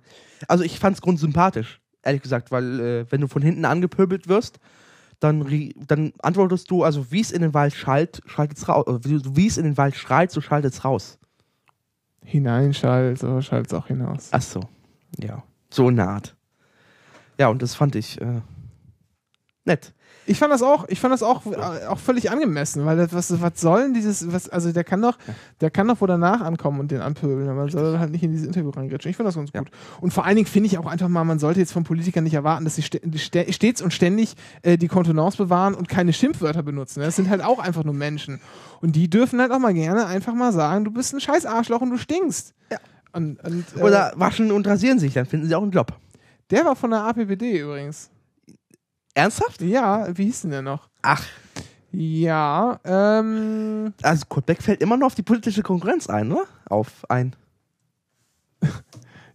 [SPEAKER 3] also ich fand's grundsympathisch, ehrlich gesagt, weil äh, wenn du von hinten angepöbelt wirst, dann, dann antwortest du, also wie es in den Wald schallt, schaltet's raus. Wie, wie es in den Wald schreit, so schaltet's raus.
[SPEAKER 2] Hineinschallt, so schallt es auch hinaus.
[SPEAKER 3] Ach so. Ja. So Art. Ja, und das fand ich äh, nett.
[SPEAKER 2] Ich fand das auch, ich fand das auch, äh, auch völlig angemessen, weil das, was, was soll denn dieses, was, also der kann doch, der kann doch wo danach ankommen und den anpöbeln, aber man soll halt nicht in dieses Interview reingrätschen. Ich finde das ganz
[SPEAKER 3] Ja.
[SPEAKER 2] gut. Und vor allen Dingen finde ich auch einfach mal, man sollte jetzt von Politikern nicht erwarten, dass sie stets und ständig äh, die Kontenance bewahren und keine Schimpfwörter benutzen. Das sind halt auch einfach nur Menschen. Und die dürfen halt auch mal gerne einfach mal sagen, du bist ein scheiß Arschloch und du stinkst.
[SPEAKER 3] Ja.
[SPEAKER 2] Und, und, äh,
[SPEAKER 3] Oder waschen und rasieren sich, dann finden sie auch einen Job.
[SPEAKER 2] der war von der APPD übrigens.
[SPEAKER 3] Ernsthaft?
[SPEAKER 2] Ja, wie hieß denn der noch?
[SPEAKER 3] Ach.
[SPEAKER 2] Ja, ähm.
[SPEAKER 3] Also Kurt Beck fällt immer noch auf die politische Konkurrenz ein, oder? Auf ein.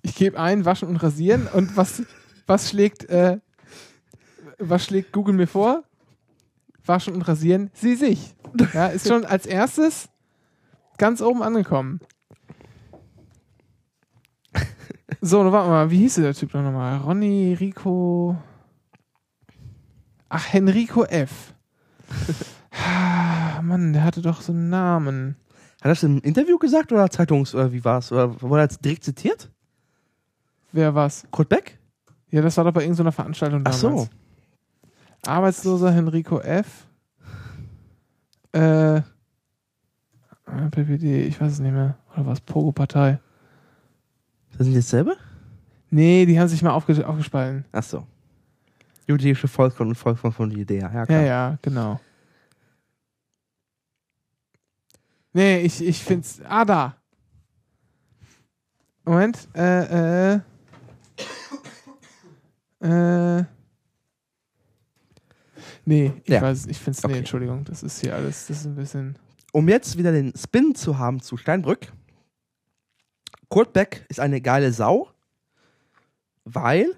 [SPEAKER 2] Ich gebe ein, waschen und rasieren. Und was, was schlägt, äh, was schlägt Google mir vor? Waschen und rasieren sie sich. Ja, ist schon als erstes ganz oben angekommen. So, nun warte mal, wie hieß der Typ noch nochmal? Ronny Rico. Ach, Henrico F. Ah, Mann, der hatte doch so einen Namen.
[SPEAKER 3] Hat er das im Interview gesagt oder Zeitungs- oder wie war es? Oder wurde er jetzt direkt zitiert?
[SPEAKER 2] Wer was?
[SPEAKER 3] Kurt Beck?
[SPEAKER 2] Ja, das war doch bei irgendeiner Veranstaltung
[SPEAKER 3] Ach
[SPEAKER 2] damals.
[SPEAKER 3] so.
[SPEAKER 2] Arbeitsloser Henrico F. Äh, PPD, ich weiß es nicht mehr. Oder was? Pogo-Partei.
[SPEAKER 3] Das sind jetzt selber?
[SPEAKER 2] Nee, die haben sich mal aufge aufgespalten.
[SPEAKER 3] Ach so. Jüdische Volksfront und Volksfront von Idee. Ja,
[SPEAKER 2] Ja,
[SPEAKER 3] klar.
[SPEAKER 2] ja, genau. Nee, ich, ich find's. Ah, da. Moment. Äh, äh. Äh. Nee, ich
[SPEAKER 3] Ja.
[SPEAKER 2] weiß, ich find's. Nee,
[SPEAKER 3] Okay.
[SPEAKER 2] Entschuldigung, das ist hier alles, das ist ein bisschen.
[SPEAKER 3] Um jetzt wieder den Spin zu haben zu Steinbrück. Kurt Beck ist eine geile Sau, weil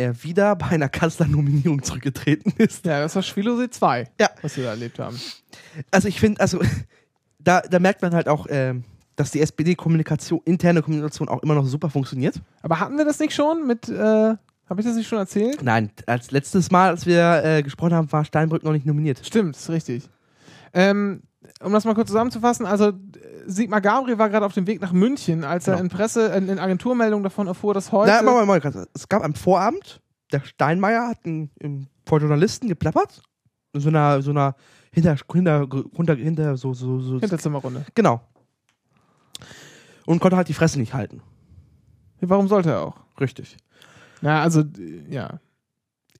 [SPEAKER 3] er wieder bei einer Kanzlernominierung zurückgetreten ist.
[SPEAKER 2] Ja, das war Schwilosee 2,
[SPEAKER 3] Ja.
[SPEAKER 2] was wir da erlebt haben.
[SPEAKER 3] Also ich finde, also da, da merkt man halt auch, ähm, dass die SPD-Kommunikation, interne Kommunikation auch immer noch super funktioniert.
[SPEAKER 2] Aber hatten wir das nicht schon mit, äh, habe ich das nicht schon erzählt?
[SPEAKER 3] Nein, als letztes Mal, als wir äh, gesprochen haben, war Steinbrück noch nicht nominiert.
[SPEAKER 2] Stimmt, ist richtig. Ähm, um das mal kurz zusammenzufassen, also äh, Sigmar Gabriel war gerade auf dem Weg nach München, als er
[SPEAKER 3] Genau.
[SPEAKER 2] in Presse, in, in Agenturmeldungen davon erfuhr, dass heute.
[SPEAKER 3] Na, Moment, Moment, Moment. Es gab am Vorabend, der Steinmeier hat ein, im, vor Journalisten geplappert. In so einer, so einer hinter, hinter, hinter, hinter so, so, so.
[SPEAKER 2] Hinterzimmerrunde.
[SPEAKER 3] Genau. Und konnte halt die Fresse nicht halten.
[SPEAKER 2] Warum sollte er auch?
[SPEAKER 3] Richtig.
[SPEAKER 2] Na, also, ja.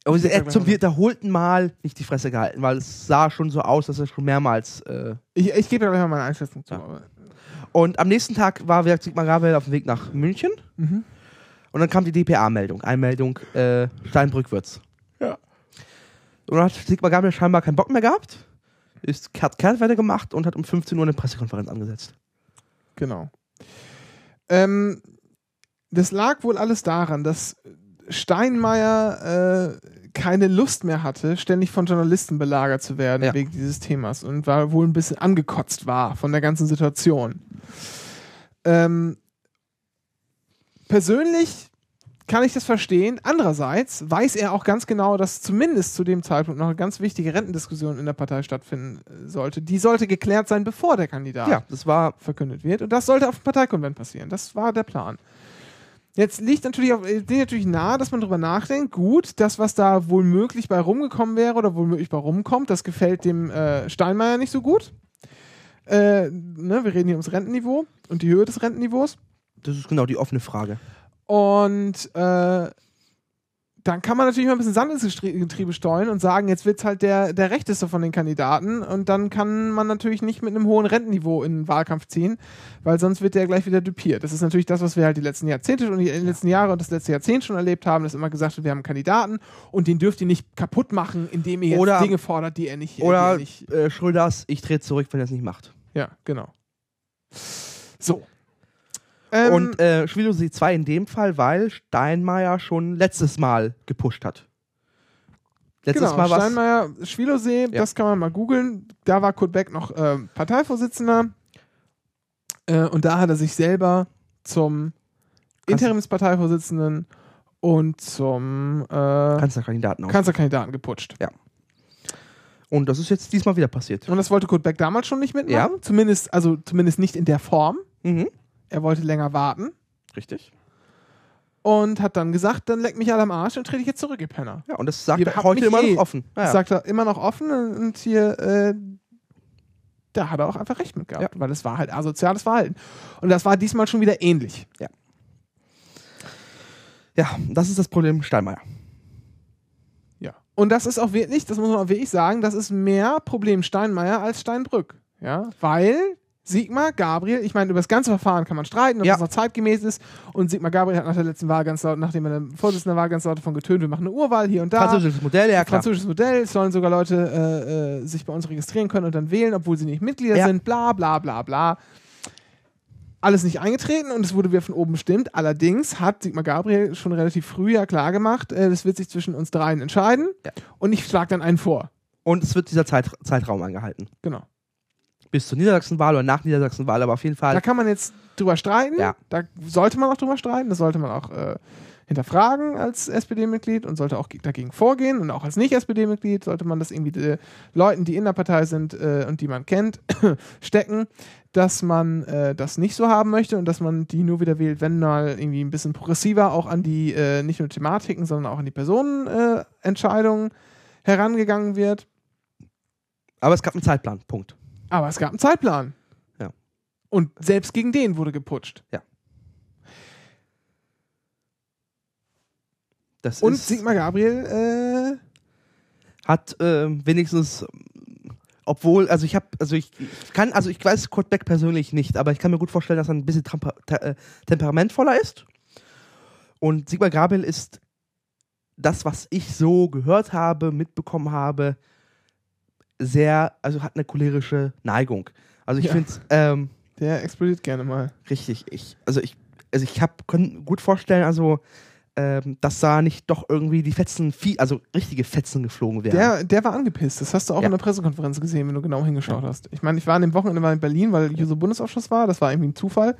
[SPEAKER 3] Aber er
[SPEAKER 2] sag
[SPEAKER 3] hat
[SPEAKER 2] mal
[SPEAKER 3] zum wiederholten Mal nicht die Fresse gehalten, weil es sah schon so aus, dass er schon mehrmals. Äh
[SPEAKER 2] Ich, ich gebe ja gleich mal meine Einschätzung zu.
[SPEAKER 3] Ja. und am nächsten Tag war Sigmar Gabriel auf dem Weg nach München.
[SPEAKER 2] Mhm.
[SPEAKER 3] Und dann kam die DPA-Meldung. Einmeldung äh, Steinbrück-Würz.
[SPEAKER 2] Ja.
[SPEAKER 3] Und dann hat Sigmar Gabriel scheinbar keinen Bock mehr gehabt. Ist hat Kehrtwende gemacht und hat um 15 Uhr eine Pressekonferenz angesetzt.
[SPEAKER 2] Genau. Ähm, das lag wohl alles daran, dass Steinmeier äh, keine Lust mehr hatte, ständig von Journalisten belagert zu werden
[SPEAKER 3] Ja.
[SPEAKER 2] wegen dieses Themas und war wohl ein bisschen angekotzt war von der ganzen Situation. Ähm, persönlich kann ich das verstehen. Andererseits weiß er auch ganz genau, dass zumindest zu dem Zeitpunkt noch eine ganz wichtige Rentendiskussion in der Partei stattfinden äh, sollte. Die sollte geklärt sein, bevor der Kandidat
[SPEAKER 3] Ja, das war
[SPEAKER 2] verkündet wird. Und das sollte auf dem Parteikonvent passieren. Das war der Plan. Jetzt liegt natürlich, auf, liegt natürlich nahe, dass man darüber nachdenkt, gut, das, was da wohl möglich bei rumgekommen wäre oder wohl möglich bei rumkommt, das gefällt dem äh, Steinmeier nicht so gut. Äh, ne, wir reden hier ums Rentenniveau und die Höhe des Rentenniveaus.
[SPEAKER 3] Das ist genau die offene Frage.
[SPEAKER 2] Und äh, dann kann man natürlich mal ein bisschen Sand ins Getriebe steuern und sagen, jetzt wird es halt der, der rechteste von den Kandidaten und dann kann man natürlich nicht mit einem hohen Rentenniveau in den Wahlkampf ziehen, weil sonst wird der gleich wieder dupiert. Das ist natürlich das, was wir halt die letzten Jahrzehnte und die letzten Jahre und das letzte Jahrzehnt schon erlebt haben, dass immer gesagt wird, wir haben einen Kandidaten und den dürft ihr nicht kaputt machen, indem ihr jetzt
[SPEAKER 3] Oder-
[SPEAKER 2] Dinge fordert, die er nicht...
[SPEAKER 3] Oder
[SPEAKER 2] er nicht
[SPEAKER 3] äh, Schröders, ich trete zurück, wenn er es nicht macht.
[SPEAKER 2] ja, genau. So. Ähm,
[SPEAKER 3] und äh, Schwilosee 2 in dem Fall, weil Steinmeier schon letztes Mal gepusht hat. Letztes
[SPEAKER 2] genau,
[SPEAKER 3] Mal was.
[SPEAKER 2] Steinmeier, Schwilosee,
[SPEAKER 3] Ja.
[SPEAKER 2] das kann man mal googeln. Da war Kurt Beck noch ähm, Parteivorsitzender. Äh, und da hat er sich selber zum Interimsparteivorsitzenden und zum äh,
[SPEAKER 3] Kanzlerkandidaten aus.
[SPEAKER 2] Kanzlerkandidaten geputscht.
[SPEAKER 3] Und das ist jetzt diesmal wieder passiert.
[SPEAKER 2] Und das wollte Kurt Beck damals schon nicht mitmachen.
[SPEAKER 3] Ja.
[SPEAKER 2] Zumindest, also zumindest nicht in der Form.
[SPEAKER 3] Mhm.
[SPEAKER 2] Er wollte länger warten
[SPEAKER 3] Richtig.
[SPEAKER 2] und hat dann gesagt, dann leck mich alle am Arsch und trete ich jetzt zurück, ihr Penner.
[SPEAKER 3] Ja, und das sagt
[SPEAKER 2] Ihr
[SPEAKER 3] er heute immer
[SPEAKER 2] eh.
[SPEAKER 3] noch offen. Ja,
[SPEAKER 2] Das
[SPEAKER 3] ja.
[SPEAKER 2] sagt er immer noch offen und hier, äh, da hat er auch einfach recht mit gehabt, weil es war halt asoziales Verhalten. Und das war diesmal schon wieder ähnlich.
[SPEAKER 3] ja, das ist das Problem Steinmeier.
[SPEAKER 2] Ja. Und das ist auch wirklich, das muss man auch wirklich sagen, das ist mehr Problem Steinmeier als Steinbrück. Ja, weil Sigmar Gabriel, ich meine, über das ganze Verfahren kann man streiten, ob
[SPEAKER 3] Ja.
[SPEAKER 2] das noch zeitgemäß ist. Und Sigmar Gabriel hat nach der letzten Wahl ganz laut, nachdem er der Vorsitzende war, ganz laut davon getönt, wir machen eine Urwahl hier und da.
[SPEAKER 3] Französisches Modell, ja klar.
[SPEAKER 2] Französisches Modell, es sollen sogar Leute äh, äh, sich bei uns registrieren können und dann wählen, obwohl sie nicht Mitglieder
[SPEAKER 3] Ja.
[SPEAKER 2] sind, bla bla bla bla. Alles nicht eingetreten und es wurde wieder von oben bestimmt. Allerdings hat Sigmar Gabriel schon relativ früh ja klar gemacht, äh, das wird sich zwischen uns dreien entscheiden
[SPEAKER 3] Ja.
[SPEAKER 2] und ich schlage dann einen vor.
[SPEAKER 3] Und es wird dieser Zeit, Zeitraum angehalten.
[SPEAKER 2] Genau.
[SPEAKER 3] Bis zur Niedersachsenwahl oder nach Niedersachsenwahl, aber auf jeden Fall.
[SPEAKER 2] Da kann man jetzt drüber streiten.
[SPEAKER 3] Ja.
[SPEAKER 2] Da sollte man auch drüber streiten. Das sollte man auch äh, hinterfragen als SPD-Mitglied und sollte auch ge- dagegen vorgehen. Und auch als Nicht-SPD-Mitglied sollte man das irgendwie äh, Leuten, die in der Partei sind äh, und die man kennt, stecken, dass man äh, das nicht so haben möchte und dass man die nur wieder wählt, wenn mal irgendwie ein bisschen progressiver auch an die äh, nicht nur Thematiken, sondern auch an die Personenentscheidungen Entscheidungen herangegangen wird.
[SPEAKER 3] aber es gab einen Zeitplan, Punkt.
[SPEAKER 2] Aber es gab einen Zeitplan.
[SPEAKER 3] Ja.
[SPEAKER 2] Und selbst gegen den wurde geputscht.
[SPEAKER 3] Das
[SPEAKER 2] Und Sigmar Gabriel, äh,
[SPEAKER 3] hat ähm, wenigstens, obwohl, also ich habe, also ich, kann, also ich weiß Kurt Beck persönlich nicht, aber ich kann mir gut vorstellen, dass er ein bisschen temper te äh, temperamentvoller ist. Und Sigmar Gabriel ist das, was ich so gehört habe, mitbekommen habe, sehr, also hat eine cholerische Neigung. Also ich
[SPEAKER 2] Ja.
[SPEAKER 3] finde ähm,
[SPEAKER 2] der explodiert gerne mal.
[SPEAKER 3] richtig, ich, also ich, also ich hab, kann gut vorstellen, also ähm, dass da nicht doch irgendwie die Fetzen, also richtige Fetzen geflogen wären.
[SPEAKER 2] Der, der war angepisst. Das hast du auch
[SPEAKER 3] Ja.
[SPEAKER 2] in der Pressekonferenz gesehen, wenn du genau hingeschaut hast. Ich meine, ich war an dem Wochenende war in Berlin, weil Juso Bundesausschuss war. Das war irgendwie ein Zufall.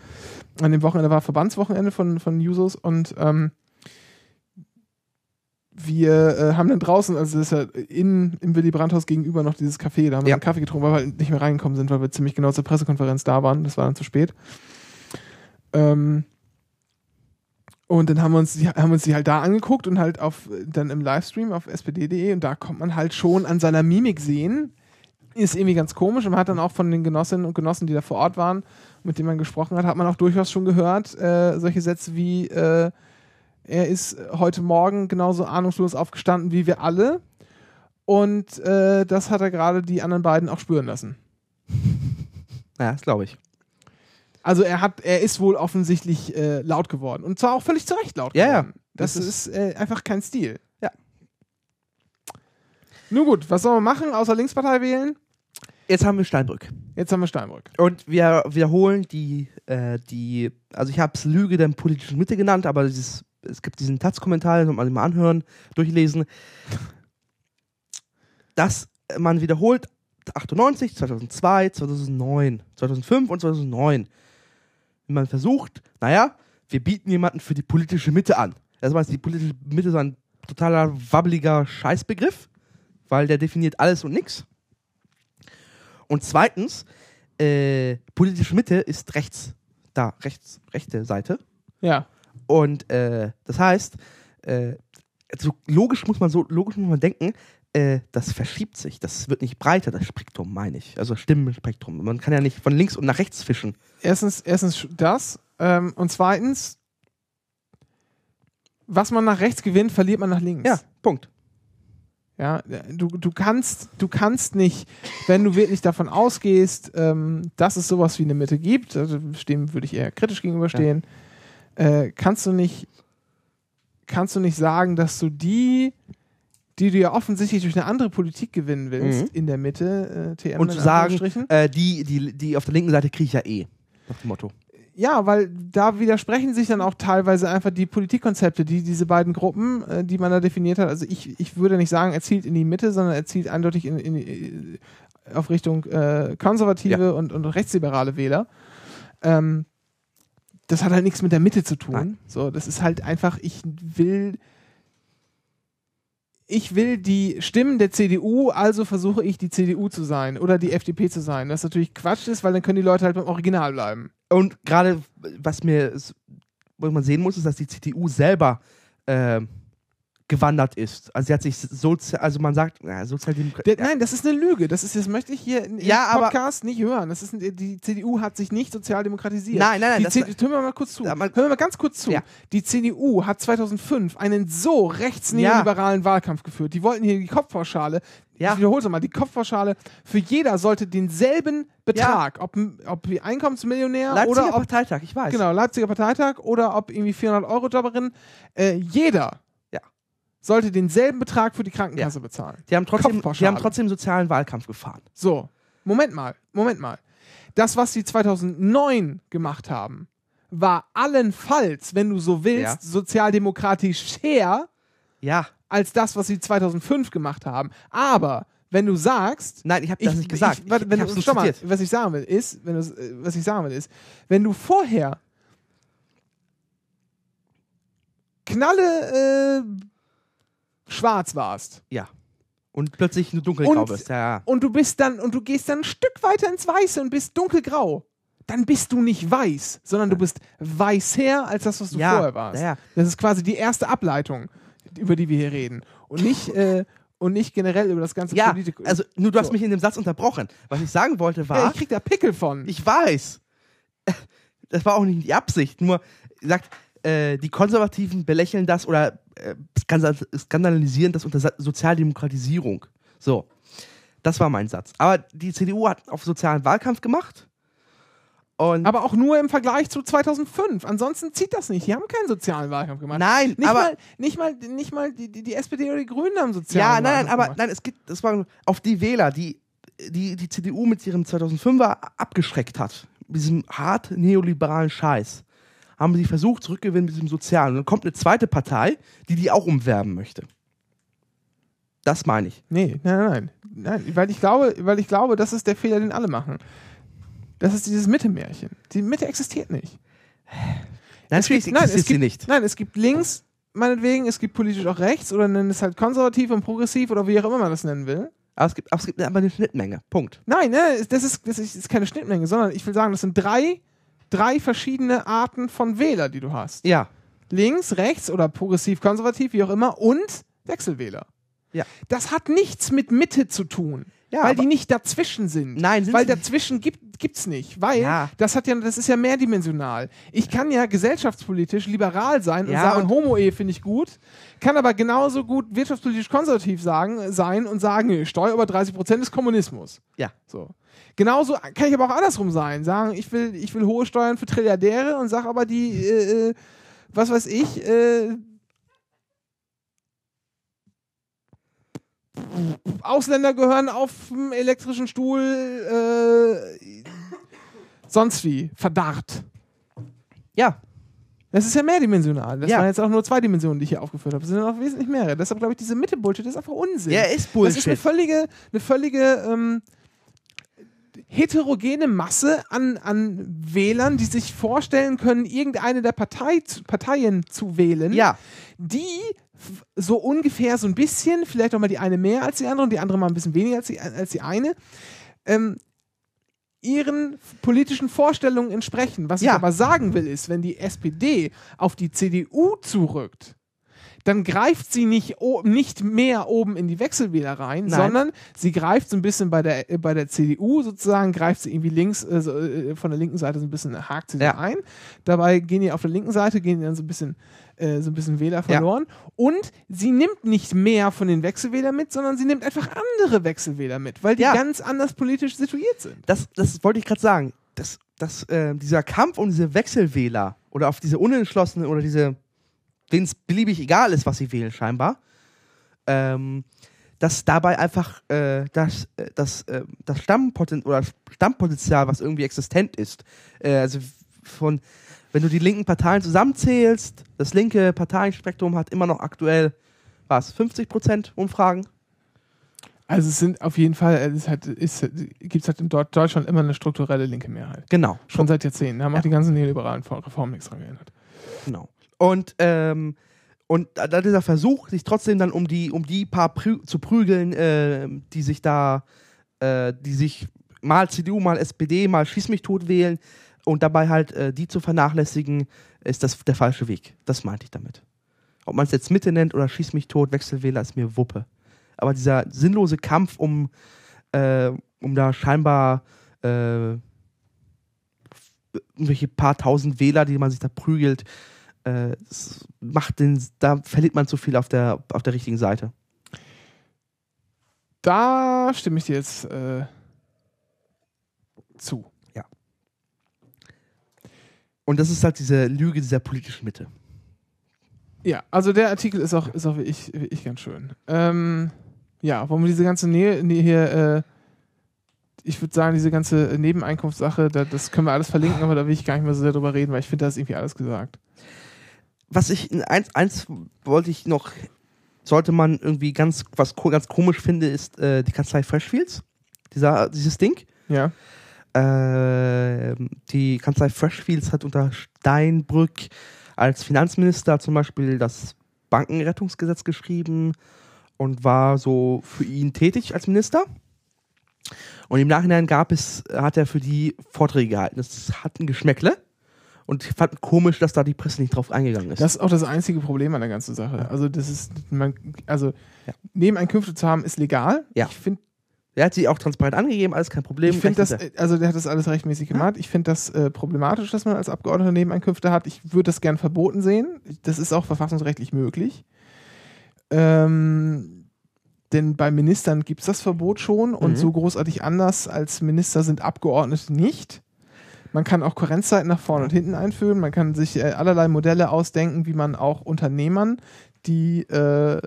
[SPEAKER 2] An dem Wochenende war Verbandswochenende von, von Jusos und ähm, wir äh, haben dann draußen, also das ist ja in, im Willy Brandt-Haus gegenüber noch dieses Café, da haben wir
[SPEAKER 3] Ja.
[SPEAKER 2] einen Kaffee getrunken, weil wir halt nicht mehr reingekommen sind, weil wir ziemlich genau zur Pressekonferenz da waren. Das war dann zu spät. Ähm, und dann haben wir uns die, haben wir uns die halt da angeguckt und halt auf dann im Livestream auf spd.de und da kommt man halt schon an seiner Mimik sehen. Ist irgendwie ganz komisch und man hat dann auch von den Genossinnen und Genossen, die da vor Ort waren, mit denen man gesprochen hat, hat man auch durchaus schon gehört, äh, solche Sätze wie äh, er ist heute Morgen genauso ahnungslos aufgestanden wie wir alle. Und äh, das hat er gerade die anderen beiden auch spüren lassen.
[SPEAKER 3] Ja, das glaube ich.
[SPEAKER 2] Also er hat, er ist wohl offensichtlich äh, laut geworden. Und zwar auch völlig zu Recht laut
[SPEAKER 3] Ja, ja.
[SPEAKER 2] geworden. Das,
[SPEAKER 3] Das
[SPEAKER 2] ist, äh, einfach kein Stil.
[SPEAKER 3] Ja.
[SPEAKER 2] Nun gut, was soll man machen, außer Linkspartei wählen?
[SPEAKER 3] Jetzt haben wir Steinbrück.
[SPEAKER 2] Jetzt haben wir Steinbrück.
[SPEAKER 3] Und wir wiederholen die, äh, die, also ich habe es Lüge der politischen Mitte genannt, aber dieses, es gibt diesen Taz-Kommentar, den soll man mal anhören, durchlesen, dass man wiederholt 98, 2002, 2009, 2005 und 2009. Wenn man versucht, naja, wir bieten jemanden für die politische Mitte an. Erstmal ist die politische Mitte so ein totaler wabbeliger Scheißbegriff, weil der definiert alles und nichts. Und zweitens, äh, politische Mitte ist rechts, da, rechts, rechte Seite.
[SPEAKER 2] Ja.
[SPEAKER 3] Und äh, das heißt, äh, so logisch muss man so logisch muss man denken, äh, das verschiebt sich, das wird nicht breiter, das Spektrum, meine ich. Also Stimmenspektrum. Man kann ja nicht von links und nach rechts fischen.
[SPEAKER 2] Erstens, erstens das. Ähm, und zweitens, was man nach rechts gewinnt, verliert man nach links.
[SPEAKER 3] Ja, Punkt.
[SPEAKER 2] Ja, du, du kannst, du kannst nicht, wenn du wirklich davon ausgehst, ähm, dass es sowas wie eine Mitte gibt, also dem würde ich eher kritisch gegenüberstehen, äh, kannst du nicht, kannst du nicht sagen, dass du die, die du ja offensichtlich durch eine andere Politik gewinnen willst,
[SPEAKER 3] Mhm.
[SPEAKER 2] in der Mitte, äh, TM
[SPEAKER 3] Und zu sagen, äh, die, die, die auf der linken Seite kriege ich ja eh. Nach dem Motto.
[SPEAKER 2] Ja, weil da widersprechen sich dann auch teilweise einfach die Politikkonzepte, die diese beiden Gruppen, äh, die man da definiert hat. Also ich, ich würde nicht sagen, er zielt in die Mitte, sondern er zielt eindeutig in, in, äh, auf Richtung äh, konservative
[SPEAKER 3] Ja.
[SPEAKER 2] und, und rechtsliberale Wähler. Ähm, das hat halt nichts mit der Mitte zu tun.
[SPEAKER 3] Nein.
[SPEAKER 2] So, das ist halt einfach, ich will ich will die Stimmen der CDU, also versuche ich die CDU zu sein oder die FDP zu sein. Was natürlich Quatsch ist, weil dann können die Leute halt beim Original bleiben.
[SPEAKER 3] Und gerade, was mir, was man sehen muss, ist, dass die CDU selber äh, gewandert ist. Also sie hat sich sozial, also man sagt, na, Sozialdemokratie.
[SPEAKER 2] Nein, das ist eine Lüge. Das ist, das möchte ich hier im
[SPEAKER 3] Ja,
[SPEAKER 2] Podcast nicht hören. Das ist, die CDU hat sich nicht sozialdemokratisiert.
[SPEAKER 3] Nein, nein, nein,
[SPEAKER 2] Die
[SPEAKER 3] das-
[SPEAKER 2] CDU, hören wir mal kurz zu.
[SPEAKER 3] Ja,
[SPEAKER 2] hören wir mal ganz kurz zu.
[SPEAKER 3] Ja.
[SPEAKER 2] Die CDU hat 2005 einen so rechtsneoliberalen Wahlkampf geführt. Die wollten hier die Kopfpauschale.
[SPEAKER 3] Ja.
[SPEAKER 2] Ich wiederhole es nochmal, die Kopfpauschale für jeder sollte denselben Betrag, ob, ob wie Einkommensmillionär
[SPEAKER 3] Leipziger
[SPEAKER 2] oder ob,
[SPEAKER 3] Parteitag, ich weiß.
[SPEAKER 2] genau, Leipziger Parteitag oder ob irgendwie 400 Euro Jobberin, äh, jeder
[SPEAKER 3] Ja.
[SPEAKER 2] Sollte denselben Betrag für die Krankenkasse bezahlen.
[SPEAKER 3] Die haben trotzdem, die haben trotzdem sozialen Wahlkampf gefahren.
[SPEAKER 2] So, Moment mal, Moment mal. Das, was sie 2009 gemacht haben, war allenfalls, wenn du so willst,
[SPEAKER 3] Ja.
[SPEAKER 2] sozialdemokratisch her
[SPEAKER 3] Ja.
[SPEAKER 2] als das, was sie 2005 gemacht haben. Aber wenn du sagst,
[SPEAKER 3] Nein, ich habe das nicht gesagt.
[SPEAKER 2] Ich, warte,
[SPEAKER 3] ich,
[SPEAKER 2] wenn
[SPEAKER 3] ich
[SPEAKER 2] du, schau mal, was ich sagen will, ist, wenn du, was ich sagen will, ist, wenn du vorher knalle äh, schwarz warst
[SPEAKER 3] Ja. Und plötzlich eine dunkelgrau
[SPEAKER 2] Und-
[SPEAKER 3] bist. Ja, ja.
[SPEAKER 2] und du bist dann und du gehst dann ein Stück weiter ins Weiße und bist dunkelgrau, dann bist du nicht weiß, sondern du bist weißer als das, was du
[SPEAKER 3] Ja,
[SPEAKER 2] vorher warst.
[SPEAKER 3] ja, ja.
[SPEAKER 2] Das ist quasi die erste Ableitung, über die wir hier reden und nicht äh, und nicht generell über das ganze
[SPEAKER 3] Ja,
[SPEAKER 2] Politik.
[SPEAKER 3] also nur du hast
[SPEAKER 2] So.
[SPEAKER 3] mich in dem Satz unterbrochen. Was ich sagen wollte
[SPEAKER 2] ja,
[SPEAKER 3] war,
[SPEAKER 2] ich krieg da Pickel von.
[SPEAKER 3] ich weiß, das war auch nicht die Absicht, nur sagt, äh, die Konservativen belächeln das oder äh, skandal- skandalisieren das unter Sozialdemokratisierung. So, das war mein Satz. Aber die CDU hat auf sozialen Wahlkampf gemacht und
[SPEAKER 2] aber auch nur im Vergleich zu 2005. Ansonsten zieht das nicht. Die haben keinen sozialen Wahlkampf gemacht.
[SPEAKER 3] Nein,
[SPEAKER 2] nicht
[SPEAKER 3] aber-
[SPEAKER 2] mal, nicht mal, nicht mal die, die, die SPD oder die Grünen haben sozialen
[SPEAKER 3] Ja, nein, nein,
[SPEAKER 2] Wahlkampf
[SPEAKER 3] aber
[SPEAKER 2] gemacht.
[SPEAKER 3] nein, es gibt, das war auf die Wähler, die die, die CDU mit ihrem 2005er abgeschreckt hat, mit diesem hart neoliberalen Scheiß, haben sie versucht, zurückgewinnen mit diesem Sozialen. Und dann kommt eine zweite Partei, die die auch umwerben möchte. Das meine ich.
[SPEAKER 2] Nee, nein, nein, nein. nein weil, ich glaube, weil ich glaube, das ist der Fehler, den alle machen. Das ist dieses Mitte-Märchen. Die Mitte existiert nicht.
[SPEAKER 3] Natürlich
[SPEAKER 2] gibt- nein, es gibt-
[SPEAKER 3] nicht.
[SPEAKER 2] Nein, es gibt links, meinetwegen, es gibt politisch auch rechts oder nennen es halt konservativ und progressiv oder wie auch immer man das nennen will.
[SPEAKER 3] Aber es gibt, aber es gibt aber eine Schnittmenge. Punkt.
[SPEAKER 2] Nein, ne, das ist, das ist keine Schnittmenge, sondern ich will sagen, das sind drei, drei verschiedene Arten von Wähler, die du hast.
[SPEAKER 3] Ja.
[SPEAKER 2] Links, rechts oder progressiv, konservativ, wie auch immer, und Wechselwähler.
[SPEAKER 3] Ja.
[SPEAKER 2] Das hat nichts mit Mitte zu tun.
[SPEAKER 3] Ja,
[SPEAKER 2] weil die nicht dazwischen sind.
[SPEAKER 3] Nein, sind
[SPEAKER 2] weil dazwischen gibt, gibt's nicht. Weil
[SPEAKER 3] Ja.
[SPEAKER 2] das hat ja, das ist ja mehrdimensional. Ich kann ja gesellschaftspolitisch liberal sein und
[SPEAKER 3] Ja,
[SPEAKER 2] sagen, Homo-Ehe finde ich gut, kann aber genauso gut wirtschaftspolitisch konservativ sagen, sein und sagen, Steuer über 30 Prozent ist Kommunismus.
[SPEAKER 3] Ja.
[SPEAKER 2] So. Genauso kann ich aber auch andersrum sein. Sagen, ich will, ich will hohe Steuern für Trilliardäre und sag aber die, äh, äh, was weiß ich, äh, Ausländer gehören auf dem elektrischen Stuhl, äh, sonst wie, verdarrt.
[SPEAKER 3] Ja.
[SPEAKER 2] Das ist ja mehrdimensional. Das
[SPEAKER 3] Ja.
[SPEAKER 2] waren jetzt auch nur zwei Dimensionen, die ich hier aufgeführt habe. Es sind noch wesentlich mehrere. Deshalb glaube ich, diese Mitte-Bullshit ist einfach Unsinn.
[SPEAKER 3] Ja, ist
[SPEAKER 2] Das
[SPEAKER 3] Bullshit.
[SPEAKER 2] ist eine völlige, eine völlige ähm, heterogene Masse an, an Wählern, die sich vorstellen können, irgendeine der Partei, Parteien zu wählen,
[SPEAKER 3] Ja.
[SPEAKER 2] die so ungefähr so ein bisschen, vielleicht auch mal die eine mehr als die andere und die andere mal ein bisschen weniger als die, als die eine, ähm, ihren politischen Vorstellungen entsprechen. Was
[SPEAKER 3] Ja.
[SPEAKER 2] ich aber sagen will, ist, wenn die SPD auf die CDU zurückt, dann greift sie nicht, nicht mehr oben in die Wechselwähler rein,
[SPEAKER 3] Nein.
[SPEAKER 2] sondern sie greift so ein bisschen bei der, äh, bei der CDU sozusagen, greift sie irgendwie links, äh, so, äh, von der linken Seite so ein bisschen, hakt sie
[SPEAKER 3] Ja.
[SPEAKER 2] so ein. Dabei gehen die auf der linken Seite, gehen die dann so ein bisschen, äh, so ein bisschen Wähler verloren. Und sie nimmt nicht mehr von den Wechselwählern mit, sondern sie nimmt einfach andere Wechselwähler mit, weil die
[SPEAKER 3] Ja.
[SPEAKER 2] ganz anders politisch situiert sind.
[SPEAKER 3] das, das wollte ich gerade sagen. Das, das, äh, dieser Kampf um diese Wechselwähler oder auf diese Unentschlossenen oder diese, denen es beliebig egal ist, was sie wählen, scheinbar, ähm, dass dabei einfach äh, das, äh, das, äh, das Stammpoten oder Stammpotenzial, was irgendwie existent ist, äh, also von, wenn du die linken Parteien zusammenzählst, das linke Parteienspektrum hat immer noch aktuell, was, 50 Prozent Umfragen?
[SPEAKER 2] Also es sind auf jeden Fall, es hat, ist, gibt es halt in Deu- Deutschland immer eine strukturelle linke Mehrheit.
[SPEAKER 3] Genau.
[SPEAKER 2] Schon seit Jahrzehnten. Da haben auch
[SPEAKER 3] Ja.
[SPEAKER 2] die ganzen neoliberalen Reformen nichts dran geändert.
[SPEAKER 3] Genau. Und, ähm, und da dieser Versuch, sich trotzdem dann um die, um die paar prü zu prügeln, äh, die sich da, äh, die sich mal CDU, mal SPD, mal Schieß mich tot wählen und dabei halt äh, die zu vernachlässigen, ist das der falsche Weg. Das meinte ich damit. Ob man es jetzt Mitte nennt oder Schieß mich tot, Wechselwähler, ist mir Wuppe. Aber dieser sinnlose Kampf um, äh, um da scheinbar äh, irgendwelche paar tausend Wähler, die man sich da prügelt, äh, macht den, da verliert man zu viel auf der, auf der richtigen Seite.
[SPEAKER 2] Da stimme ich dir jetzt äh, zu.
[SPEAKER 3] Und das ist halt diese Lüge dieser politischen Mitte.
[SPEAKER 2] Ja, also der Artikel ist auch, ist auch wie, ich, wie ich ganz schön. Ähm, ja, warum diese ganze Nähe, nee, hier, äh, ich würde sagen, diese ganze Nebeneinkunftssache, da, das können wir alles verlinken, aber da will ich gar nicht mehr so sehr drüber reden, weil ich finde, da ist irgendwie alles gesagt.
[SPEAKER 3] Was ich, eins, eins wollte ich noch, sollte man irgendwie ganz, was ganz komisch finde, ist äh, die Kanzlei Freshfields. Dieser, dieses Ding.
[SPEAKER 2] Ja.
[SPEAKER 3] Äh, die Kanzlei Freshfields hat unter Steinbrück als Finanzminister zum Beispiel das Bankenrettungsgesetz geschrieben und war so für ihn tätig als Minister. Und im Nachhinein gab es, hat er für die Vorträge gehalten. Das hat ein Geschmäckle. Und ich fand komisch, dass da die Presse nicht drauf eingegangen ist.
[SPEAKER 2] Das ist auch das einzige Problem an der ganzen Sache. Also, das ist, man, also,
[SPEAKER 3] Ja.
[SPEAKER 2] Nebeneinkünfte zu haben, ist legal.
[SPEAKER 3] Ja.
[SPEAKER 2] Ich finde
[SPEAKER 3] er hat sie auch transparent angegeben, alles kein Problem.
[SPEAKER 2] Ich finde das, also der hat das alles rechtmäßig gemacht. Ich finde das äh, problematisch, dass man als Abgeordneter Nebeneinkünfte hat. Ich würde das gern verboten sehen. Das ist auch verfassungsrechtlich möglich. Ähm, denn bei Ministern gibt es das Verbot schon und
[SPEAKER 3] Mhm.
[SPEAKER 2] so großartig anders als Minister sind Abgeordnete nicht. Man kann auch Kohärenzzeiten nach vorne und hinten einführen. Man kann sich äh, allerlei Modelle ausdenken, wie man auch Unternehmern, die äh,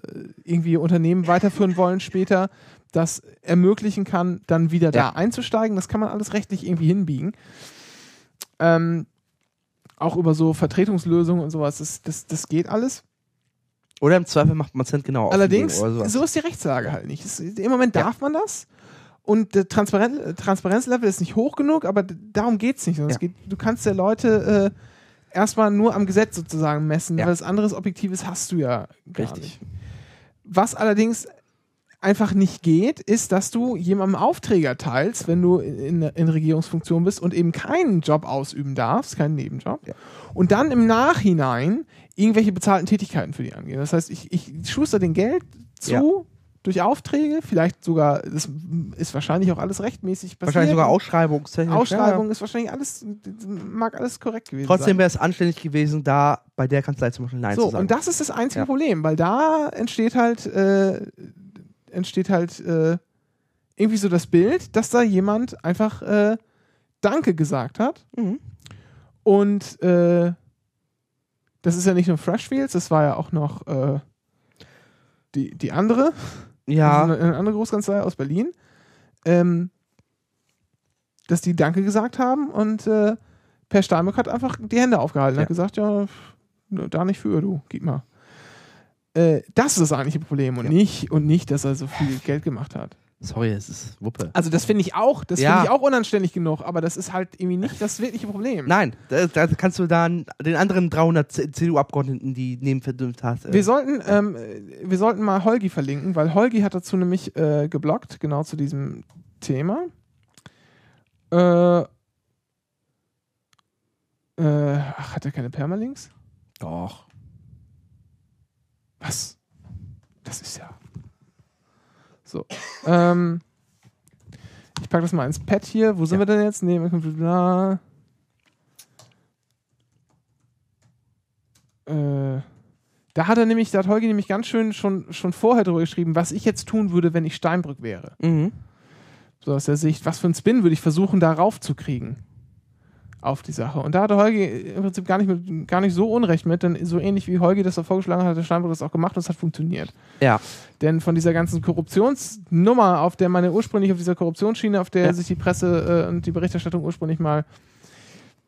[SPEAKER 2] irgendwie Unternehmen weiterführen wollen später, das ermöglichen kann, dann wieder da
[SPEAKER 3] Ja.
[SPEAKER 2] einzusteigen. Das kann man alles rechtlich irgendwie hinbiegen. Ähm, auch über so Vertretungslösungen und sowas, das, das, das geht alles.
[SPEAKER 3] Oder im Zweifel macht man Cent genau
[SPEAKER 2] Allerdings, so ist die Rechtslage halt nicht. Es, Im Moment
[SPEAKER 3] Ja.
[SPEAKER 2] darf man das. Und der Transparenz, Transparenzlevel ist nicht hoch genug, aber darum geht es nicht. sondern
[SPEAKER 3] Ja.
[SPEAKER 2] Geht, du kannst ja Leute äh, erstmal nur am Gesetz sozusagen messen,
[SPEAKER 3] Ja.
[SPEAKER 2] weil das anderes Objektives hast du ja gar
[SPEAKER 3] Richtig.
[SPEAKER 2] nicht. Was allerdings einfach nicht geht, ist, dass du jemandem Aufträge teilst, wenn du in, in Regierungsfunktion bist und eben keinen Job ausüben darfst, keinen Nebenjob.
[SPEAKER 3] Ja.
[SPEAKER 2] Und dann im Nachhinein irgendwelche bezahlten Tätigkeiten für die angehen. Das heißt, ich, ich schuster den Geld zu. Durch Aufträge, vielleicht sogar, das ist wahrscheinlich auch alles rechtmäßig passiert.
[SPEAKER 3] Wahrscheinlich sogar Ausschreibungstechnisch.
[SPEAKER 2] Ausschreibung ist wahrscheinlich alles, mag alles korrekt gewesen
[SPEAKER 3] Ja. Trotzdem
[SPEAKER 2] sein.
[SPEAKER 3] wäre es anständig gewesen, da bei der Kanzlei zum Beispiel Nein
[SPEAKER 2] So,
[SPEAKER 3] zu sagen.
[SPEAKER 2] und das ist das einzige
[SPEAKER 3] Ja.
[SPEAKER 2] Problem, weil da entsteht halt, äh, entsteht halt äh, irgendwie so das Bild, dass da jemand einfach äh, Danke gesagt hat.
[SPEAKER 3] Mhm.
[SPEAKER 2] Und äh, das ist ja nicht nur Freshfields, das war ja auch noch äh, die, die andere,
[SPEAKER 3] ja,
[SPEAKER 2] also eine, andere Großkanzlei aus Berlin, ähm, dass die Danke gesagt haben und äh, Per Steinbrück hat einfach die Hände aufgehalten und
[SPEAKER 3] Ja.
[SPEAKER 2] hat gesagt, ja, da nicht für, du, gib mal. Äh, das ist das eigentliche Problem und,
[SPEAKER 3] Ja.
[SPEAKER 2] nicht, und nicht, dass er so viel Geld gemacht hat.
[SPEAKER 3] Sorry, es ist Wuppe.
[SPEAKER 2] Also das finde ich auch, das
[SPEAKER 3] Ja.
[SPEAKER 2] finde ich auch unanständig genug, aber das ist halt irgendwie nicht das wirkliche Problem.
[SPEAKER 3] Nein, da, kannst du dann den anderen 300 C- CDU-Abgeordneten, die nebenverdünnt hat. äh,
[SPEAKER 2] Wir sollten, ähm, äh, wir sollten mal Holgi verlinken, weil Holgi hat dazu nämlich äh, geblockt, genau zu diesem Thema. Äh, äh, ach, hat er keine Permalinks?
[SPEAKER 3] Doch.
[SPEAKER 2] Was? Das ist ja. So. ähm, ich packe das mal ins Pad hier. Wo sind wir denn jetzt? Nee, bla. Äh, da hat er nämlich, da hat Holgi nämlich ganz schön schon, schon vorher drüber geschrieben, was ich jetzt tun würde, wenn ich Steinbrück wäre.
[SPEAKER 3] Mhm.
[SPEAKER 2] So aus der Sicht, was für einen Spin würde ich versuchen, da raufzukriegen auf die Sache. Und da hatte Holgi im Prinzip gar nicht, mit, gar nicht so unrecht mit, denn so ähnlich wie Holgi das da vorgeschlagen hat, hat der Steinbrück das auch gemacht und es hat funktioniert.
[SPEAKER 3] Ja.
[SPEAKER 2] Denn von dieser ganzen Korruptionsnummer, auf der man ja ursprünglich auf dieser Korruptionsschiene, auf der
[SPEAKER 3] Ja.
[SPEAKER 2] sich die Presse äh, und die Berichterstattung ursprünglich mal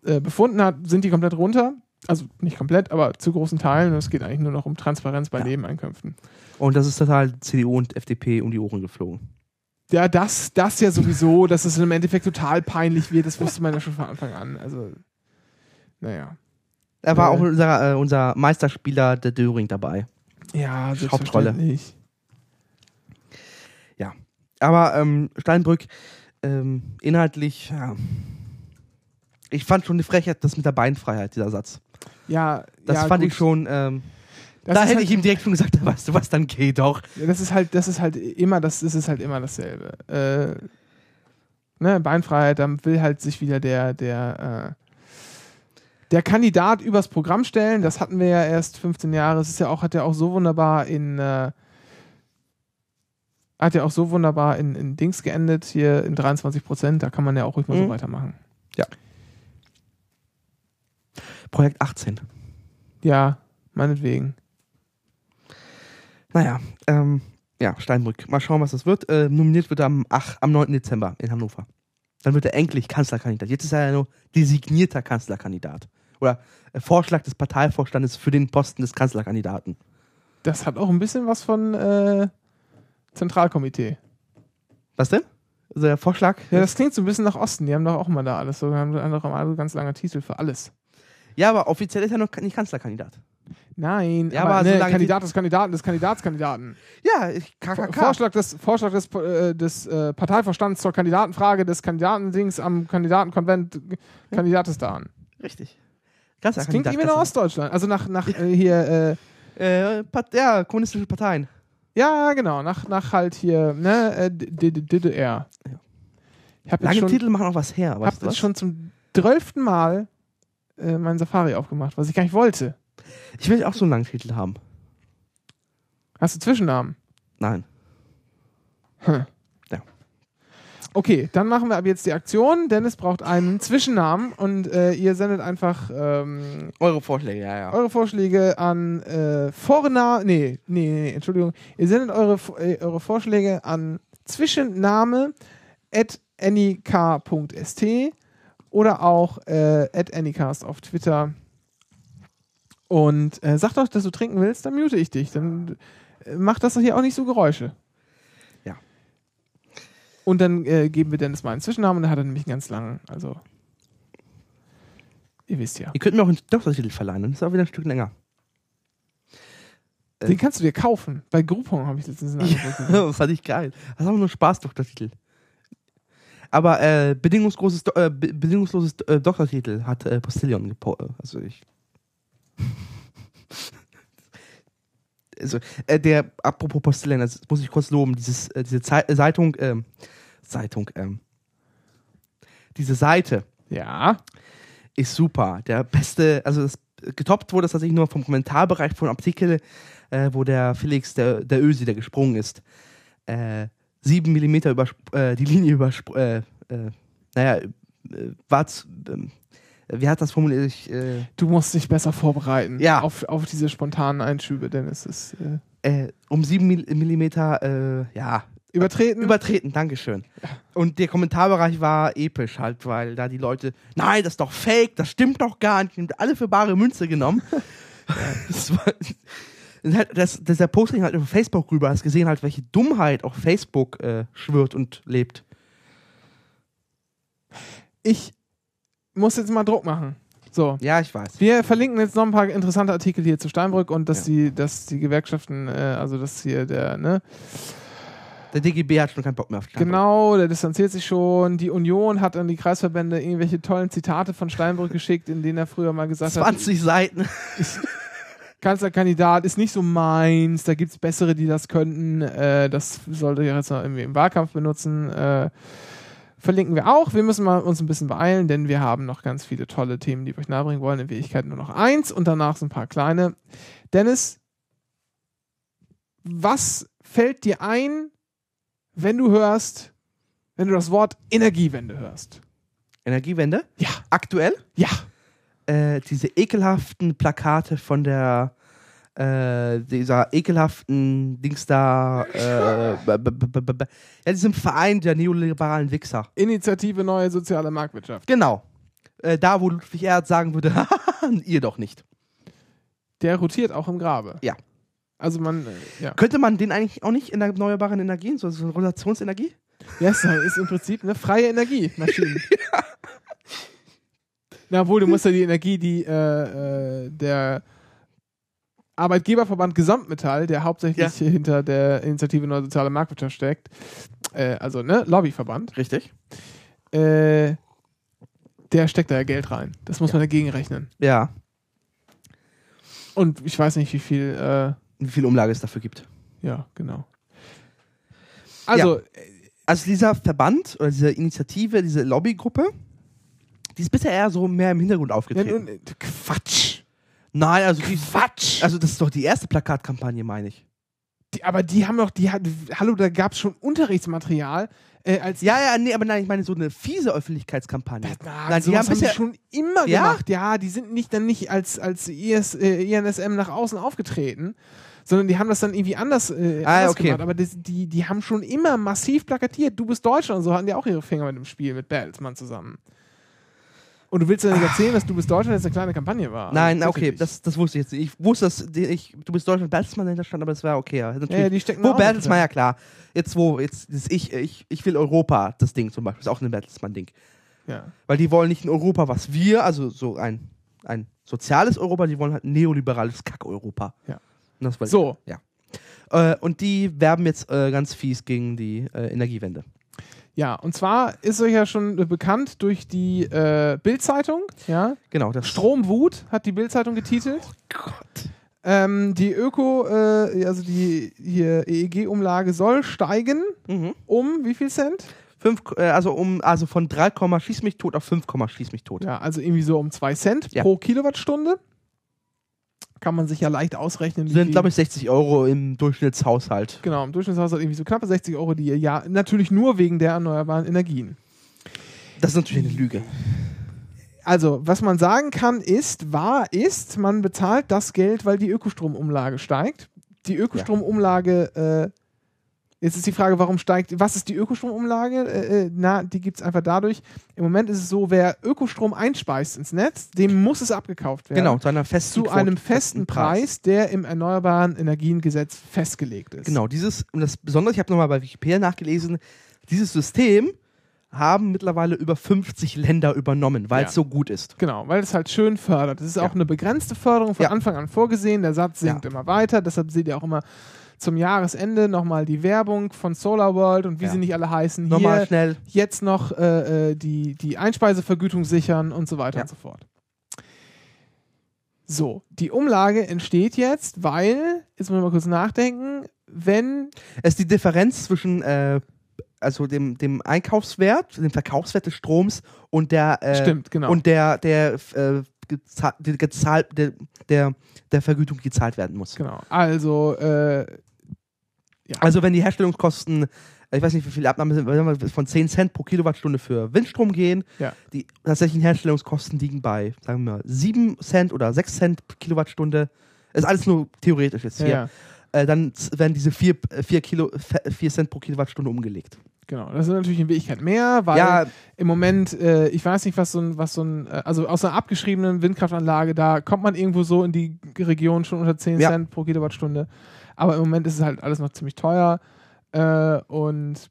[SPEAKER 2] äh, befunden hat, sind die komplett runter. Also nicht komplett, aber zu großen Teilen. Und es geht eigentlich nur noch um Transparenz bei
[SPEAKER 3] Ja.
[SPEAKER 2] Nebeneinkünften.
[SPEAKER 3] Und das ist total CDU und FDP um die Ohren geflogen.
[SPEAKER 2] Ja, das, das ja sowieso, dass es im Endeffekt total peinlich wird, das wusste man ja schon von Anfang an. Also, naja.
[SPEAKER 3] Da war
[SPEAKER 2] Äh.
[SPEAKER 3] auch unser, äh, unser Meisterspieler, der Döring, dabei.
[SPEAKER 2] Ja,
[SPEAKER 3] Hauptrolle.
[SPEAKER 2] selbstverständlich.
[SPEAKER 3] Aber ähm, Steinbrück, ähm, inhaltlich, ja. Ich fand schon eine Frechheit, das mit der Beinfreiheit, dieser Satz.
[SPEAKER 2] Ja,
[SPEAKER 3] Das
[SPEAKER 2] ja,
[SPEAKER 3] fand
[SPEAKER 2] gut.
[SPEAKER 3] ich schon, ähm,
[SPEAKER 2] Das
[SPEAKER 3] da hätte
[SPEAKER 2] halt,
[SPEAKER 3] ich ihm direkt schon gesagt, weißt du was, dann geh doch.
[SPEAKER 2] Ja, Das ist halt, das ist halt immer, das, das ist halt immer dasselbe. Äh, ne, Beinfreiheit, dann will halt sich wieder der, der, äh, der Kandidat übers Programm stellen. Das hatten wir ja erst 15 Jahre. Es ist ja auch, hat ja auch so wunderbar in, äh, Hat ja auch so wunderbar in, in Dings geendet, hier in 23 Prozent. Da kann man ja auch ruhig mal so
[SPEAKER 3] Mhm.
[SPEAKER 2] weitermachen.
[SPEAKER 3] Projekt 18.
[SPEAKER 2] Ja, meinetwegen.
[SPEAKER 3] Naja, ähm, ja, Steinbrück. Mal schauen, was das wird. Äh, nominiert wird er am, ach, am 9. Dezember in Hannover. Dann wird er endlich Kanzlerkandidat. Jetzt ist er ja nur designierter Kanzlerkandidat. Oder äh, Vorschlag des Parteivorstandes für den Posten des Kanzlerkandidaten.
[SPEAKER 2] Das hat auch ein bisschen was von äh, Zentralkomitee.
[SPEAKER 3] Was denn? Also der Vorschlag?
[SPEAKER 2] Ja, das klingt so ein bisschen nach Osten. Die haben doch auch mal da alles. So, haben doch alle ganz lange Titel für alles.
[SPEAKER 3] Ja, aber offiziell ist er noch nicht Kanzlerkandidat.
[SPEAKER 2] Nein,
[SPEAKER 3] Ja,
[SPEAKER 2] aber,
[SPEAKER 3] aber
[SPEAKER 2] ne, Kandidat des Kandidaten des Kandidatskandidaten.
[SPEAKER 3] Ja, ich, KKK.
[SPEAKER 2] Vorschlag des, Vorschlag des, äh, des äh, Parteivorstands zur Kandidatenfrage des Kandidatendings am Kandidatenkonvent Kandidates da an.
[SPEAKER 3] Richtig.
[SPEAKER 2] Das klingt irgendwie nach Ostdeutschland. Also nach, nach äh, hier, äh,
[SPEAKER 3] Äh, ja, kommunistische Parteien.
[SPEAKER 2] ja, genau, nach, nach halt hier, ne, äh, DDR. Ich habe
[SPEAKER 3] Lange
[SPEAKER 2] schon,
[SPEAKER 3] Titel machen auch was her.
[SPEAKER 2] hab
[SPEAKER 3] Weißt du
[SPEAKER 2] jetzt schon zum zwölften Mal äh, meinen Safari aufgemacht, was ich gar nicht wollte.
[SPEAKER 3] Ich will auch so einen langen Titel haben.
[SPEAKER 2] Hast du Zwischennamen?
[SPEAKER 3] Nein.
[SPEAKER 2] Okay, dann machen wir ab jetzt die Aktion. Dennis braucht einen Zwischennamen und äh, ihr sendet einfach ähm,
[SPEAKER 3] Eure Vorschläge, ja, ja.
[SPEAKER 2] eure Vorschläge an äh, Vorna nee, nee, nee, Entschuldigung. Ihr sendet eure, äh, eure Vorschläge an Zwischenname at anyk.st oder auch äh, at anycast auf Twitter. Und äh, sag doch, dass du trinken willst, dann mute ich dich. Dann äh, macht das doch hier auch nicht so Geräusche.
[SPEAKER 3] Ja.
[SPEAKER 2] Und dann äh, geben wir Dennis mal einen Zwischennamen und dann hat er nämlich einen ganz langen. Also, ihr wisst ja.
[SPEAKER 3] Ihr könnt mir auch einen Doktortitel verleihen, dann ist auch wieder ein Stück länger.
[SPEAKER 2] Den kannst du dir kaufen. Bei Groupon habe ich letztens ein Angebot gesehen.
[SPEAKER 3] das fand ich geil. Das ist auch nur Spaß-Doktortitel. Aber äh, bedingungsgroßes, äh, be bedingungsloses äh, Doktortitel hat äh, Postillion gepostet. Also ich. Also, äh, der, apropos Postillion, das muss ich kurz loben, dieses, äh, diese äh, Zeitung, ähm, Zeitung, ähm, diese Seite
[SPEAKER 2] Ja.
[SPEAKER 3] ist super. Der beste, also das, getoppt wurde das tatsächlich nur vom Kommentarbereich von einem Artikel, äh, wo der Felix, der, der Ösi, der gesprungen ist, äh, sieben Millimeter über äh, die Linie übersprungen, äh, äh, naja, äh, war z- ähm, wie hat das formuliert? Ich, äh,
[SPEAKER 2] Du musst dich besser vorbereiten
[SPEAKER 3] Ja.
[SPEAKER 2] auf, auf diese spontanen Einschübe, denn es ist äh,
[SPEAKER 3] äh, um sieben Mil Millimeter, äh, ja,
[SPEAKER 2] übertreten.
[SPEAKER 3] übertreten, Dankeschön. Und der Kommentarbereich war episch halt, weil da die Leute, nein, das ist doch fake, das stimmt doch gar nicht, haben alle für bare Münze genommen. das war, das, das, der Posting halt über Facebook rüber, hast gesehen halt, welche Dummheit auch Facebook äh, schwört und lebt.
[SPEAKER 2] ich muss jetzt mal Druck machen. So.
[SPEAKER 3] Ja, ich weiß.
[SPEAKER 2] Wir verlinken jetzt noch ein paar interessante Artikel hier zu Steinbrück und dass
[SPEAKER 3] Ja.
[SPEAKER 2] die, dass die Gewerkschaften, äh, also dass hier der, ne,
[SPEAKER 3] Der DGB hat schon keinen Bock mehr auf die
[SPEAKER 2] genau, der distanziert sich schon. Die Union hat an die Kreisverbände irgendwelche tollen Zitate von Steinbrück geschickt, in denen er früher mal gesagt hat,
[SPEAKER 3] 20 Seiten.
[SPEAKER 2] Kanzlerkandidat ist nicht so meins, da gibt es bessere, die das könnten. Äh, das sollte ich jetzt noch irgendwie im Wahlkampf benutzen. Äh, verlinken wir auch. Wir müssen mal uns ein bisschen beeilen, denn wir haben noch ganz viele tolle Themen, die wir euch nahebringen wollen. In Wirklichkeit nur noch eins und danach so ein paar kleine. Dennis, was fällt dir ein, wenn du hörst, wenn du das Wort Energiewende hörst?
[SPEAKER 3] Energiewende?
[SPEAKER 2] Ja,
[SPEAKER 3] Aktuell?
[SPEAKER 2] ja.
[SPEAKER 3] äh, diese ekelhaften Plakate von der äh, dieser ekelhaften Dings da äh, b- b- b- b- b- ja, diesem Verein der neoliberalen Wichser.
[SPEAKER 2] Initiative Neue Soziale Marktwirtschaft.
[SPEAKER 3] Genau. Äh, da, wo Ludwig Erhard sagen würde, ihr doch nicht.
[SPEAKER 2] Der rotiert auch im Grabe.
[SPEAKER 3] Ja.
[SPEAKER 2] Also man, äh, ja.
[SPEAKER 3] Könnte man den eigentlich auch nicht in erneuerbaren Energien, so, so eine Rotationsenergie?
[SPEAKER 2] Ja, ist, ist im Prinzip eine freie Energie, Maschinen. Na, obwohl, du musst ja die Energie, die äh, äh, der Arbeitgeberverband Gesamtmetall, der hauptsächlich hinter der Initiative Neue Soziale Marktwirtschaft steckt, äh, also ne, Lobbyverband,
[SPEAKER 3] Richtig.
[SPEAKER 2] äh, der steckt da ja Geld rein. Das muss man dagegen rechnen.
[SPEAKER 3] Ja.
[SPEAKER 2] Und ich weiß nicht, wie viel, äh,
[SPEAKER 3] Wie viel Umlage es dafür gibt.
[SPEAKER 2] ja, genau. Also,
[SPEAKER 3] Also dieser Verband oder diese Initiative, diese Lobbygruppe, die ist bisher eher so mehr im Hintergrund
[SPEAKER 2] ja,
[SPEAKER 3] aufgetreten.
[SPEAKER 2] nun, äh, Quatsch.
[SPEAKER 3] Nein, also die,
[SPEAKER 2] Quatsch.
[SPEAKER 3] also das ist doch die erste Plakatkampagne, meine ich.
[SPEAKER 2] Die, aber die haben doch, die hat, hallo, da gab es schon Unterrichtsmaterial. Äh, als
[SPEAKER 3] Ja, ja, nee, aber nein, ich meine so eine fiese Öffentlichkeitskampagne.
[SPEAKER 2] Na,
[SPEAKER 3] Nein, die haben bisher
[SPEAKER 2] die schon immer
[SPEAKER 3] Ja?
[SPEAKER 2] gemacht. Ja, die sind nicht dann nicht als, als IS, äh, INSM nach außen aufgetreten, sondern die haben das dann irgendwie anders, äh,
[SPEAKER 3] Ah,
[SPEAKER 2] anders
[SPEAKER 3] okay.
[SPEAKER 2] gemacht. Aber das, die, die haben schon immer massiv plakatiert. Du bist Deutscher und so hatten die auch ihre Finger mit dem Spiel mit Bertelsmann zusammen. Und du willst ja nicht erzählen, dass du bist Deutschland jetzt eine kleine Kampagne war.
[SPEAKER 3] Nein,
[SPEAKER 2] Also,
[SPEAKER 3] okay, das, das wusste ich jetzt nicht. Ich wusste, dass ich, du bist Deutschland Bertelsmann dahinter stand, aber das war okay. Ja, natürlich.
[SPEAKER 2] ja, die stecken
[SPEAKER 3] wo Bertelsmann, klar. Jetzt wo, jetzt ist ich, ich, ich will Europa, das Ding zum Beispiel, ist auch ein Bertelsmann-Ding.
[SPEAKER 2] Ja.
[SPEAKER 3] Weil die wollen nicht ein Europa, was wir, also so ein, ein soziales Europa, die wollen halt ein neoliberales Kack-Europa.
[SPEAKER 2] Ja.
[SPEAKER 3] Das
[SPEAKER 2] So.
[SPEAKER 3] ich. Ja. Äh, und die werben jetzt äh, ganz fies gegen die äh, Energiewende.
[SPEAKER 2] Ja, und zwar ist euch ja schon bekannt durch die äh, Bild-Zeitung, ja.
[SPEAKER 3] Genau, das
[SPEAKER 2] Stromwut hat die Bild-Zeitung getitelt.
[SPEAKER 3] Gott.
[SPEAKER 2] Ähm, die Öko, äh, also die hier EEG-Umlage soll steigen
[SPEAKER 3] Mhm.
[SPEAKER 2] um wie viel Cent?
[SPEAKER 3] Fünf, äh, also um, also von 3, Komma schieß mich tot auf 5, Komma schieß mich tot.
[SPEAKER 2] Ja, also irgendwie so um 2 Cent
[SPEAKER 3] Ja.
[SPEAKER 2] pro Kilowattstunde. Kann man sich ja leicht ausrechnen.
[SPEAKER 3] Sind, glaube ich, 60 Euro im Durchschnittshaushalt.
[SPEAKER 2] Genau, im Durchschnittshaushalt irgendwie so knappe 60 Euro, die ihr ja natürlich nur wegen der erneuerbaren Energien.
[SPEAKER 3] Das ist natürlich eine Lüge.
[SPEAKER 2] Also, was man sagen kann, ist, wahr ist, man bezahlt das Geld, weil die Ökostromumlage steigt. Die Ökostromumlage, äh, jetzt ist die Frage, warum steigt, was ist die Ökostromumlage? Äh, äh, na, die gibt es einfach dadurch. Im Moment ist es so, wer Ökostrom einspeist ins Netz, dem muss es abgekauft werden.
[SPEAKER 3] Genau, zu einer festen
[SPEAKER 2] Zu einem
[SPEAKER 3] Quote-
[SPEAKER 2] festen Preis, der im Erneuerbaren Energiengesetz festgelegt ist.
[SPEAKER 3] Genau, dieses, und das Besondere, ich habe nochmal bei Wikipedia nachgelesen, dieses System haben mittlerweile über 50 Länder übernommen, weil
[SPEAKER 2] Ja.
[SPEAKER 3] es so gut ist.
[SPEAKER 2] Genau, weil es halt schön fördert. Es ist
[SPEAKER 3] Ja.
[SPEAKER 2] auch eine begrenzte Förderung von
[SPEAKER 3] Ja.
[SPEAKER 2] Anfang an vorgesehen. Der Satz sinkt immer weiter. Deshalb seht ihr auch immer zum Jahresende nochmal die Werbung von Solar World und wie
[SPEAKER 3] Ja.
[SPEAKER 2] sie nicht alle heißen.
[SPEAKER 3] Nochmal
[SPEAKER 2] Hier
[SPEAKER 3] schnell.
[SPEAKER 2] jetzt noch äh, äh, die, die Einspeisevergütung sichern und so weiter
[SPEAKER 3] Ja.
[SPEAKER 2] und so fort. So, die Umlage entsteht jetzt, weil, jetzt muss man mal kurz nachdenken, wenn,
[SPEAKER 3] Es ist die Differenz zwischen äh, also dem, dem Einkaufswert, dem Verkaufswert des Stroms und der äh,
[SPEAKER 2] stimmt, genau.
[SPEAKER 3] und der der äh, gezahlt der, der der Vergütung die gezahlt werden muss.
[SPEAKER 2] genau, also, äh,
[SPEAKER 3] Also wenn die Herstellungskosten ich weiß nicht, wie viele Abnahmen sind, wenn wir von 10 Cent pro Kilowattstunde für Windstrom gehen.
[SPEAKER 2] Ja.
[SPEAKER 3] Die tatsächlichen Herstellungskosten liegen bei, sagen wir mal, 7 Cent oder 6 Cent pro Kilowattstunde. Ist alles nur theoretisch jetzt hier.
[SPEAKER 2] ja,
[SPEAKER 3] Äh, dann werden diese 4, 4, Kilo, 4 Cent pro Kilowattstunde umgelegt.
[SPEAKER 2] genau. Das sind natürlich in Wirklichkeit mehr, weil
[SPEAKER 3] ja,
[SPEAKER 2] im Moment, äh, ich weiß nicht, was so ein, was so ein, äh, also aus einer abgeschriebenen Windkraftanlage, da kommt man irgendwo so in die Region schon unter 10
[SPEAKER 3] Ja.
[SPEAKER 2] Cent pro Kilowattstunde. Aber im Moment ist es halt alles noch ziemlich teuer äh, und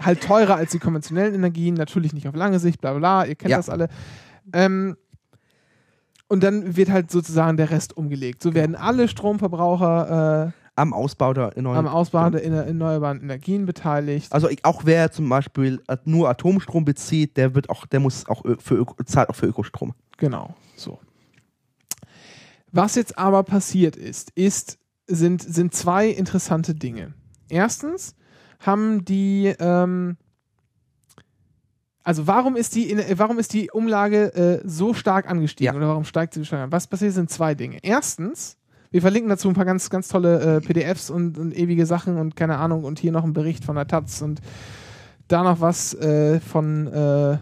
[SPEAKER 2] halt teurer als die konventionellen Energien, natürlich nicht auf lange Sicht, bla bla, bla, ihr kennt
[SPEAKER 3] Ja.
[SPEAKER 2] das alle. Ähm, und dann wird halt sozusagen der Rest umgelegt. So werden alle Stromverbraucher
[SPEAKER 3] am Ausbau der
[SPEAKER 2] äh,
[SPEAKER 3] erneuerbaren
[SPEAKER 2] am Ausbau der erneuerbaren Energien beteiligt.
[SPEAKER 3] Also auch wer zum Beispiel äh, nur Atomstrom bezieht, der wird auch, der muss auch für Öko, zahlt auch für Ökostrom.
[SPEAKER 2] Genau, so. Was jetzt aber passiert ist, ist sind, sind zwei interessante Dinge. Erstens haben die, ähm, also warum ist die, in- warum ist die Umlage äh, so stark angestiegen
[SPEAKER 3] Ja.
[SPEAKER 2] oder warum steigt sie so stark an? Was passiert sind zwei Dinge. Erstens, wir verlinken dazu ein paar ganz, ganz tolle äh, PDFs und, und ewige Sachen und keine Ahnung und hier noch ein Bericht von der Taz und da noch was äh, von äh,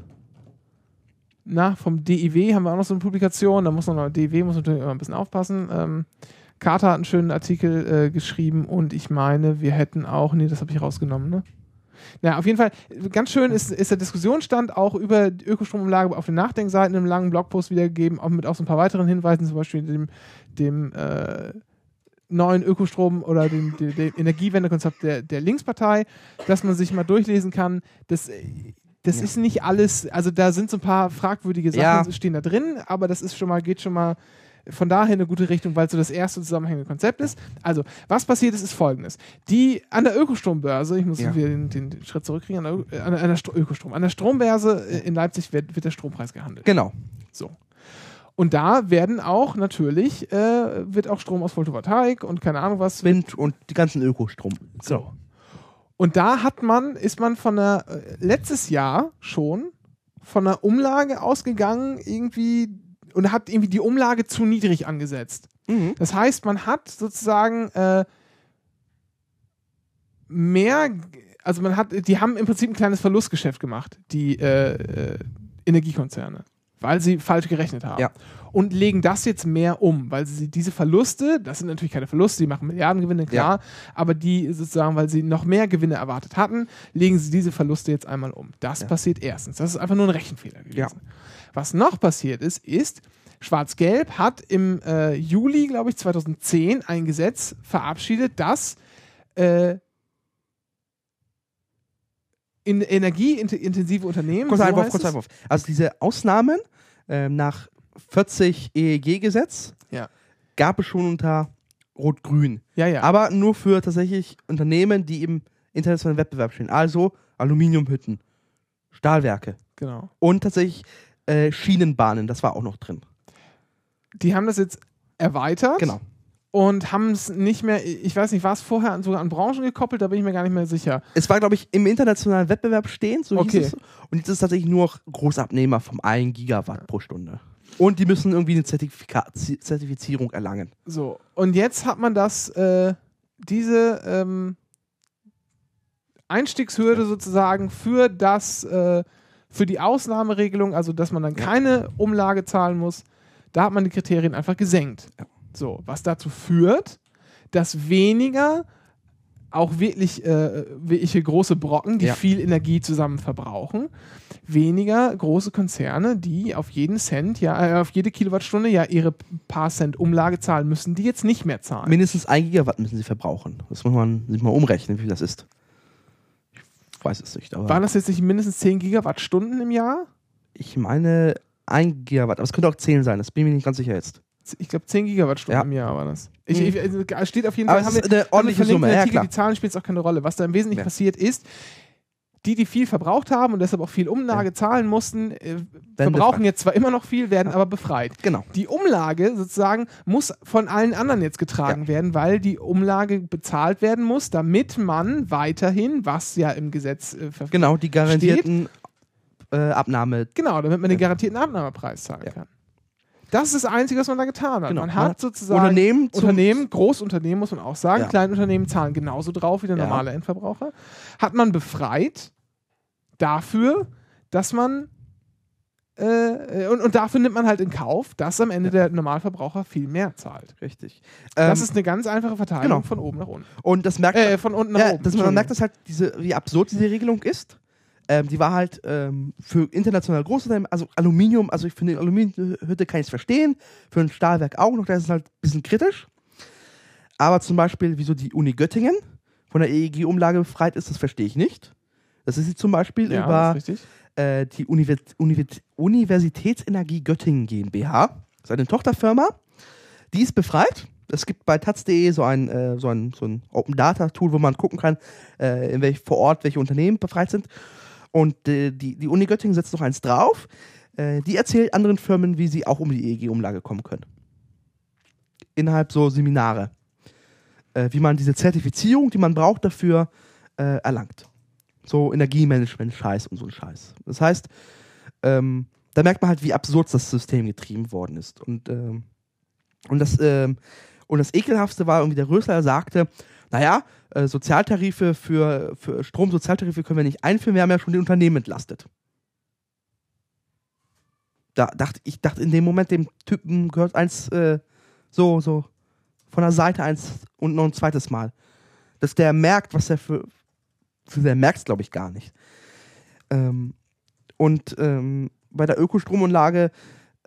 [SPEAKER 2] na, vom DIW haben wir auch noch so eine Publikation, da muss man noch, DIW muss natürlich immer ein bisschen aufpassen. Ähm, Carter hat einen schönen Artikel äh, geschrieben und ich meine, wir hätten auch, nee, das habe ich rausgenommen, ne? Na, auf jeden Fall, ganz schön ist, ist der Diskussionsstand auch über die Ökostromumlage auf den Nachdenkseiten im langen Blogpost wiedergegeben, auch mit auch so ein paar weiteren Hinweisen, zum Beispiel dem, dem äh, neuen Ökostrom oder dem, dem, dem Energiewendekonzept der, der Linkspartei, dass man sich mal durchlesen kann. Das, das
[SPEAKER 3] Ja.
[SPEAKER 2] ist nicht alles, also da sind so ein paar fragwürdige Sachen,
[SPEAKER 3] Ja.
[SPEAKER 2] stehen da drin, aber das ist schon mal, geht schon mal von daher in eine gute Richtung, weil es so das erste zusammenhängende Konzept ist. Also, was passiert ist, ist folgendes. Die an der Ökostrombörse, ich muss
[SPEAKER 3] Ja.
[SPEAKER 2] wieder den, den, Schritt zurückkriegen, an der, an der, an der Stro Ökostrom, an der Strombörse äh, in Leipzig wird, wird der Strompreis gehandelt.
[SPEAKER 3] Genau.
[SPEAKER 2] So. Und da werden auch natürlich, äh, wird auch Strom aus Photovoltaik und keine Ahnung was.
[SPEAKER 3] Wind und die ganzen Ökostrom.
[SPEAKER 2] So. Und da hat man, ist man von der, äh, letztes Jahr schon von einer Umlage ausgegangen, irgendwie, und hat irgendwie die Umlage zu niedrig angesetzt.
[SPEAKER 3] Mhm.
[SPEAKER 2] Das heißt, man hat sozusagen äh, mehr, also man hat, die haben im Prinzip ein kleines Verlustgeschäft gemacht, die äh, äh, Energiekonzerne, weil sie falsch gerechnet haben.
[SPEAKER 3] Ja.
[SPEAKER 2] Und legen das jetzt mehr um, weil sie diese Verluste, das sind natürlich keine Verluste, die machen Milliardengewinne, klar, aber die sozusagen, weil sie noch mehr Gewinne erwartet hatten, legen sie diese Verluste jetzt einmal um. Das
[SPEAKER 3] Ja.
[SPEAKER 2] passiert erstens. Das ist einfach nur ein Rechenfehler gewesen.
[SPEAKER 3] Ja.
[SPEAKER 2] Was noch passiert ist, ist, Schwarz-Gelb hat im äh, Juli, glaube ich, 2010 ein Gesetz verabschiedet, das äh, in energieintensive Unternehmen.
[SPEAKER 3] Kurz
[SPEAKER 2] so
[SPEAKER 3] Einwurf,
[SPEAKER 2] heißt
[SPEAKER 3] kurz
[SPEAKER 2] es.
[SPEAKER 3] Einwurf. Also diese Ausnahmen ähm, nach 40 EEG-Gesetz
[SPEAKER 2] Ja.
[SPEAKER 3] gab es schon unter Rot-Grün.
[SPEAKER 2] Ja, ja.
[SPEAKER 3] Aber nur für tatsächlich Unternehmen, die im internationalen Wettbewerb stehen. Also Aluminiumhütten, Stahlwerke
[SPEAKER 2] genau.
[SPEAKER 3] und tatsächlich äh, Schienenbahnen, das war auch noch drin.
[SPEAKER 2] Die haben das jetzt erweitert.
[SPEAKER 3] Genau.
[SPEAKER 2] Und haben es nicht mehr, ich weiß nicht, war es vorher sogar an Branchen gekoppelt, da bin ich mir gar nicht mehr sicher.
[SPEAKER 3] Es war, glaube ich, im internationalen Wettbewerb stehend, so
[SPEAKER 2] Okay.
[SPEAKER 3] hieß es. Und jetzt ist es tatsächlich nur noch Großabnehmer vom 1 Gigawatt pro Stunde. Und die müssen irgendwie eine Zertifika Zertifizierung erlangen.
[SPEAKER 2] So, und jetzt hat man das, äh, diese ähm, Einstiegshürde sozusagen für das, äh, für die Ausnahmeregelung, also dass man dann keine Umlage zahlen muss, da hat man die Kriterien einfach gesenkt. So, was dazu führt, dass weniger auch wirklich, äh, wirkliche große Brocken, die
[SPEAKER 3] Ja.
[SPEAKER 2] viel Energie zusammen verbrauchen, weniger große Konzerne, die auf jeden Cent, ja, äh, auf jede Kilowattstunde ja ihre paar Cent Umlage zahlen müssen, die jetzt nicht mehr zahlen.
[SPEAKER 3] Mindestens 1 Gigawatt müssen sie verbrauchen. Das muss man sich mal umrechnen, wie viel das ist. Weiß es nicht, aber
[SPEAKER 2] Waren das jetzt nicht mindestens 10 Gigawattstunden im Jahr?
[SPEAKER 3] ich meine 1 Gigawatt. Aber es könnte auch 10 sein, das bin ich mir nicht ganz sicher jetzt.
[SPEAKER 2] Ich glaube 10 Gigawattstunden
[SPEAKER 3] Ja.
[SPEAKER 2] im Jahr war das. Ich, ich, es steht auf jeden
[SPEAKER 3] Aber
[SPEAKER 2] Fall,
[SPEAKER 3] es
[SPEAKER 2] haben
[SPEAKER 3] ist
[SPEAKER 2] wir-
[SPEAKER 3] eine
[SPEAKER 2] haben wir
[SPEAKER 3] ordentliche
[SPEAKER 2] verlinkt in
[SPEAKER 3] Summe, ja,
[SPEAKER 2] Artikel,
[SPEAKER 3] klar.
[SPEAKER 2] die Zahlen spielen jetzt auch keine Rolle. Was da im Wesentlichen
[SPEAKER 3] Ja.
[SPEAKER 2] passiert ist, die, die viel verbraucht haben und deshalb auch viel Umlage zahlen mussten, äh, verbrauchen
[SPEAKER 3] befreit.
[SPEAKER 2] jetzt zwar immer noch viel, werden aber befreit.
[SPEAKER 3] Genau.
[SPEAKER 2] Die Umlage sozusagen muss von allen anderen jetzt getragen
[SPEAKER 3] Ja.
[SPEAKER 2] werden, weil die Umlage bezahlt werden muss, damit man weiterhin, was ja im Gesetz äh,
[SPEAKER 3] Genau, die garantierten äh, Abnahme.
[SPEAKER 2] Genau, damit man den garantierten Abnahmepreis zahlen
[SPEAKER 3] Ja.
[SPEAKER 2] kann. Das ist das Einzige, was man da getan hat.
[SPEAKER 3] Genau.
[SPEAKER 2] Man hat sozusagen
[SPEAKER 3] Unternehmen
[SPEAKER 2] Unternehmen, Großunternehmen muss man auch sagen,
[SPEAKER 3] Ja.
[SPEAKER 2] Kleinunternehmen zahlen genauso drauf wie der
[SPEAKER 3] Ja.
[SPEAKER 2] normale Endverbraucher, hat man befreit dafür, dass man äh, und, und dafür nimmt man halt in Kauf, dass am Ende der Normalverbraucher viel mehr zahlt.
[SPEAKER 3] Richtig.
[SPEAKER 2] Das
[SPEAKER 3] Ähm,
[SPEAKER 2] ist eine ganz einfache Verteilung
[SPEAKER 3] genau.
[SPEAKER 2] von oben nach unten.
[SPEAKER 3] und das merkt
[SPEAKER 2] Äh, von unten nach
[SPEAKER 3] ja,
[SPEAKER 2] oben.
[SPEAKER 3] dass man merkt, dass halt diese, wie absurd diese Regelung ist. Ähm, die war halt ähm, für international Großunternehmen, also Aluminium, also ich finde, Aluminiumhütte kann ich verstehen, für ein Stahlwerk auch noch, das ist halt ein bisschen kritisch. Aber zum Beispiel, wieso die Uni Göttingen von der EEG-Umlage befreit ist, das verstehe ich nicht. Das ist sie zum Beispiel
[SPEAKER 2] ja,
[SPEAKER 3] über äh, die Univers Univers Universitätsenergie Göttingen GmbH. Das ist eine Tochterfirma. Die ist befreit. Es gibt bei taz.de so ein, äh, so ein, so ein Open Data Tool, wo man gucken kann, äh, in welch, vor Ort welche Unternehmen befreit sind. Und äh, die, die Uni Göttingen setzt noch eins drauf. Äh, die erzählt anderen Firmen, wie sie auch um die EEG-Umlage kommen können. Innerhalb so Seminare. Äh, wie man diese Zertifizierung, die man braucht dafür, äh, erlangt. So Energiemanagement-Scheiß und so ein Scheiß. Das heißt, ähm, da merkt man halt, wie absurd das System getrieben worden ist. Und, ähm, und, das, ähm, und das Ekelhaftste war irgendwie, der Rösler sagte, naja, äh, Sozialtarife für, für Stromsozialtarife können wir nicht einführen, wir haben ja schon die Unternehmen entlastet. Da dachte ich dachte in dem Moment, dem Typen gehört eins äh, so, so von der Seite eins und noch ein zweites Mal. Dass der merkt, was er für, für der merkt es, glaube ich, gar nicht. Ähm, und ähm, bei der Ökostromanlage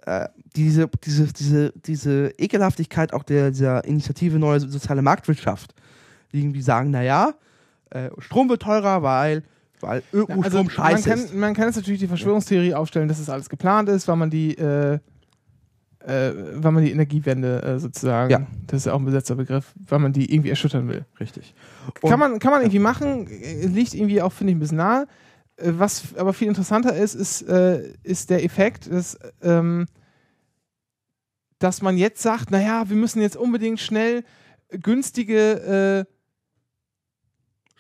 [SPEAKER 3] äh, diese, diese, diese, diese Ekelhaftigkeit auch der, dieser Initiative Neue Soziale Marktwirtschaft, irgendwie sagen, naja, äh, Strom wird teurer, weil, weil Ökostrom
[SPEAKER 2] Also man
[SPEAKER 3] scheiße
[SPEAKER 2] kann,
[SPEAKER 3] ist.
[SPEAKER 2] man kann jetzt natürlich die Verschwörungstheorie aufstellen, dass es alles geplant ist, weil man die, äh, äh, weil man die Energiewende äh, sozusagen,
[SPEAKER 3] Ja.
[SPEAKER 2] das ist ja auch ein besetzter Begriff, weil man die irgendwie erschüttern will.
[SPEAKER 3] Richtig.
[SPEAKER 2] kann, man, kann man irgendwie machen, äh, liegt irgendwie auch, finde ich, ein bisschen nahe. Äh, Was aber viel interessanter ist, ist, ist der Effekt, dass, ähm, dass man jetzt sagt, naja, wir müssen jetzt unbedingt schnell günstige,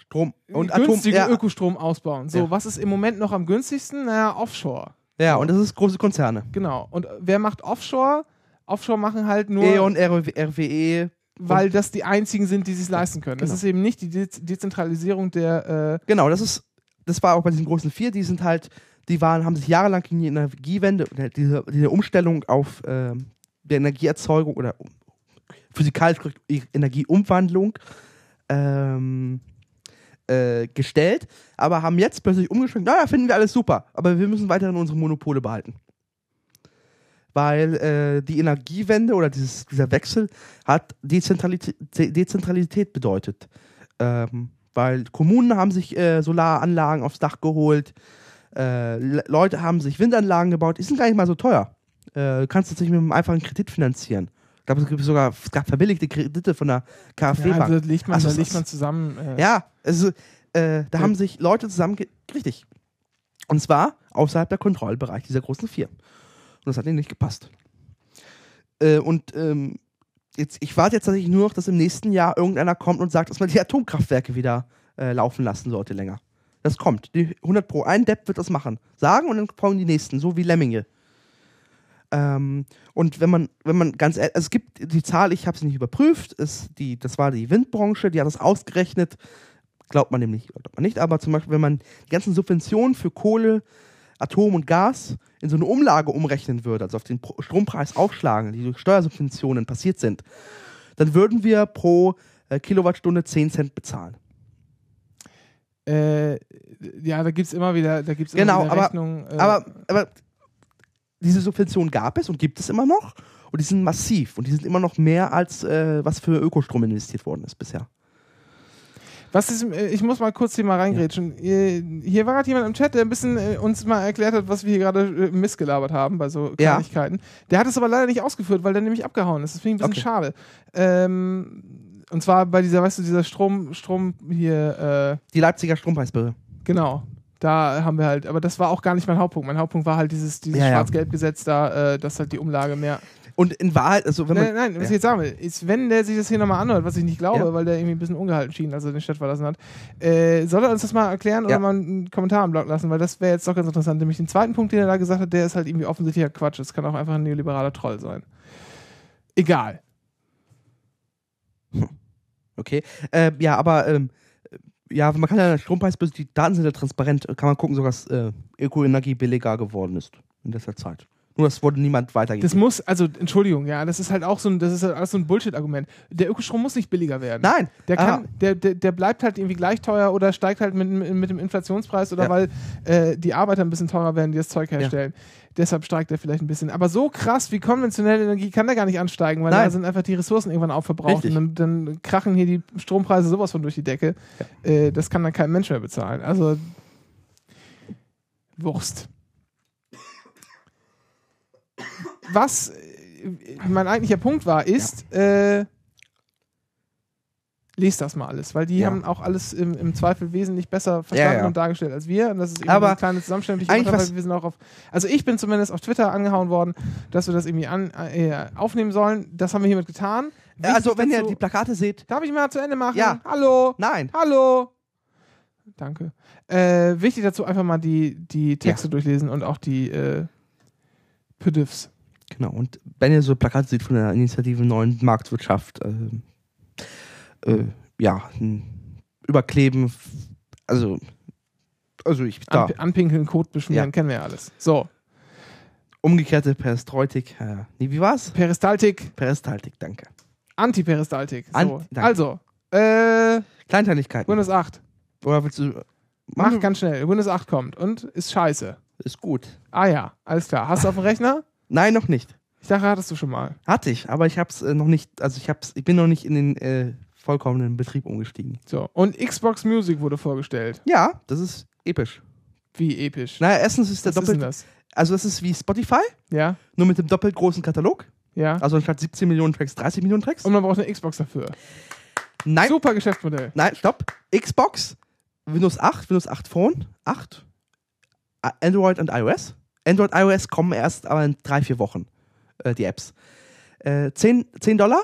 [SPEAKER 3] Strom
[SPEAKER 2] äh,
[SPEAKER 3] und Atom.
[SPEAKER 2] günstige
[SPEAKER 3] Ja,
[SPEAKER 2] Ökostrom ausbauen. So,
[SPEAKER 3] Ja.
[SPEAKER 2] was ist im Moment noch am günstigsten? Naja, Offshore.
[SPEAKER 3] ja, und das ist große Konzerne.
[SPEAKER 2] Genau. Und wer macht Offshore? Offshore machen halt nur.
[SPEAKER 3] E.ON, RWE,
[SPEAKER 2] weil das die einzigen sind, die sich leisten können. Das
[SPEAKER 3] Genau.
[SPEAKER 2] ist eben nicht die De Dezentralisierung der. Äh,
[SPEAKER 3] Genau, das ist, das war auch bei diesen großen vier, die sind halt, die waren, haben sich jahrelang gegen die Energiewende, diese, diese Umstellung auf ähm, der Energieerzeugung oder physikalische korrekt- Energieumwandlung ähm, äh, gestellt, aber haben jetzt plötzlich umgeschwenkt, naja, finden wir alles super, aber wir müssen weiterhin unsere Monopole behalten. Weil äh, die Energiewende oder dieses, dieser Wechsel hat Dezentralität, De- Dezentralität bedeutet. Ähm, weil Kommunen haben sich äh, Solaranlagen aufs Dach geholt, äh, Le- Leute haben sich Windanlagen gebaut, die sind gar nicht mal so teuer. Äh, du kannst das nicht mit einem einfachen Kredit finanzieren. Ich glaube, es gibt sogar es gab verbilligte Kredite von der KfW
[SPEAKER 2] ja, also legt man,
[SPEAKER 3] Also
[SPEAKER 2] legt man zusammen. Äh,
[SPEAKER 3] Ja, also äh, da
[SPEAKER 2] Ja.
[SPEAKER 3] haben sich Leute zusammen, richtig. Und zwar außerhalb der Kontrollbereich dieser großen vier. Und das hat ihnen nicht gepasst. Äh, und ähm, jetzt, ich warte jetzt tatsächlich nur noch, dass im nächsten Jahr irgendeiner kommt und sagt, dass man die Atomkraftwerke wieder äh, laufen lassen sollte länger. Das kommt. Die 100 Pro. Ein Depp wird das machen. Sagen und dann kommen die nächsten, so wie Lemminge. Ähm, und wenn man, wenn man ganz ehrlich, also es gibt die Zahl, ich habe sie nicht überprüft, ist die, das war die Windbranche, die hat das ausgerechnet. Glaubt man dem nicht, glaubt man nicht, aber zum Beispiel, wenn man die ganzen Subventionen für Kohle, Atom und Gas in so eine Umlage umrechnen würde, also auf den Strompreis aufschlagen, die durch Steuersubventionen passiert sind, dann würden wir pro äh, Kilowattstunde 10 Cent bezahlen.
[SPEAKER 2] Äh, ja, da gibt es immer wieder, da gibt's immer
[SPEAKER 3] Genau,
[SPEAKER 2] wieder Rechnungen. Äh,
[SPEAKER 3] Aber, aber diese Subventionen gab es und gibt es immer noch und die sind massiv und die sind immer noch mehr als äh, was für Ökostrom investiert worden ist bisher.
[SPEAKER 2] Was ist, äh, ich muss mal kurz hier mal reingrätschen. Äh, Hier war gerade jemand im Chat, der ein bisschen äh, uns mal erklärt hat, was wir hier gerade äh, missgelabert haben bei so
[SPEAKER 3] Ja.
[SPEAKER 2] Kleinigkeiten. Der hat es aber leider nicht ausgeführt, weil der nämlich abgehauen ist. Das finde ich ein bisschen schade. Ähm, und zwar bei dieser, weißt du, dieser Strom, Strom hier, äh,
[SPEAKER 3] Die Leipziger Strompreisbehörde.
[SPEAKER 2] genau. Da haben wir halt, aber das war auch gar nicht mein Hauptpunkt. Mein Hauptpunkt war halt dieses, dieses
[SPEAKER 3] Ja, ja.
[SPEAKER 2] Schwarz-Gelb-Gesetz da, äh, dass halt die Umlage mehr.
[SPEAKER 3] Und in Wahrheit, also wenn man.
[SPEAKER 2] Nein, nein, was
[SPEAKER 3] ja.
[SPEAKER 2] ich jetzt sagen will, ist, wenn der sich das hier nochmal anhört, was ich nicht glaube,
[SPEAKER 3] Ja.
[SPEAKER 2] weil der irgendwie ein bisschen ungehalten schien, als er den Stadt verlassen hat, äh, soll er uns das mal erklären
[SPEAKER 3] Ja.
[SPEAKER 2] oder mal einen Kommentar im Blog lassen, weil das wäre jetzt doch ganz interessant. Nämlich den zweiten Punkt, den er da gesagt hat, der ist halt irgendwie offensichtlicher Quatsch. Das kann auch einfach ein neoliberaler Troll sein. Egal.
[SPEAKER 3] Okay. Äh, ja, aber ähm, ja, man kann ja Strompreisbörse, die Daten sind ja transparent, kann man gucken, sogar dass äh, Ökoenergie billiger geworden ist in letzter Zeit. Nur das wurde niemand weitergegeben.
[SPEAKER 2] Das muss, also Entschuldigung, ja, das ist halt auch so ein, das ist halt alles so ein Bullshit-Argument. Der Ökostrom muss nicht billiger werden.
[SPEAKER 3] Nein.
[SPEAKER 2] Der,
[SPEAKER 3] Ah.
[SPEAKER 2] kann, der, der, der bleibt halt irgendwie gleich teuer oder steigt halt mit, mit, dem Inflationspreis oder
[SPEAKER 3] Ja.
[SPEAKER 2] weil äh, die Arbeiter ein bisschen teurer werden, die das Zeug herstellen. Deshalb steigt er vielleicht ein bisschen. Aber so krass wie konventionelle Energie kann der gar nicht ansteigen, weil
[SPEAKER 3] Nein.
[SPEAKER 2] da sind einfach die Ressourcen irgendwann aufverbraucht
[SPEAKER 3] Richtig.
[SPEAKER 2] und dann, dann krachen hier die Strompreise sowas von durch die Decke. Äh, das kann dann kein Mensch mehr bezahlen. Also Wurst. Was äh, mein eigentlicher Punkt war, ist, äh, lest das mal alles, weil die
[SPEAKER 3] Ja.
[SPEAKER 2] haben auch alles im, im Zweifel wesentlich besser verstanden
[SPEAKER 3] Ja, ja.
[SPEAKER 2] und dargestellt als wir. Und das ist eben
[SPEAKER 3] Aber
[SPEAKER 2] eine kleine Zusammenstellung, die ich
[SPEAKER 3] eigentlich
[SPEAKER 2] gemacht habe,
[SPEAKER 3] was-
[SPEAKER 2] weil wir sind auch auf, also ich bin zumindest auf Twitter angehauen worden, dass wir das irgendwie an, äh, aufnehmen sollen. Das haben wir hiermit getan.
[SPEAKER 3] Ja, also,
[SPEAKER 2] Wichtig
[SPEAKER 3] wenn ihr
[SPEAKER 2] dazu-
[SPEAKER 3] die Plakate seht,
[SPEAKER 2] Darf ich mal zu Ende machen?
[SPEAKER 3] Ja.
[SPEAKER 2] Hallo?
[SPEAKER 3] nein.
[SPEAKER 2] Hallo? Danke. Äh, wichtig dazu einfach mal die, die Texte durchlesen und auch die äh, PDIFs.
[SPEAKER 3] Genau, und wenn ihr so Plakate seht von der Initiative Neuen Marktwirtschaft, ähm, äh, ja, überkleben, also, also ich, da,
[SPEAKER 2] Anp anpinkeln, Code beschmieren,
[SPEAKER 3] Ja.
[SPEAKER 2] kennen wir ja alles. So,
[SPEAKER 3] umgekehrte Perestroitik, äh, nee, wie war's?
[SPEAKER 2] Peristaltik,
[SPEAKER 3] Peristaltik, danke.
[SPEAKER 2] Antiperistaltik. So.
[SPEAKER 3] An- danke.
[SPEAKER 2] also, äh,
[SPEAKER 3] Kleinteiligkeiten.
[SPEAKER 2] Windows 8.
[SPEAKER 3] Oder willst du,
[SPEAKER 2] Mach
[SPEAKER 3] Mach-
[SPEAKER 2] ganz schnell. Windows 8 kommt und ist scheiße.
[SPEAKER 3] ist gut.
[SPEAKER 2] Ah ja, alles klar. Hast du auf dem Rechner?
[SPEAKER 3] Nein, noch nicht.
[SPEAKER 2] Ich dachte, hattest du schon mal.
[SPEAKER 3] Hatte ich, aber ich hab's äh, noch nicht, also ich hab's, ich bin noch nicht in den äh, vollkommenen Betrieb umgestiegen.
[SPEAKER 2] So. Und Xbox Music wurde vorgestellt.
[SPEAKER 3] Ja, das ist episch.
[SPEAKER 2] Wie episch.
[SPEAKER 3] Naja, erstens ist der
[SPEAKER 2] Was ist denn
[SPEAKER 3] doppelt,
[SPEAKER 2] das?
[SPEAKER 3] also das ist wie Spotify,
[SPEAKER 2] Ja,
[SPEAKER 3] nur mit dem doppelt großen Katalog.
[SPEAKER 2] ja.
[SPEAKER 3] Also anstatt 17 Millionen Tracks 30 Millionen Tracks.
[SPEAKER 2] Und man braucht eine Xbox dafür.
[SPEAKER 3] Nein,
[SPEAKER 2] Super Geschäftsmodell.
[SPEAKER 3] nein, stopp. Xbox, Windows 8, Windows 8 Phone, 8, A- Android und iOS. Android, iOS kommen erst aber in drei, vier Wochen, äh, die Apps. Äh, 10, 10 Dollar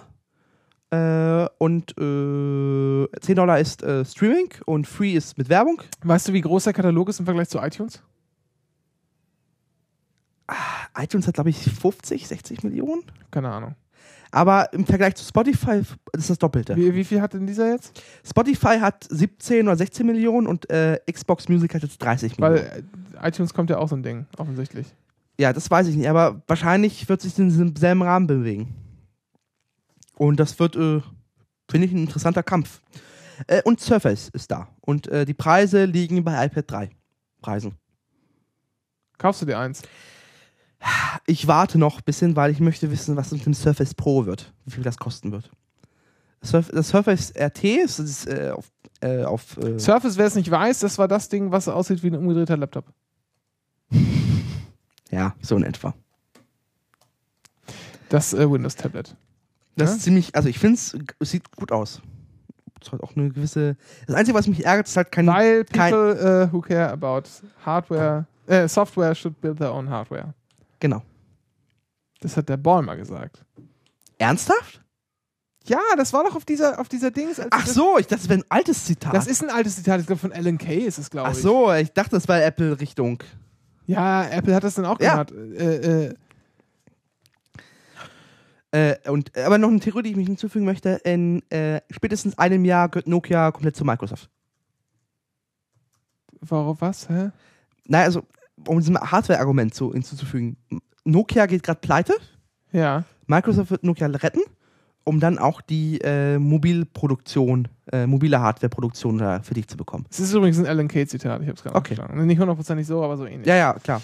[SPEAKER 3] äh, und äh, 10 Dollar ist äh, Streaming und Free ist mit Werbung.
[SPEAKER 2] Weißt du, wie groß der Katalog ist im Vergleich zu iTunes?
[SPEAKER 3] iTunes hat, glaube ich, 50, 60 Millionen.
[SPEAKER 2] Keine Ahnung.
[SPEAKER 3] Aber im Vergleich zu Spotify ist das das Doppelte.
[SPEAKER 2] Wie, wie viel hat denn dieser jetzt?
[SPEAKER 3] Spotify hat 17 oder 16 Millionen und äh, Xbox Music hat jetzt 30 Millionen.
[SPEAKER 2] Weil äh, iTunes kommt ja auch so ein Ding, offensichtlich.
[SPEAKER 3] Ja, das weiß ich nicht, aber wahrscheinlich wird sich in diesem selben Rahmen bewegen. Und das wird, äh, finde ich, ein interessanter Kampf. Äh, und Surface ist da. Und äh, die Preise liegen bei iPad 3 Preisen.
[SPEAKER 2] Kaufst du dir eins?
[SPEAKER 3] Ich warte noch ein bisschen, weil ich möchte wissen, was mit dem Surface Pro wird. Wie viel das kosten wird. Das Surface RT ist, ist äh, auf, äh, auf äh,
[SPEAKER 2] Surface, wer es nicht weiß, das war das Ding, was aussieht wie ein umgedrehter Laptop.
[SPEAKER 3] ja, so in etwa.
[SPEAKER 2] Das äh, Windows-Tablet.
[SPEAKER 3] Das
[SPEAKER 2] Ja?
[SPEAKER 3] ist ziemlich, also ich finde es sieht gut aus. Es hat auch eine gewisse. Das Einzige, was mich ärgert, ist halt kein.
[SPEAKER 2] Weil
[SPEAKER 3] kein
[SPEAKER 2] people uh, who care about hardware, äh, software should build their own hardware.
[SPEAKER 3] genau.
[SPEAKER 2] Das hat der Bäumer gesagt.
[SPEAKER 3] Ernsthaft?
[SPEAKER 2] Ja, das war doch auf dieser, auf dieser Dings.
[SPEAKER 3] Ach
[SPEAKER 2] das,
[SPEAKER 3] so, ich dachte, das wäre ein altes Zitat.
[SPEAKER 2] Das ist ein altes Zitat, ich glaube von Alan Kay ist es, glaube
[SPEAKER 3] Ach
[SPEAKER 2] ich.
[SPEAKER 3] so, ich dachte, das war Apple-Richtung.
[SPEAKER 2] Ja, Apple hat das dann auch
[SPEAKER 3] Ja.
[SPEAKER 2] gemacht. Äh, äh,
[SPEAKER 3] Äh, und, aber noch eine Theorie, die ich mich hinzufügen möchte. In äh, spätestens einem Jahr gehört Nokia komplett zu Microsoft.
[SPEAKER 2] warum was? Hä?
[SPEAKER 3] Naja, also, um diesem Hardware-Argument so hinzuzufügen. Nokia geht gerade pleite.
[SPEAKER 2] Ja.
[SPEAKER 3] Microsoft wird Nokia retten, um dann auch die äh, Mobilproduktion, äh, mobile Hardware-Produktion da für dich zu bekommen.
[SPEAKER 2] Es ist übrigens ein Alan Kay-Zitat, ich habe es gerade
[SPEAKER 3] Okay.
[SPEAKER 2] Nicht hundertprozentig so, aber so ähnlich.
[SPEAKER 3] Ja, ja, klar.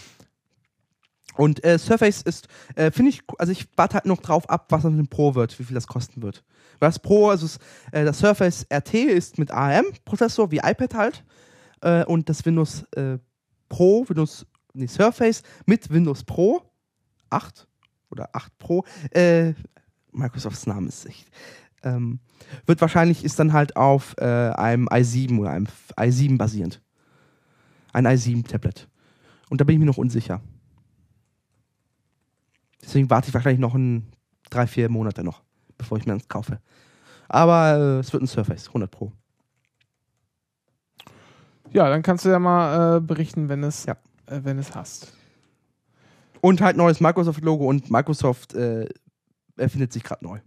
[SPEAKER 3] Und äh, Surface ist, äh, finde ich, also ich warte halt noch drauf ab, was das mit dem Pro wird, wie viel das kosten wird. Weil das Pro, also es, äh, das Surface RT ist mit ARM-Prozessor, wie iPad halt, äh, und das Windows äh, Pro, Windows, nee, Surface mit Windows Pro 8 oder 8 Pro, äh, Microsofts Name ist echt, ähm, wird wahrscheinlich, ist dann halt auf einem i7 oder einem i7 basierend. Ein i7-Tablet. Und da bin ich mir noch unsicher. Deswegen warte ich wahrscheinlich noch ein, drei, vier Monate noch, bevor ich mir das kaufe. Aber äh, es wird ein Surface, 100 Pro.
[SPEAKER 2] Ja, dann kannst du ja mal äh, berichten, wenn es,
[SPEAKER 3] Ja.
[SPEAKER 2] äh, wenn es hast.
[SPEAKER 3] Und halt neues Microsoft-Logo und Microsoft äh, erfindet sich gerade neu.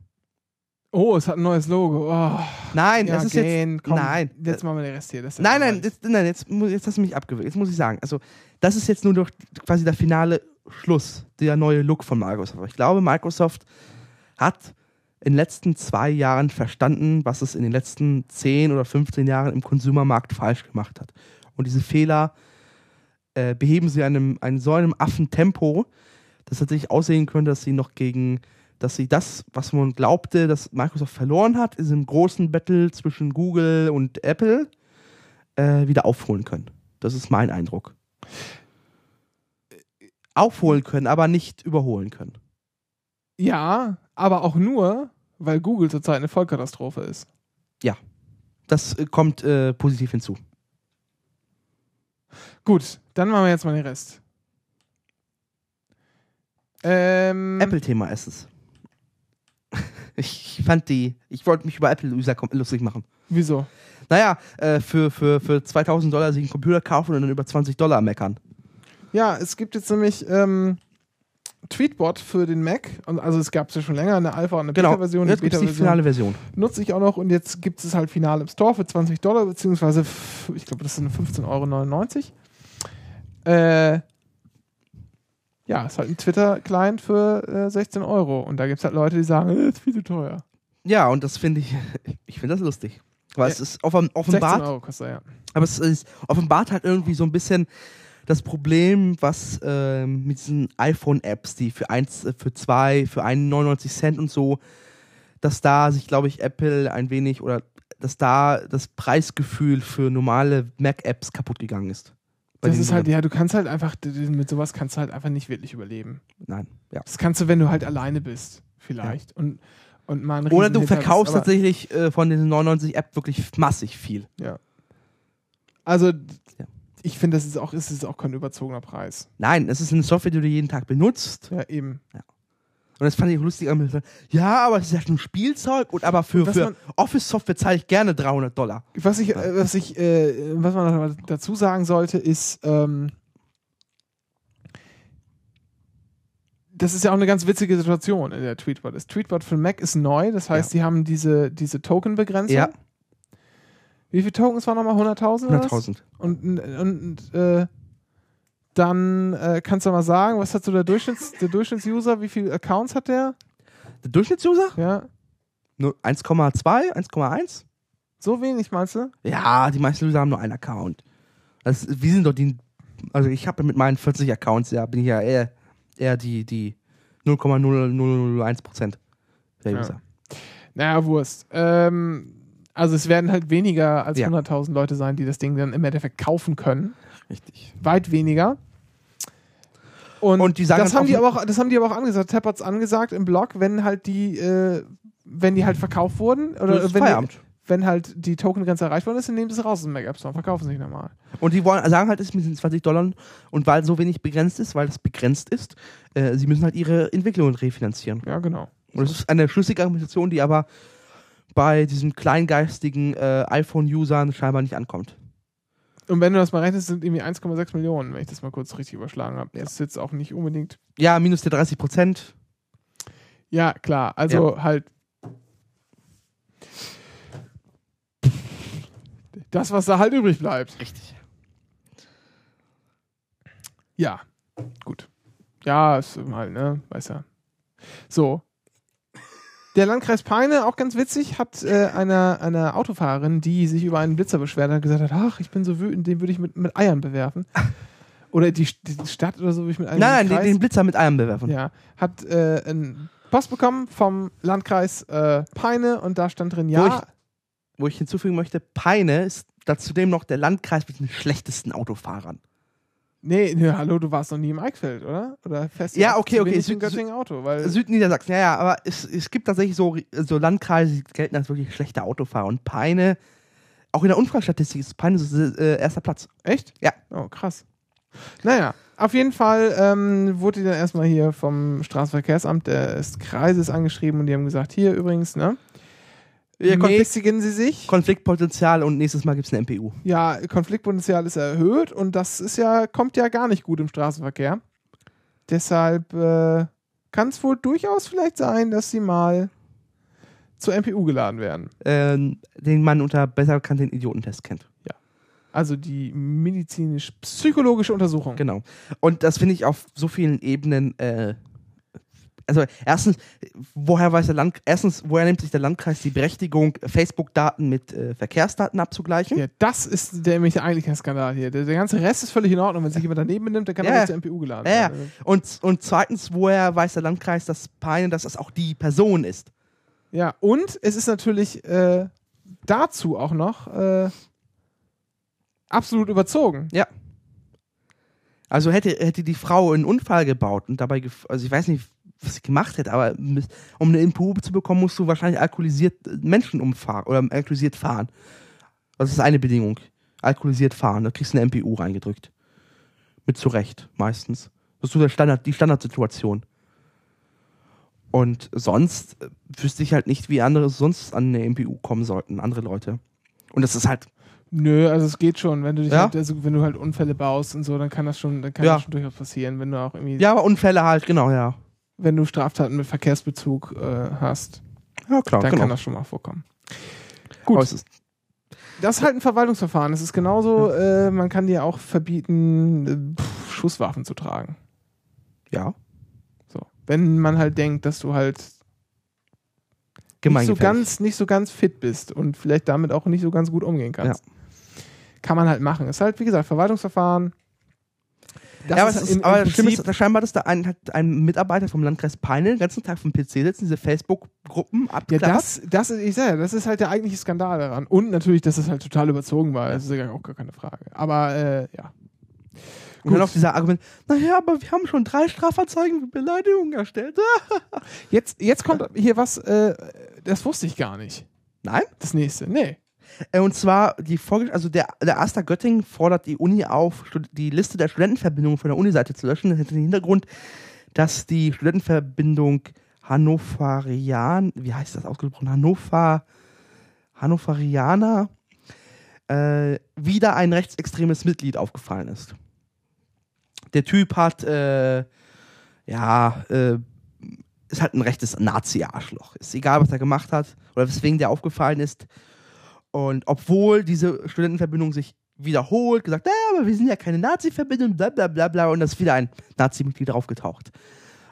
[SPEAKER 2] Oh, es hat ein neues Logo. Oh,
[SPEAKER 3] Nein,
[SPEAKER 2] ja,
[SPEAKER 3] es ist
[SPEAKER 2] gehen,
[SPEAKER 3] jetzt.
[SPEAKER 2] komm,
[SPEAKER 3] nein,
[SPEAKER 2] Jetzt machen wir den Rest hier. Das
[SPEAKER 3] Nein, nein, jetzt, nein jetzt, jetzt hast du mich abgewürgt. Jetzt muss ich sagen, also das ist jetzt nur durch quasi der finale Schluss, der neue Look von Microsoft. Ich glaube, Microsoft hat in den letzten zwei Jahren verstanden, was es in den letzten 10 oder 15 Jahren im Konsumermarkt falsch gemacht hat. Und diese Fehler äh, beheben sie in einem, so einem Affentempo, dass tatsächlich aussehen könnte, dass sie noch gegen, dass sie das, was man glaubte, dass Microsoft verloren hat, in diesem großen Battle zwischen Google und Apple, äh, wieder aufholen können. Das ist mein Eindruck. Aufholen können, aber nicht überholen können.
[SPEAKER 2] Ja, aber auch nur, weil Google zurzeit eine Vollkatastrophe ist.
[SPEAKER 3] Das äh, kommt äh, positiv hinzu.
[SPEAKER 2] Gut, dann machen wir jetzt mal den Rest. Ähm,
[SPEAKER 3] Apple-Thema ist es. Ich fand die, ich wollte mich über Apple-User lustig machen.
[SPEAKER 2] Wieso?
[SPEAKER 3] Naja, äh, für, für, für 2000 Dollar sich einen Computer kaufen und dann über 20 Dollar meckern.
[SPEAKER 2] Ja, es gibt jetzt nämlich ähm, Tweetbot für den Mac. Also es gab es ja schon länger, eine Alpha und eine
[SPEAKER 3] Genau,
[SPEAKER 2] Beta-Version.
[SPEAKER 3] jetzt gibt es die finale Version.
[SPEAKER 2] nutze ich auch noch und jetzt gibt es halt final im Store für 20 Dollar, beziehungsweise ich glaube, das sind 15,99 Euro. Äh, ja, ist halt ein Twitter-Client für äh, 16 Euro. Und da gibt es halt Leute, die sagen, äh, ist viel zu teuer.
[SPEAKER 3] Ja, und das finde ich, ich finde das lustig. Weil es ist offen,
[SPEAKER 2] 16
[SPEAKER 3] offenbart,
[SPEAKER 2] Euro kostet er, ja.
[SPEAKER 3] aber es ist offenbart halt irgendwie so ein bisschen das Problem, was ähm, mit diesen iPhone-Apps, die für eins, äh, für zwei, für 99 Cent und so, dass da sich, glaube ich, Apple ein wenig oder dass da das Preisgefühl für normale Mac-Apps kaputt gegangen ist.
[SPEAKER 2] Das ist halt, ja, du kannst halt einfach, mit sowas kannst du halt einfach nicht wirklich überleben.
[SPEAKER 3] Nein, ja.
[SPEAKER 2] Das kannst du, wenn du halt alleine bist, vielleicht. Und, und mal
[SPEAKER 3] Oder du verkaufst
[SPEAKER 2] aber-
[SPEAKER 3] tatsächlich äh, von diesen 99 App wirklich massig viel.
[SPEAKER 2] Also,
[SPEAKER 3] Ja.
[SPEAKER 2] Ich finde, das ist auch, ist es auch kein überzogener Preis.
[SPEAKER 3] Nein, es ist eine Software, die du jeden Tag benutzt.
[SPEAKER 2] Ja, eben.
[SPEAKER 3] Und das fand ich lustig. Ja, aber es ist ja schon Spielzeug. Und aber für, für Office-Software zahle ich gerne 300 Dollar.
[SPEAKER 2] Was ich, was ich, äh, was man dazu sagen sollte, ist, ähm, das ist ja auch eine ganz witzige Situation in der Tweetbot. Das Tweetbot für Mac ist neu, das heißt, die haben diese, diese Token-Begrenzung.
[SPEAKER 3] Ja,
[SPEAKER 2] Wie viele Tokens waren nochmal? 100.000? oder was?
[SPEAKER 3] 100.000.
[SPEAKER 2] Und, und, und äh, dann äh, kannst du mal sagen, was hat so der, Durchschnitts, der Durchschnittsuser, wie viele Accounts hat der?
[SPEAKER 3] Der Durchschnittsuser?
[SPEAKER 2] Ja,
[SPEAKER 3] Nur 1,2, 1,1?
[SPEAKER 2] so wenig meinst du?
[SPEAKER 3] Ja, die meisten User haben nur einen Account. Das, wir sind doch die. Also ich habe mit meinen 40 Accounts, ja, bin ich ja eher, eher die, die 0,0001 Prozent der
[SPEAKER 2] Ja.
[SPEAKER 3] User.
[SPEAKER 2] Naja, Wurst. Ähm, also es werden halt weniger als
[SPEAKER 3] Ja.
[SPEAKER 2] 100.000 Leute sein, die das Ding dann im Endeffekt kaufen können.
[SPEAKER 3] Richtig.
[SPEAKER 2] Weit weniger. Und,
[SPEAKER 3] Und die sagen
[SPEAKER 2] das
[SPEAKER 3] dann
[SPEAKER 2] haben die aber auch, das haben die aber auch angesagt. Tap hat's angesagt im Blog, wenn halt die, äh, wenn die halt verkauft wurden
[SPEAKER 3] Das
[SPEAKER 2] oder
[SPEAKER 3] ist
[SPEAKER 2] wenn, die, wenn halt die Tokengrenze erreicht worden ist, dann nehmen sie es raus aus dem Mac App Store, verkaufen sie nicht normal.
[SPEAKER 3] Und die wollen, sagen halt, es ist mit den 20 Dollar und weil so wenig begrenzt ist, weil das begrenzt ist, äh, sie müssen halt ihre Entwicklungen refinanzieren.
[SPEAKER 2] Ja, genau.
[SPEAKER 3] Und das ist eine schlüssige Argumentation, die aber bei diesen kleingeistigen äh, iPhone-Usern scheinbar nicht ankommt.
[SPEAKER 2] Und wenn du das mal rechnest, sind irgendwie 1,6 Millionen, wenn ich das mal kurz richtig überschlagen habe. Das ist jetzt auch nicht unbedingt.
[SPEAKER 3] Ja, minus der 30 Prozent.
[SPEAKER 2] Ja, klar. Also halt. Das, was da halt übrig bleibt.
[SPEAKER 3] Richtig.
[SPEAKER 2] Ja, gut. Ja, ist halt, ne, weiß ja. So. Der Landkreis Peine, auch ganz witzig, hat äh, einer, einer Autofahrerin, die sich über einen Blitzer beschwert hat, gesagt hat, ach, ich bin so wütend, den würde ich mit, mit Eiern bewerfen. Oder die, die Stadt oder so würde ich mit einem
[SPEAKER 3] Nein, nein, den, den Blitzer mit Eiern bewerfen.
[SPEAKER 2] Ja, hat äh, einen Post bekommen vom Landkreis äh, Peine und da stand drin, ja,
[SPEAKER 3] Wo ich hinzufügen möchte, Peine ist zudem noch der Landkreis mit den schlechtesten Autofahrern.
[SPEAKER 2] Nee, nee, hallo, du warst noch nie im Eichfeld, oder? Oder du
[SPEAKER 3] Ja, okay, okay, Süd-
[SPEAKER 2] in Göttingen Auto, weil
[SPEAKER 3] Südniedersachsen, ja, ja, aber es, es gibt tatsächlich so, so Landkreise, die gelten als wirklich schlechte Autofahrer. Und Peine, auch in der Unfallstatistik ist Peine so, äh, erster Platz.
[SPEAKER 2] echt?
[SPEAKER 3] Ja.
[SPEAKER 2] Oh, krass. Naja, auf jeden Fall ähm, wurde die dann erstmal hier vom Straßenverkehrsamt des Kreises angeschrieben und die haben gesagt, hier übrigens, ne?
[SPEAKER 3] Ja,
[SPEAKER 2] mäßigen Sie sich.
[SPEAKER 3] Konfliktpotenzial und nächstes Mal gibt es eine MPU.
[SPEAKER 2] Ja, Konfliktpotenzial ist erhöht und das ist ja, kommt ja gar nicht gut im Straßenverkehr. Deshalb äh, kann es wohl durchaus vielleicht sein, dass sie mal zur MPU geladen werden.
[SPEAKER 3] Ähm, den man unter besser bekannten Idiotentest kennt.
[SPEAKER 2] Also die medizinisch-psychologische Untersuchung.
[SPEAKER 3] Genau. Und das finde ich auf so vielen Ebenen. Äh, also erstens, woher weiß der Land, erstens, woher nimmt sich der Landkreis die Berechtigung, Facebook-Daten mit äh, Verkehrsdaten abzugleichen?
[SPEAKER 2] Ja, das ist nämlich der eigentliche Skandal hier. Der, der ganze Rest ist völlig in Ordnung. Wenn sich jemand daneben benimmt, dann kann
[SPEAKER 3] Ja.
[SPEAKER 2] er zur MPU geladen
[SPEAKER 3] Ja, ja.
[SPEAKER 2] werden.
[SPEAKER 3] Und, und zweitens, woher weiß der Landkreis, dass Peine, dass das auch die Person ist?
[SPEAKER 2] Ja, und es ist natürlich äh, dazu auch noch äh, absolut überzogen.
[SPEAKER 3] Ja. Also hätte, hätte die Frau einen Unfall gebaut und dabei, also ich weiß nicht, was sie gemacht hätte, aber um eine MPU zu bekommen, musst du wahrscheinlich alkoholisiert äh, Menschen umfahren oder alkoholisiert fahren. Das ist eine Bedingung. Alkoholisiert fahren, da kriegst du eine MPU reingedrückt. Mit zurecht, meistens. Das ist so der Standard, die Standardsituation. Und sonst äh, wüsste ich halt nicht, wie andere sonst an eine MPU kommen sollten, andere Leute. Und das ist halt,
[SPEAKER 2] Nö, also es geht schon, wenn du dich
[SPEAKER 3] Ja?
[SPEAKER 2] halt, also wenn du halt Unfälle baust und so, dann kann das schon, dann kann
[SPEAKER 3] Ja.
[SPEAKER 2] das schon durchaus passieren, wenn du auch irgendwie,
[SPEAKER 3] ja, aber Unfälle halt, genau, ja.
[SPEAKER 2] Wenn du Straftaten mit Verkehrsbezug äh, hast,
[SPEAKER 3] Ja, klar,
[SPEAKER 2] dann
[SPEAKER 3] genau.
[SPEAKER 2] kann das schon mal vorkommen.
[SPEAKER 3] Gut.
[SPEAKER 2] Gut. Das ist halt ein Verwaltungsverfahren. Es ist genauso, äh, man kann dir auch verbieten, äh, pff, Schusswaffen zu tragen.
[SPEAKER 3] ja,
[SPEAKER 2] So. Wenn man halt denkt, dass du halt nicht so, ganz, nicht so ganz fit bist und vielleicht damit auch nicht so ganz gut umgehen kannst. Kann man halt machen. Ist halt, wie gesagt, Verwaltungsverfahren. Das
[SPEAKER 3] ja, aber, es ist,
[SPEAKER 2] im-
[SPEAKER 3] aber das
[SPEAKER 2] Prinzip-
[SPEAKER 3] ist scheinbar, dass da ein, hat ein Mitarbeiter vom Landkreis Peine den ganzen Tag vom PC sitzen, diese Facebook-Gruppen
[SPEAKER 2] Ja,
[SPEAKER 3] abklappert.
[SPEAKER 2] das, das ist, ich sage ja, das ist halt der eigentliche Skandal daran. Und natürlich, dass es halt total überzogen war. Das ist ja auch gar keine Frage. Aber äh, ja.
[SPEAKER 3] und dann auch dieser Argument, naja, aber wir haben schon drei Strafanzeigen für Beleidigung erstellt.
[SPEAKER 2] Jetzt, jetzt kommt hier was, äh, das wusste ich gar nicht.
[SPEAKER 3] Nein.
[SPEAKER 2] Das nächste. Nee.
[SPEAKER 3] Äh, Und zwar, die Folge, also der, der Aster Göttingen fordert die Uni auf, die Liste der Studentenverbindungen von der Uni-Seite zu löschen. Das hat den Hintergrund, dass die Studentenverbindung Hannoverian, wie heißt das ausgesprochen? Hannover, Hannoverianer, äh, wieder ein rechtsextremes Mitglied aufgefallen ist. Der Typ hat, äh, ja, äh, ist halt ein rechtes Nazi-Arschloch. Ist egal, was er gemacht hat oder weswegen der aufgefallen ist. Und obwohl diese Studentenverbindung sich wiederholt, gesagt, ja, aber wir sind ja keine Nazi-Verbindung, bla bla bla bla, und da ist wieder ein Nazi-Mitglied draufgetaucht.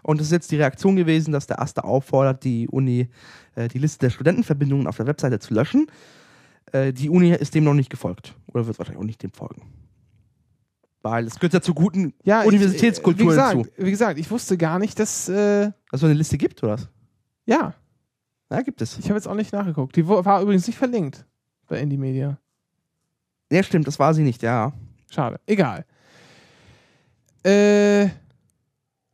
[SPEAKER 3] Und das ist jetzt die Reaktion gewesen, dass der Aster auffordert, die Uni äh, die Liste der Studentenverbindungen auf der Webseite zu löschen. Äh, die Uni ist dem noch nicht gefolgt oder wird wahrscheinlich auch nicht dem folgen. Weil es gehört ja zur guten
[SPEAKER 2] Ja,
[SPEAKER 3] Universitätskultur
[SPEAKER 2] wie gesagt,
[SPEAKER 3] hinzu.
[SPEAKER 2] Wie gesagt, ich wusste gar nicht, dass. Äh,
[SPEAKER 3] Dass es so eine Liste gibt, oder was?
[SPEAKER 2] ja,
[SPEAKER 3] Ja, gibt es.
[SPEAKER 2] ich habe jetzt auch nicht nachgeguckt. Die war übrigens nicht verlinkt bei Indie Media.
[SPEAKER 3] Ja, stimmt, das war sie nicht, ja.
[SPEAKER 2] Schade. Egal. Äh,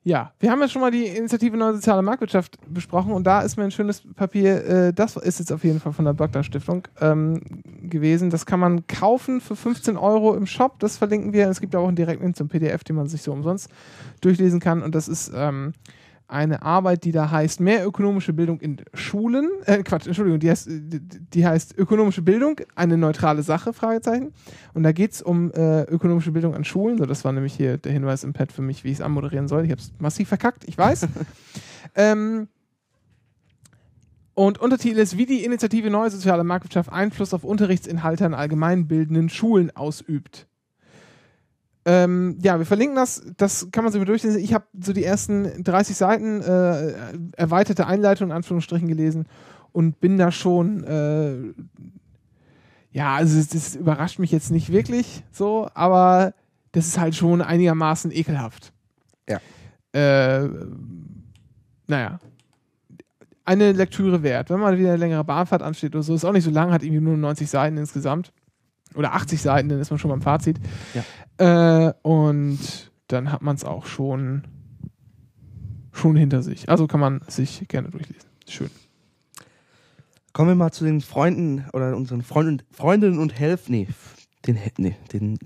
[SPEAKER 2] ja, wir haben ja schon mal die Initiative Neue Soziale Marktwirtschaft besprochen und da ist mir ein schönes Papier, äh, das ist jetzt auf jeden Fall von der Böckler Stiftung ähm, gewesen. Das kann man kaufen für 15 Euro im Shop, das verlinken wir. Es gibt auch einen direkten Link zum PDF, den man sich so umsonst durchlesen kann und das ist ähm, eine Arbeit, die da heißt Mehr ökonomische Bildung in Schulen. Äh, Quatsch, Entschuldigung, die heißt, die, heißt Ökonomische Bildung, eine neutrale Sache, Fragezeichen. Und da geht es um äh, ökonomische Bildung an Schulen. So, das war nämlich hier der Hinweis im Pad für mich, wie ich es anmoderieren soll. Ich habe es massiv verkackt, ich weiß. ähm, und Untertitel ist, wie die Initiative Neue Soziale Marktwirtschaft Einfluss auf Unterrichtsinhalte an allgemeinbildenden Schulen ausübt. Ähm, ja, wir verlinken das. Das kann man sich mal durchlesen. Ich habe so die ersten 30 Seiten äh, erweiterte Einleitung in Anführungsstrichen gelesen und bin da schon. Äh, ja, also das, überrascht mich jetzt nicht wirklich so, aber das ist halt schon einigermaßen ekelhaft.
[SPEAKER 3] Ja.
[SPEAKER 2] Äh, naja. Eine Lektüre wert. Wenn mal wieder eine längere Bahnfahrt ansteht oder so, ist auch nicht so lang, hat irgendwie nur 90 Seiten insgesamt. Oder 80 Seiten, dann ist man schon beim Fazit. Äh, und dann hat man es auch schon, schon hinter sich. Also kann man sich gerne durchlesen. Schön.
[SPEAKER 3] Kommen wir mal zu den Freunden oder unseren Freunden, Freundinnen und Helf. Nee, den, nee, den,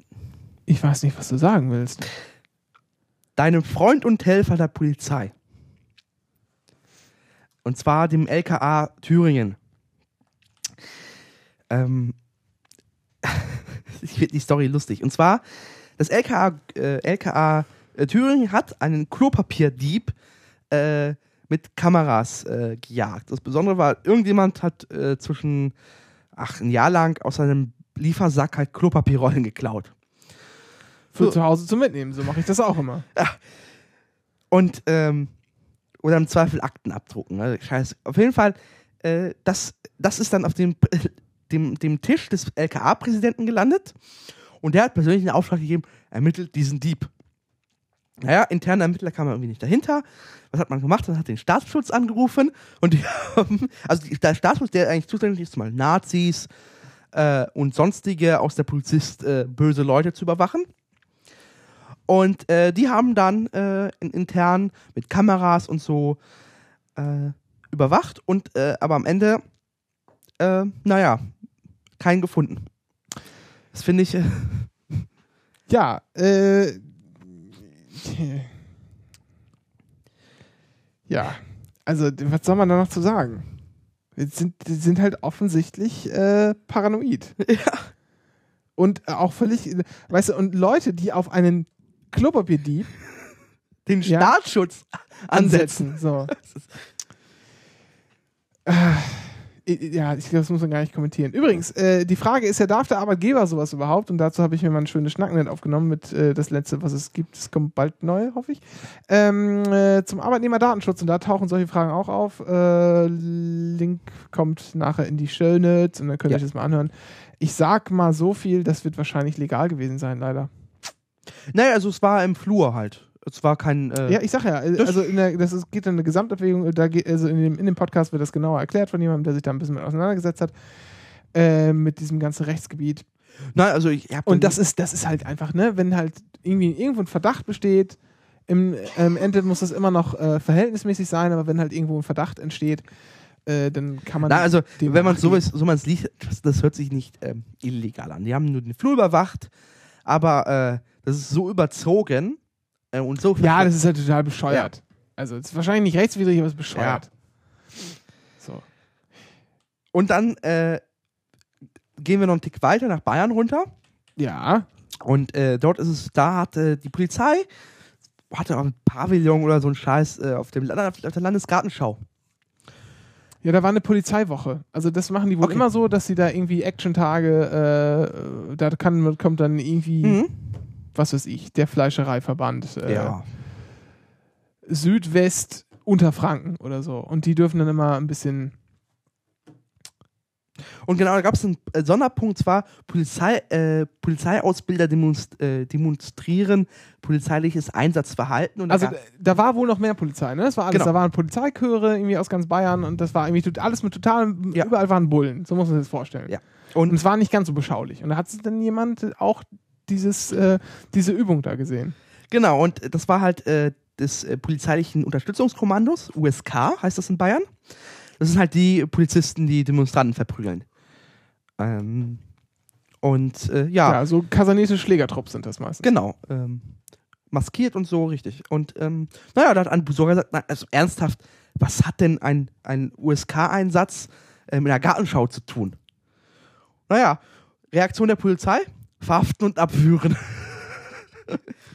[SPEAKER 2] Ich weiß nicht, was du sagen willst.
[SPEAKER 3] deinem Freund und Helfer der Polizei. Und zwar dem LKA Thüringen. Ähm, ich finde die Story lustig. Und zwar, das LKA, äh, LKA äh, Thüringen hat einen Klopapierdieb äh, mit Kameras äh, gejagt. Das Besondere war, irgendjemand hat äh, zwischen, ach, ein Jahr lang aus seinem Liefersack halt Klopapierrollen geklaut.
[SPEAKER 2] Für
[SPEAKER 3] So.
[SPEAKER 2] zu Hause zum Mitnehmen. So mache ich das auch immer.
[SPEAKER 3] Und, ähm, oder im Zweifel Akten abdrucken. Ne? Scheiße. Auf jeden Fall, äh, das, das ist dann auf dem, dem, dem Tisch des LKA-Präsidenten gelandet. Und der hat persönlich den Auftrag gegeben, ermittelt diesen Dieb. Naja, interne Ermittler kamen irgendwie nicht dahinter. Was hat man gemacht? Man hat den Staatsschutz angerufen und die haben, also der Staatsschutz, der eigentlich zuständig ist, mal Nazis äh, und sonstige aus der Polizist äh, böse Leute zu überwachen. Und äh, die haben dann äh, in, intern mit Kameras und so äh, überwacht und äh, aber am Ende, naja, keinen gefunden. Das finde ich, äh,
[SPEAKER 2] Ja, äh. Ja, also, was soll man da noch zu sagen? Die sind, die sind halt offensichtlich äh, paranoid.
[SPEAKER 3] ja,
[SPEAKER 2] Und auch völlig, weißt du, und Leute, die auf einen Klopapierdieb
[SPEAKER 3] den
[SPEAKER 2] Ja.
[SPEAKER 3] Staatsschutz ansetzen.
[SPEAKER 2] ansetzen. So. Äh, Ja, ich glaube, das muss man gar nicht kommentieren. Übrigens, äh, die Frage ist ja, darf der Arbeitgeber sowas überhaupt? Und dazu habe ich mir mal ein schönes Schnacknet aufgenommen mit äh, das letzte, was es gibt. Es kommt bald neu, hoffe ich. Ähm, äh, zum Arbeitnehmerdatenschutz. Und da tauchen solche Fragen auch auf. Äh, Link kommt nachher in die Show Notes und dann könnt ihr
[SPEAKER 3] Ja.
[SPEAKER 2] euch das mal anhören. Ich sag mal so viel, das wird wahrscheinlich legal gewesen sein, leider.
[SPEAKER 3] Naja, also es war im Flur halt. Es war kein. Äh,
[SPEAKER 2] Ja, ich sag ja, äh,
[SPEAKER 3] Das-
[SPEAKER 2] also in der, das ist, geht in eine Gesamtabwägung, da geht, also in dem, in dem Podcast wird das genauer erklärt von jemandem, der sich da ein bisschen mit auseinandergesetzt hat, äh, mit diesem ganzen Rechtsgebiet.
[SPEAKER 3] Nein, also ich hab
[SPEAKER 2] Und das ist, das ist halt einfach, ne, wenn halt irgendwie irgendwo ein Verdacht besteht, im ähm, Ende muss das immer noch äh, verhältnismäßig sein, aber wenn halt irgendwo ein Verdacht entsteht, äh, dann kann man.
[SPEAKER 3] Na, also, wenn man sowas, so man's liest, das, das hört sich nicht ähm, illegal an. Die haben nur den Flur überwacht, aber äh, das ist so überzogen äh, und so.
[SPEAKER 2] Ja, das ist halt total bescheuert. Also, es ist wahrscheinlich nicht rechtswidrig, aber es ist bescheuert. So.
[SPEAKER 3] Und dann äh, gehen wir noch einen Tick weiter nach Bayern runter.
[SPEAKER 2] Ja.
[SPEAKER 3] Und äh, dort ist es, da hat äh, die Polizei hatte auch ein Pavillon oder so ein Scheiß äh, auf, dem, auf der Landesgartenschau.
[SPEAKER 2] Ja, da war eine Polizeiwoche. Also das machen die wohl
[SPEAKER 3] Okay.
[SPEAKER 2] immer so, dass sie da irgendwie Actiontage, äh, da kann, kommt dann irgendwie,
[SPEAKER 3] Mhm.
[SPEAKER 2] Was weiß ich, der Fleischereiverband äh,
[SPEAKER 3] Ja.
[SPEAKER 2] Südwest Unterfranken oder so. Und die dürfen dann immer ein bisschen.
[SPEAKER 3] Und genau, da gab es einen äh, Sonderpunkt, zwar Polizei, äh, Polizeiausbilder demonst, äh, demonstrieren polizeiliches Einsatzverhalten. Und da
[SPEAKER 2] Also
[SPEAKER 3] gab-
[SPEAKER 2] äh, da war wohl noch mehr Polizei, ne? Das war alles.
[SPEAKER 3] Genau.
[SPEAKER 2] Da waren Polizeichöre irgendwie aus ganz Bayern und das war irgendwie alles mit total.
[SPEAKER 3] Ja.
[SPEAKER 2] Überall waren Bullen. So muss man sich das vorstellen.
[SPEAKER 3] Ja.
[SPEAKER 2] Und,
[SPEAKER 3] Und-
[SPEAKER 2] es war nicht ganz so beschaulich. Und da hat sich dann jemand auch dieses, äh, diese Übung da gesehen.
[SPEAKER 3] Genau, und das war halt äh, des äh, polizeilichen Unterstützungskommandos, USK heißt das in Bayern. Das sind halt die Polizisten, die Demonstranten verprügeln. Ähm, und äh, ja,
[SPEAKER 2] Ja, so kasernete Schlägertrupps sind das meistens.
[SPEAKER 3] genau. Ähm, maskiert und so, richtig. Und ähm, naja, da hat ein Besorger gesagt, na, also ernsthaft, was hat denn ein, ein USK-Einsatz äh, mit einer Gartenschau zu tun? Naja, Reaktion der Polizei, verhaften und abführen.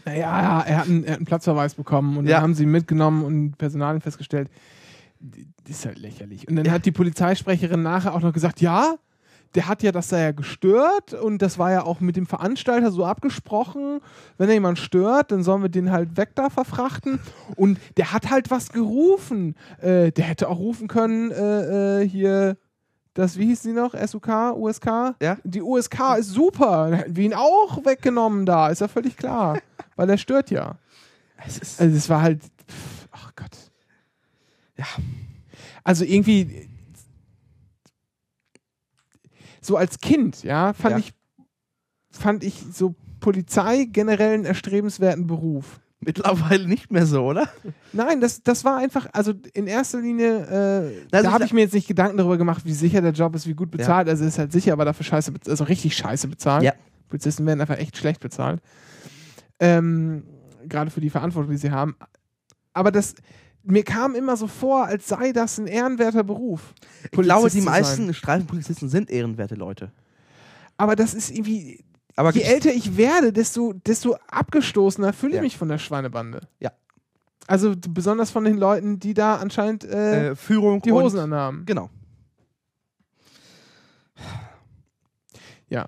[SPEAKER 2] Naja, ja, er hat einen, er hat einen Platzverweis bekommen und
[SPEAKER 3] Ja.
[SPEAKER 2] dann haben sie ihn mitgenommen und Personalien festgestellt. Das ist halt lächerlich. Und dann hat die Polizeisprecherin nachher auch noch gesagt, ja, der hat ja das da ja gestört und das war ja auch mit dem Veranstalter so abgesprochen. Wenn er jemand stört, dann sollen wir den halt weg da verfrachten. Und der hat halt was gerufen. Äh, der hätte auch rufen können, äh, äh, hier, das, wie hieß sie noch? SUK, USK?
[SPEAKER 3] Ja.
[SPEAKER 2] Die USK ist super. Dann hätten wir ihn auch weggenommen da, ist ja völlig klar. Weil er stört ja.
[SPEAKER 3] Es ist,
[SPEAKER 2] Also es war halt, ach Gott.
[SPEAKER 3] Ja.
[SPEAKER 2] Also irgendwie so als Kind, ja, fand
[SPEAKER 3] Ja.
[SPEAKER 2] ich fand ich so Polizei generell einen erstrebenswerten Beruf.
[SPEAKER 3] mittlerweile nicht mehr so, oder?
[SPEAKER 2] Nein, das, das war einfach, also in erster Linie, äh,
[SPEAKER 3] Also
[SPEAKER 2] da habe
[SPEAKER 3] ich-
[SPEAKER 2] mir jetzt nicht Gedanken darüber gemacht, wie sicher der Job ist, wie gut bezahlt. Also es ist halt sicher, aber dafür scheiße, also richtig scheiße bezahlt.
[SPEAKER 3] Ja.
[SPEAKER 2] Polizisten werden einfach echt schlecht bezahlt. Ähm, Gerade für die Verantwortung, die sie haben. Aber das, mir kam immer so vor, als sei das ein ehrenwerter Beruf.
[SPEAKER 3] Ich glaube,
[SPEAKER 2] Polizist
[SPEAKER 3] die meisten. Streifenpolizisten sind ehrenwerte Leute.
[SPEAKER 2] Aber das ist irgendwie,
[SPEAKER 3] Aber
[SPEAKER 2] je älter ich werde, desto, desto abgestoßener fühle ich
[SPEAKER 3] Ja.
[SPEAKER 2] mich von der Schweinebande.
[SPEAKER 3] Ja.
[SPEAKER 2] Also besonders von den Leuten, die da anscheinend äh,
[SPEAKER 3] äh, Führung
[SPEAKER 2] die
[SPEAKER 3] und-
[SPEAKER 2] Hosen anhaben.
[SPEAKER 3] Genau.
[SPEAKER 2] Ja.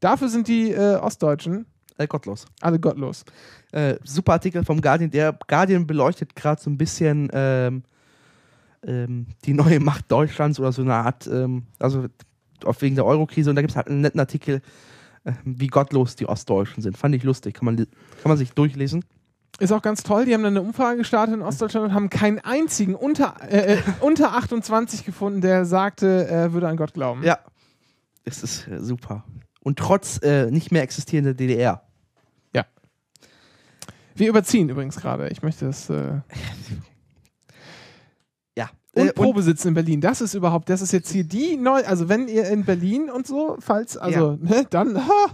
[SPEAKER 2] Dafür sind die äh, Ostdeutschen
[SPEAKER 3] Äh, gottlos.
[SPEAKER 2] alle gottlos.
[SPEAKER 3] Äh, super Artikel vom Guardian. Der Guardian beleuchtet gerade so ein bisschen ähm, ähm, die neue Macht Deutschlands oder so eine Art, ähm, also auf wegen der Eurokrise. Und da gibt es halt einen netten Artikel, wie gottlos die Ostdeutschen sind. Fand ich lustig. Kann man, kann man sich durchlesen.
[SPEAKER 2] Ist auch ganz toll, die haben dann eine Umfrage gestartet in Ostdeutschland und haben keinen einzigen unter, äh, äh, unter 28 gefunden, der sagte, er würde an Gott glauben.
[SPEAKER 3] Ja. Es ist äh, super. Und trotz äh, nicht mehr existierender DDR.
[SPEAKER 2] Wir überziehen übrigens gerade. Ich möchte das. Äh
[SPEAKER 3] Ja.
[SPEAKER 2] und Probesitzen in Berlin. Das ist überhaupt, das ist jetzt hier die neu. Also wenn ihr in Berlin und so, falls, also, ne, dann, ha,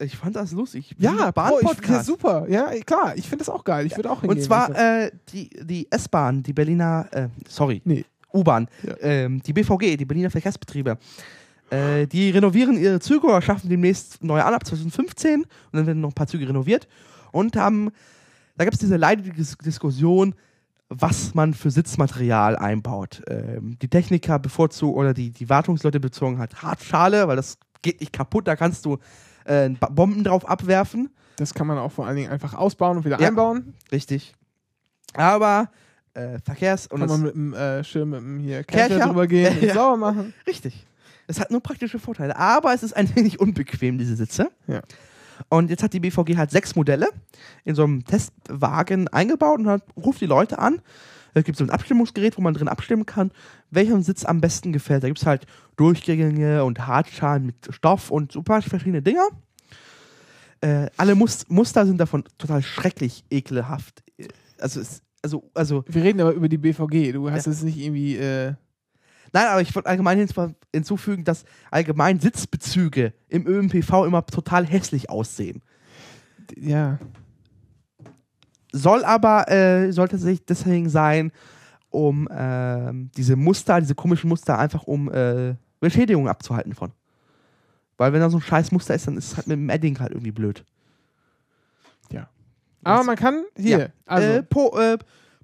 [SPEAKER 3] ich fand das lustig.
[SPEAKER 2] ja, ja,
[SPEAKER 3] Bahn-Podcast.
[SPEAKER 2] super. Ja, klar, ich finde das auch geil. Ich würde auch hingehen.
[SPEAKER 3] Und zwar
[SPEAKER 2] ich
[SPEAKER 3] äh, die, die S-Bahn, die Berliner, äh, sorry,
[SPEAKER 2] Nee.
[SPEAKER 3] U-Bahn,
[SPEAKER 2] Ja.
[SPEAKER 3] ähm, die BVG, die Berliner Verkehrsbetriebe, äh, die renovieren ihre Züge oder schaffen demnächst neue an ab 2015 und dann werden noch ein paar Züge renoviert und haben, da gibt es diese leidige Dis Diskussion, was man für Sitzmaterial einbaut. Ähm, die Techniker bevorzugen oder die, die Wartungsleute bezogen halt Hartschale, weil das geht nicht kaputt, da kannst du äh, Bomben drauf abwerfen.
[SPEAKER 2] das kann man auch vor allen Dingen einfach ausbauen und wieder
[SPEAKER 3] Ja.
[SPEAKER 2] einbauen.
[SPEAKER 3] Richtig. Aber äh, Verkehrs- und
[SPEAKER 2] Kann man mit dem äh, Schirm mit dem hier
[SPEAKER 3] Kercher?
[SPEAKER 2] Drüber gehen und
[SPEAKER 3] Ja.
[SPEAKER 2] sauber machen.
[SPEAKER 3] Richtig. Es hat nur praktische Vorteile, aber es ist ein wenig unbequem, diese Sitze.
[SPEAKER 2] Ja.
[SPEAKER 3] Und jetzt hat die BVG halt sechs Modelle in so einem Testwagen eingebaut und hat, ruft die Leute an. Es gibt so ein Abstimmungsgerät, wo man drin abstimmen kann, welchem Sitz am besten gefällt. Da gibt es halt Durchgänge und Hartschalen mit Stoff und super verschiedene Dinger. Äh, alle Mus Muster sind davon total schrecklich ekelhaft. Äh, Also, es, also, also
[SPEAKER 2] Wir reden aber über die BVG. Du hast
[SPEAKER 3] Ja.
[SPEAKER 2] jetzt nicht irgendwie. Äh,
[SPEAKER 3] Nein, aber ich wollte allgemein hinzu- hinzufügen, dass allgemein Sitzbezüge im ÖMPV immer total hässlich aussehen.
[SPEAKER 2] ja.
[SPEAKER 3] Soll aber, äh, sollte sich deswegen sein, um ähm, diese Muster, diese komischen Muster einfach um äh, Beschädigungen abzuhalten von. Weil wenn da so ein scheiß Muster ist, dann ist es halt mit dem Edding halt irgendwie blöd.
[SPEAKER 2] Aber man kann hier,
[SPEAKER 3] Ja.
[SPEAKER 2] also
[SPEAKER 3] äh, po, äh,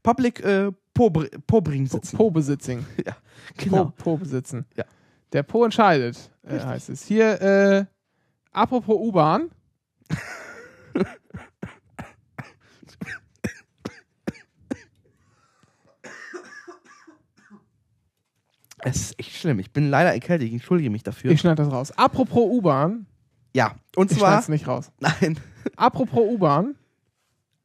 [SPEAKER 3] Public äh, Pobring
[SPEAKER 2] Po,
[SPEAKER 3] sitzen.
[SPEAKER 2] po besitzen.
[SPEAKER 3] ja, genau.
[SPEAKER 2] po besitzen.
[SPEAKER 3] Ja.
[SPEAKER 2] Der Po entscheidet, äh, heißt es. Hier, äh, apropos U-Bahn.
[SPEAKER 3] Es ist echt schlimm. Ich bin leider erkältet. Ich entschuldige mich dafür.
[SPEAKER 2] Ich schneide das raus. Apropos U-Bahn.
[SPEAKER 3] ja, und
[SPEAKER 2] Ich
[SPEAKER 3] zwar.
[SPEAKER 2] schneide es nicht raus.
[SPEAKER 3] Nein.
[SPEAKER 2] Apropos U-Bahn.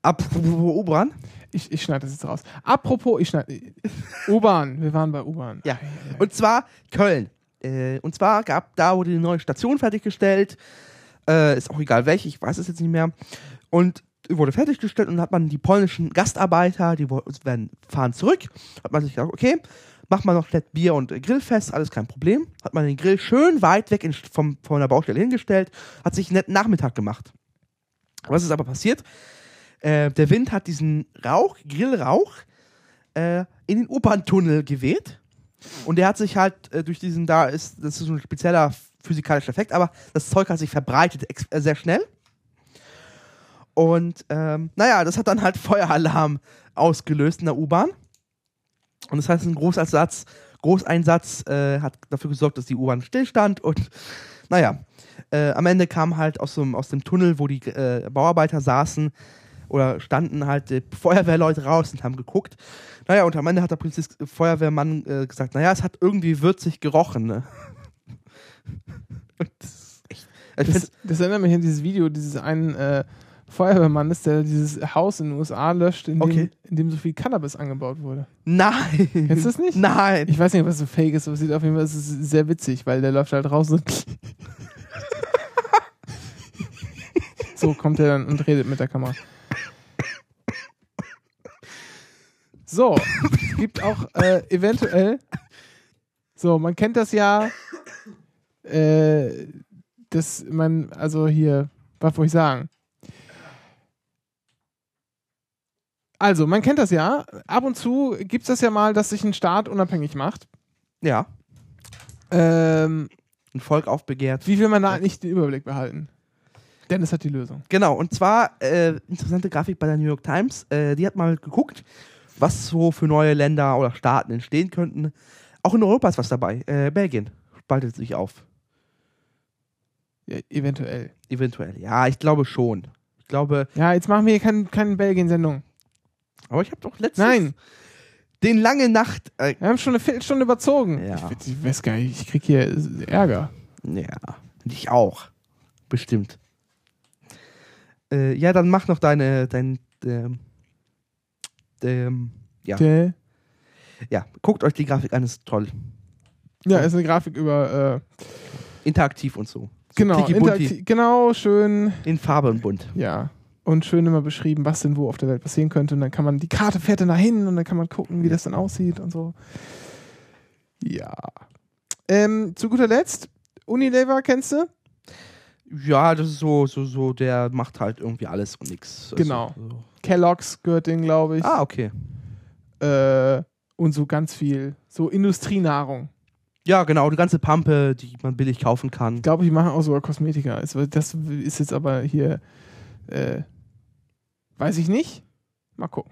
[SPEAKER 3] Apropos U-Bahn.
[SPEAKER 2] Ich, ich schneide das jetzt raus. Apropos, ich schneide. U-Bahn. Wir waren bei U-Bahn.
[SPEAKER 3] Ja. Und zwar Köln. Äh, und zwar gab da wurde eine neue Station fertiggestellt. Äh, ist auch egal welche, ich weiß es jetzt nicht mehr. Und wurde fertiggestellt und dann hat man die polnischen Gastarbeiter, die werden, fahren zurück. Hat man sich gedacht, okay, macht man noch nett Bier und Grillfest, alles kein Problem. Hat man den Grill schön weit weg in, vom, von der Baustelle hingestellt, hat sich einen netten Nachmittag gemacht. Was ist aber passiert? Äh, der Wind hat diesen Rauch, Grillrauch, äh, in den U-Bahn-Tunnel geweht. Und der hat sich halt äh, durch diesen, da ist, das ist so ein spezieller physikalischer Effekt, aber das Zeug hat sich verbreitet äh, sehr schnell. Und ähm, naja, das hat dann halt Feueralarm ausgelöst in der U-Bahn. Und das heißt, ein Großeinsatz, Großeinsatz äh, hat dafür gesorgt, dass die U-Bahn stillstand. Und naja, äh, am Ende kam halt aus dem, aus dem Tunnel, wo die äh, Bauarbeiter saßen oder standen halt äh, Feuerwehrleute raus und haben geguckt. Naja, und am Ende hat der Polizist, Feuerwehrmann äh, gesagt, naja, es hat irgendwie würzig gerochen. Ne? das ist echt,
[SPEAKER 2] Das, das erinnert mich an dieses Video dieses einen äh, Feuerwehrmannes, der dieses Haus in den USA löscht, in,
[SPEAKER 3] Okay.
[SPEAKER 2] dem, in dem so viel Cannabis angebaut wurde.
[SPEAKER 3] nein.
[SPEAKER 2] Kennst du das nicht?
[SPEAKER 3] Nein.
[SPEAKER 2] Ich weiß nicht, ob das so fake ist, aber es sieht auf jeden Fall es ist sehr witzig, weil der läuft halt raus und so kommt er dann und redet mit der Kamera. So, es gibt auch äh, eventuell, so, man kennt das ja, äh, dass man, also hier, was wollte ich sagen? Also, man kennt das ja. Ab und zu gibt es das ja mal, dass sich ein Staat unabhängig macht.
[SPEAKER 3] Ja,
[SPEAKER 2] Ähm,
[SPEAKER 3] ein Volk aufbegehrt.
[SPEAKER 2] wie will man da eigentlich den Überblick behalten? Dennis hat die Lösung.
[SPEAKER 3] Genau, und zwar äh, interessante Grafik bei der New York Times. Äh, die hat mal geguckt, was so für neue Länder oder Staaten entstehen könnten. Auch in Europa ist was dabei. Äh, Belgien spaltet sich auf.
[SPEAKER 2] Ja, eventuell.
[SPEAKER 3] Eventuell. Ja, ich glaube schon. Ich glaube,
[SPEAKER 2] Ja, jetzt machen wir hier keine kein Belgien-Sendung.
[SPEAKER 3] aber ich habe doch letztens
[SPEAKER 2] Nein,
[SPEAKER 3] den lange Nacht. Äh,
[SPEAKER 2] wir haben schon eine Viertelstunde überzogen.
[SPEAKER 3] Ja.
[SPEAKER 2] Ich, ich weiß gar nicht, ich krieg hier Ärger.
[SPEAKER 3] ja, ich auch. Bestimmt. Äh, ja, dann mach noch deine, dein, ähm, ähm, ja.
[SPEAKER 2] Der-
[SPEAKER 3] ja, guckt euch die Grafik an, ist toll.
[SPEAKER 2] Ja, ist eine Grafik über, äh,
[SPEAKER 3] Interaktiv und so. so
[SPEAKER 2] genau, interaktiv- genau, schön,
[SPEAKER 3] In Farbe und bunt.
[SPEAKER 2] ja. Und schön immer beschrieben, was denn wo auf der Welt passieren könnte. Und dann kann man, die Karte fährt dann dahin und dann kann man gucken, wie das dann aussieht und so. Ja. Ähm, zu guter Letzt, Unilever kennst du?
[SPEAKER 3] Ja, das ist so, so, so, der macht halt irgendwie alles und nix.
[SPEAKER 2] Genau.
[SPEAKER 3] Also, so.
[SPEAKER 2] Kellogg's gehört denen, glaube ich.
[SPEAKER 3] Ah, okay.
[SPEAKER 2] Äh, und so ganz viel. So Industrienahrung.
[SPEAKER 3] Ja, genau, die ganze Pampe, die man billig kaufen kann.
[SPEAKER 2] Ich glaube, die machen auch sogar Kosmetika. Das ist jetzt aber hier, äh, weiß ich nicht. Mal gucken.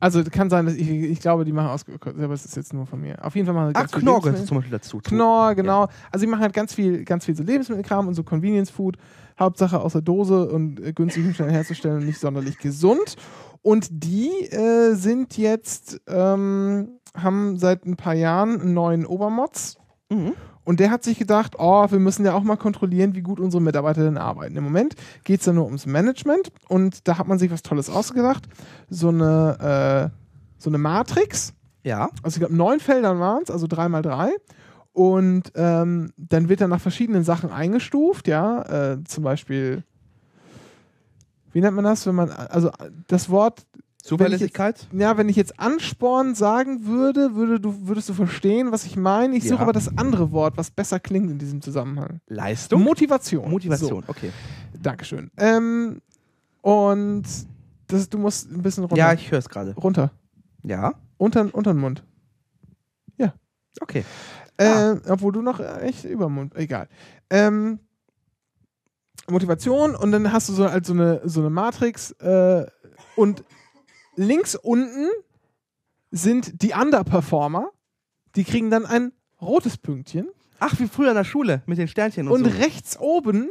[SPEAKER 2] Also kann sein, dass ich, ich glaube, die machen aus, aber es ist jetzt nur von mir. Auf jeden Fall machen sie ganz viel
[SPEAKER 3] Knorr gehört zum Beispiel dazu.
[SPEAKER 2] Knorr, genau. Also sie machen halt ganz viel, ganz viel so Lebensmittelkram und so Convenience Food. Hauptsache aus der Dose und äh, günstig und schnell herzustellen und nicht sonderlich gesund. Und die äh, sind jetzt, ähm, haben seit ein paar Jahren einen neuen Obermods.
[SPEAKER 3] Mhm.
[SPEAKER 2] Und der hat sich gedacht, oh, wir müssen ja auch mal kontrollieren, wie gut unsere Mitarbeiter denn arbeiten. Im Moment geht es ja nur ums Management und da hat man sich was Tolles ausgedacht. So eine, äh, so eine Matrix.
[SPEAKER 3] Ja.
[SPEAKER 2] Also ich glaube, neun Feldern waren es, also drei mal drei. Und ähm, dann wird er nach verschiedenen Sachen eingestuft, ja. Äh, zum Beispiel, wie nennt man das, wenn man, also das Wort
[SPEAKER 3] Zuverlässigkeit?
[SPEAKER 2] ja, wenn ich jetzt Ansporn sagen würde, würde du, würdest du verstehen, was ich meine. Ich suche
[SPEAKER 3] Ja.
[SPEAKER 2] aber das andere Wort, was besser klingt in diesem Zusammenhang.
[SPEAKER 3] Leistung?
[SPEAKER 2] Motivation.
[SPEAKER 3] Motivation, okay.
[SPEAKER 2] So, Dankeschön. Ähm, und das, du musst ein bisschen runter.
[SPEAKER 3] Ja, ich höre es gerade.
[SPEAKER 2] runter.
[SPEAKER 3] Ja,
[SPEAKER 2] Unter, unter den Mund.
[SPEAKER 3] okay.
[SPEAKER 2] Äh,
[SPEAKER 3] Ah.
[SPEAKER 2] Obwohl du noch echt über Mund. Egal. Ähm, Motivation und dann hast du so, halt so, eine, so eine Matrix äh, und links unten sind die Underperformer, die kriegen dann ein rotes Pünktchen
[SPEAKER 3] Ach, wie früher in der Schule mit den Sternchen und,
[SPEAKER 2] und
[SPEAKER 3] so.
[SPEAKER 2] rechts oben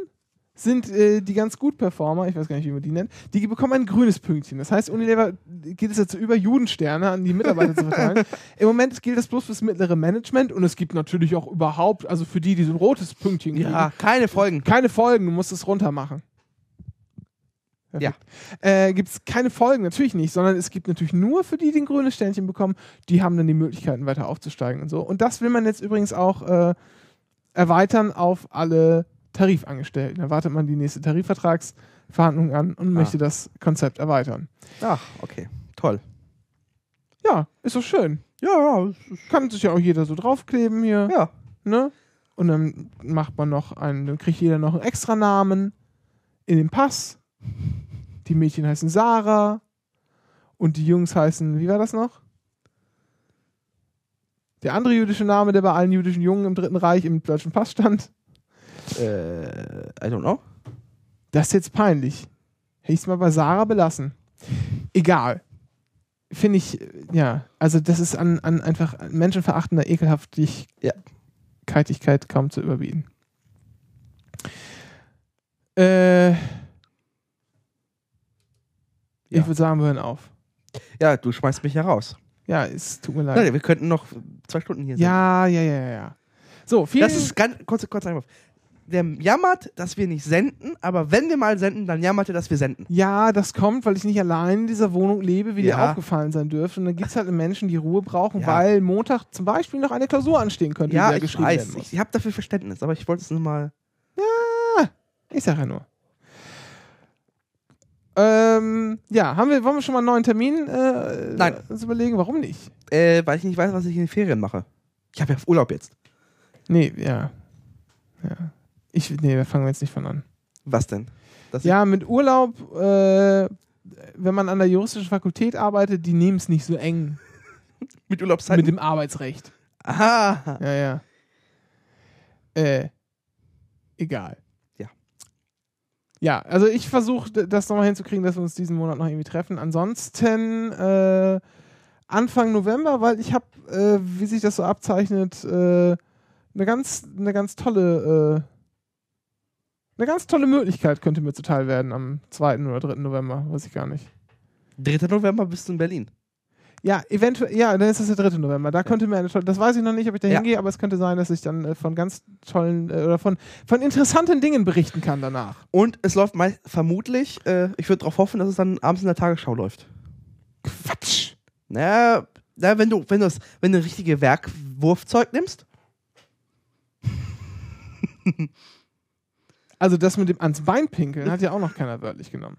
[SPEAKER 2] sind äh, die ganz gut Performer, ich weiß gar nicht, wie man die nennt, die bekommen ein grünes Pünktchen. Das heißt, Unilever geht es jetzt über Judensterne an die Mitarbeiter zu verteilen. Im Moment gilt das bloß fürs mittlere Management und es gibt natürlich auch überhaupt, also für die, die so ein rotes Pünktchen kriegen,
[SPEAKER 3] Ja, keine Folgen.
[SPEAKER 2] keine Folgen, du musst es runter machen. Ja. Äh, gibt es keine Folgen, natürlich nicht, sondern es gibt natürlich nur für die, die ein grünes Sternchen bekommen, die haben dann die Möglichkeiten weiter aufzusteigen und so. Und das will man jetzt übrigens auch äh, erweitern auf alle Tarifangestellten. Da wartet man die nächste Tarifvertragsverhandlung an und möchte das Konzept erweitern.
[SPEAKER 3] Ach, okay. Toll.
[SPEAKER 2] Ja, ist doch schön.
[SPEAKER 3] Ja, ja.
[SPEAKER 2] Kann sich ja auch jeder so draufkleben hier.
[SPEAKER 3] Ja.
[SPEAKER 2] Ne? Und dann macht man noch einen, dann kriegt jeder noch einen extra Namen in den Pass. Die Mädchen heißen Sarah und die Jungs heißen, wie war das noch? Der andere jüdische Name, der bei allen jüdischen Jungen im Dritten Reich im deutschen Pass stand.
[SPEAKER 3] Äh, I don't know.
[SPEAKER 2] Das ist jetzt peinlich. Hätte ich es mal bei Sarah belassen. Egal. Finde ich, ja, also das ist an, an einfach menschenverachtender Ekelhaftigkeit
[SPEAKER 3] Ja.
[SPEAKER 2] kaum zu überbieten. Äh, Ich
[SPEAKER 3] Ja.
[SPEAKER 2] würde sagen, wir hören auf.
[SPEAKER 3] Ja, du schmeißt mich ja raus.
[SPEAKER 2] Ja, es tut mir leid.
[SPEAKER 3] Nein, wir könnten noch zwei Stunden hier sein.
[SPEAKER 2] ja, ja, ja, ja, ja. So, vielen
[SPEAKER 3] Das ist ganz kurz, kurz Einwurf. Der jammert, dass wir nicht senden, aber wenn wir mal senden, dann jammert er, dass wir senden.
[SPEAKER 2] Ja, das kommt, weil ich nicht allein in dieser Wohnung lebe, wie dir
[SPEAKER 3] Ja.
[SPEAKER 2] aufgefallen sein dürfte. Und dann gibt es halt Menschen, die Ruhe brauchen,
[SPEAKER 3] Ja.
[SPEAKER 2] weil Montag zum Beispiel noch eine Klausur anstehen könnte,
[SPEAKER 3] Ja,
[SPEAKER 2] die da
[SPEAKER 3] ich
[SPEAKER 2] geschrieben
[SPEAKER 3] weiß.
[SPEAKER 2] werden muss.
[SPEAKER 3] Ich, ich habe dafür Verständnis, aber ich wollte es nur mal.
[SPEAKER 2] Ich sag ja nur. Ähm, ja, haben wir, wollen wir schon mal einen neuen Termin äh,
[SPEAKER 3] Nein.
[SPEAKER 2] uns überlegen? Warum nicht?
[SPEAKER 3] Äh, weil ich nicht weiß, was ich in den Ferien mache. Ich habe ja Urlaub jetzt.
[SPEAKER 2] Nee, ja. Ja. Ich, nee, da fangen wir jetzt nicht von an.
[SPEAKER 3] Was denn? Das
[SPEAKER 2] Ja, mit Urlaub, äh, wenn man an der juristischen Fakultät arbeitet, die nehmen es nicht so eng
[SPEAKER 3] mit Urlaubszeit.
[SPEAKER 2] mit dem Arbeitsrecht.
[SPEAKER 3] Aha.
[SPEAKER 2] Ja, ja. Äh, egal.
[SPEAKER 3] Ja.
[SPEAKER 2] Also ich versuche das nochmal hinzukriegen, dass wir uns diesen Monat noch irgendwie treffen. Ansonsten äh, Anfang November, weil ich habe, äh, wie sich das so abzeichnet, äh, eine ganz, eine ganz tolle, äh, eine ganz tolle Möglichkeit könnte mir zuteil werden am 2. oder 3. November, weiß ich gar nicht.
[SPEAKER 3] 3. November bist du in Berlin.
[SPEAKER 2] Ja, eventuell, ja, dann ist es der 3. November. Da könnte mir eine tolle, das weiß ich noch nicht, ob ich da
[SPEAKER 3] Ja.
[SPEAKER 2] hingehe, aber es könnte sein, dass ich dann äh, von ganz tollen äh, oder von, von interessanten Dingen berichten kann danach.
[SPEAKER 3] Und es läuft mei- vermutlich, äh, ich würde darauf hoffen, dass es dann abends in der Tagesschau läuft.
[SPEAKER 2] Quatsch!
[SPEAKER 3] Naja, na, wenn du, wenn du das, wenn du richtige Werkwurfzeug nimmst,
[SPEAKER 2] Also das mit dem ans Bein pinkeln hat ja auch noch keiner wörtlich genommen.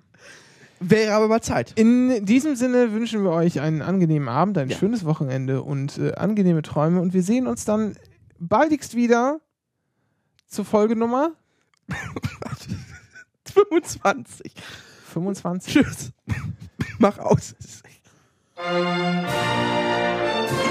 [SPEAKER 3] Wäre aber mal Zeit.
[SPEAKER 2] In diesem Sinne wünschen wir euch einen angenehmen Abend, ein
[SPEAKER 3] Ja.
[SPEAKER 2] schönes Wochenende und äh, angenehme Träume und wir sehen uns dann baldigst wieder zur Folgenummer
[SPEAKER 3] 25.
[SPEAKER 2] 25.
[SPEAKER 3] Tschüss. Mach aus.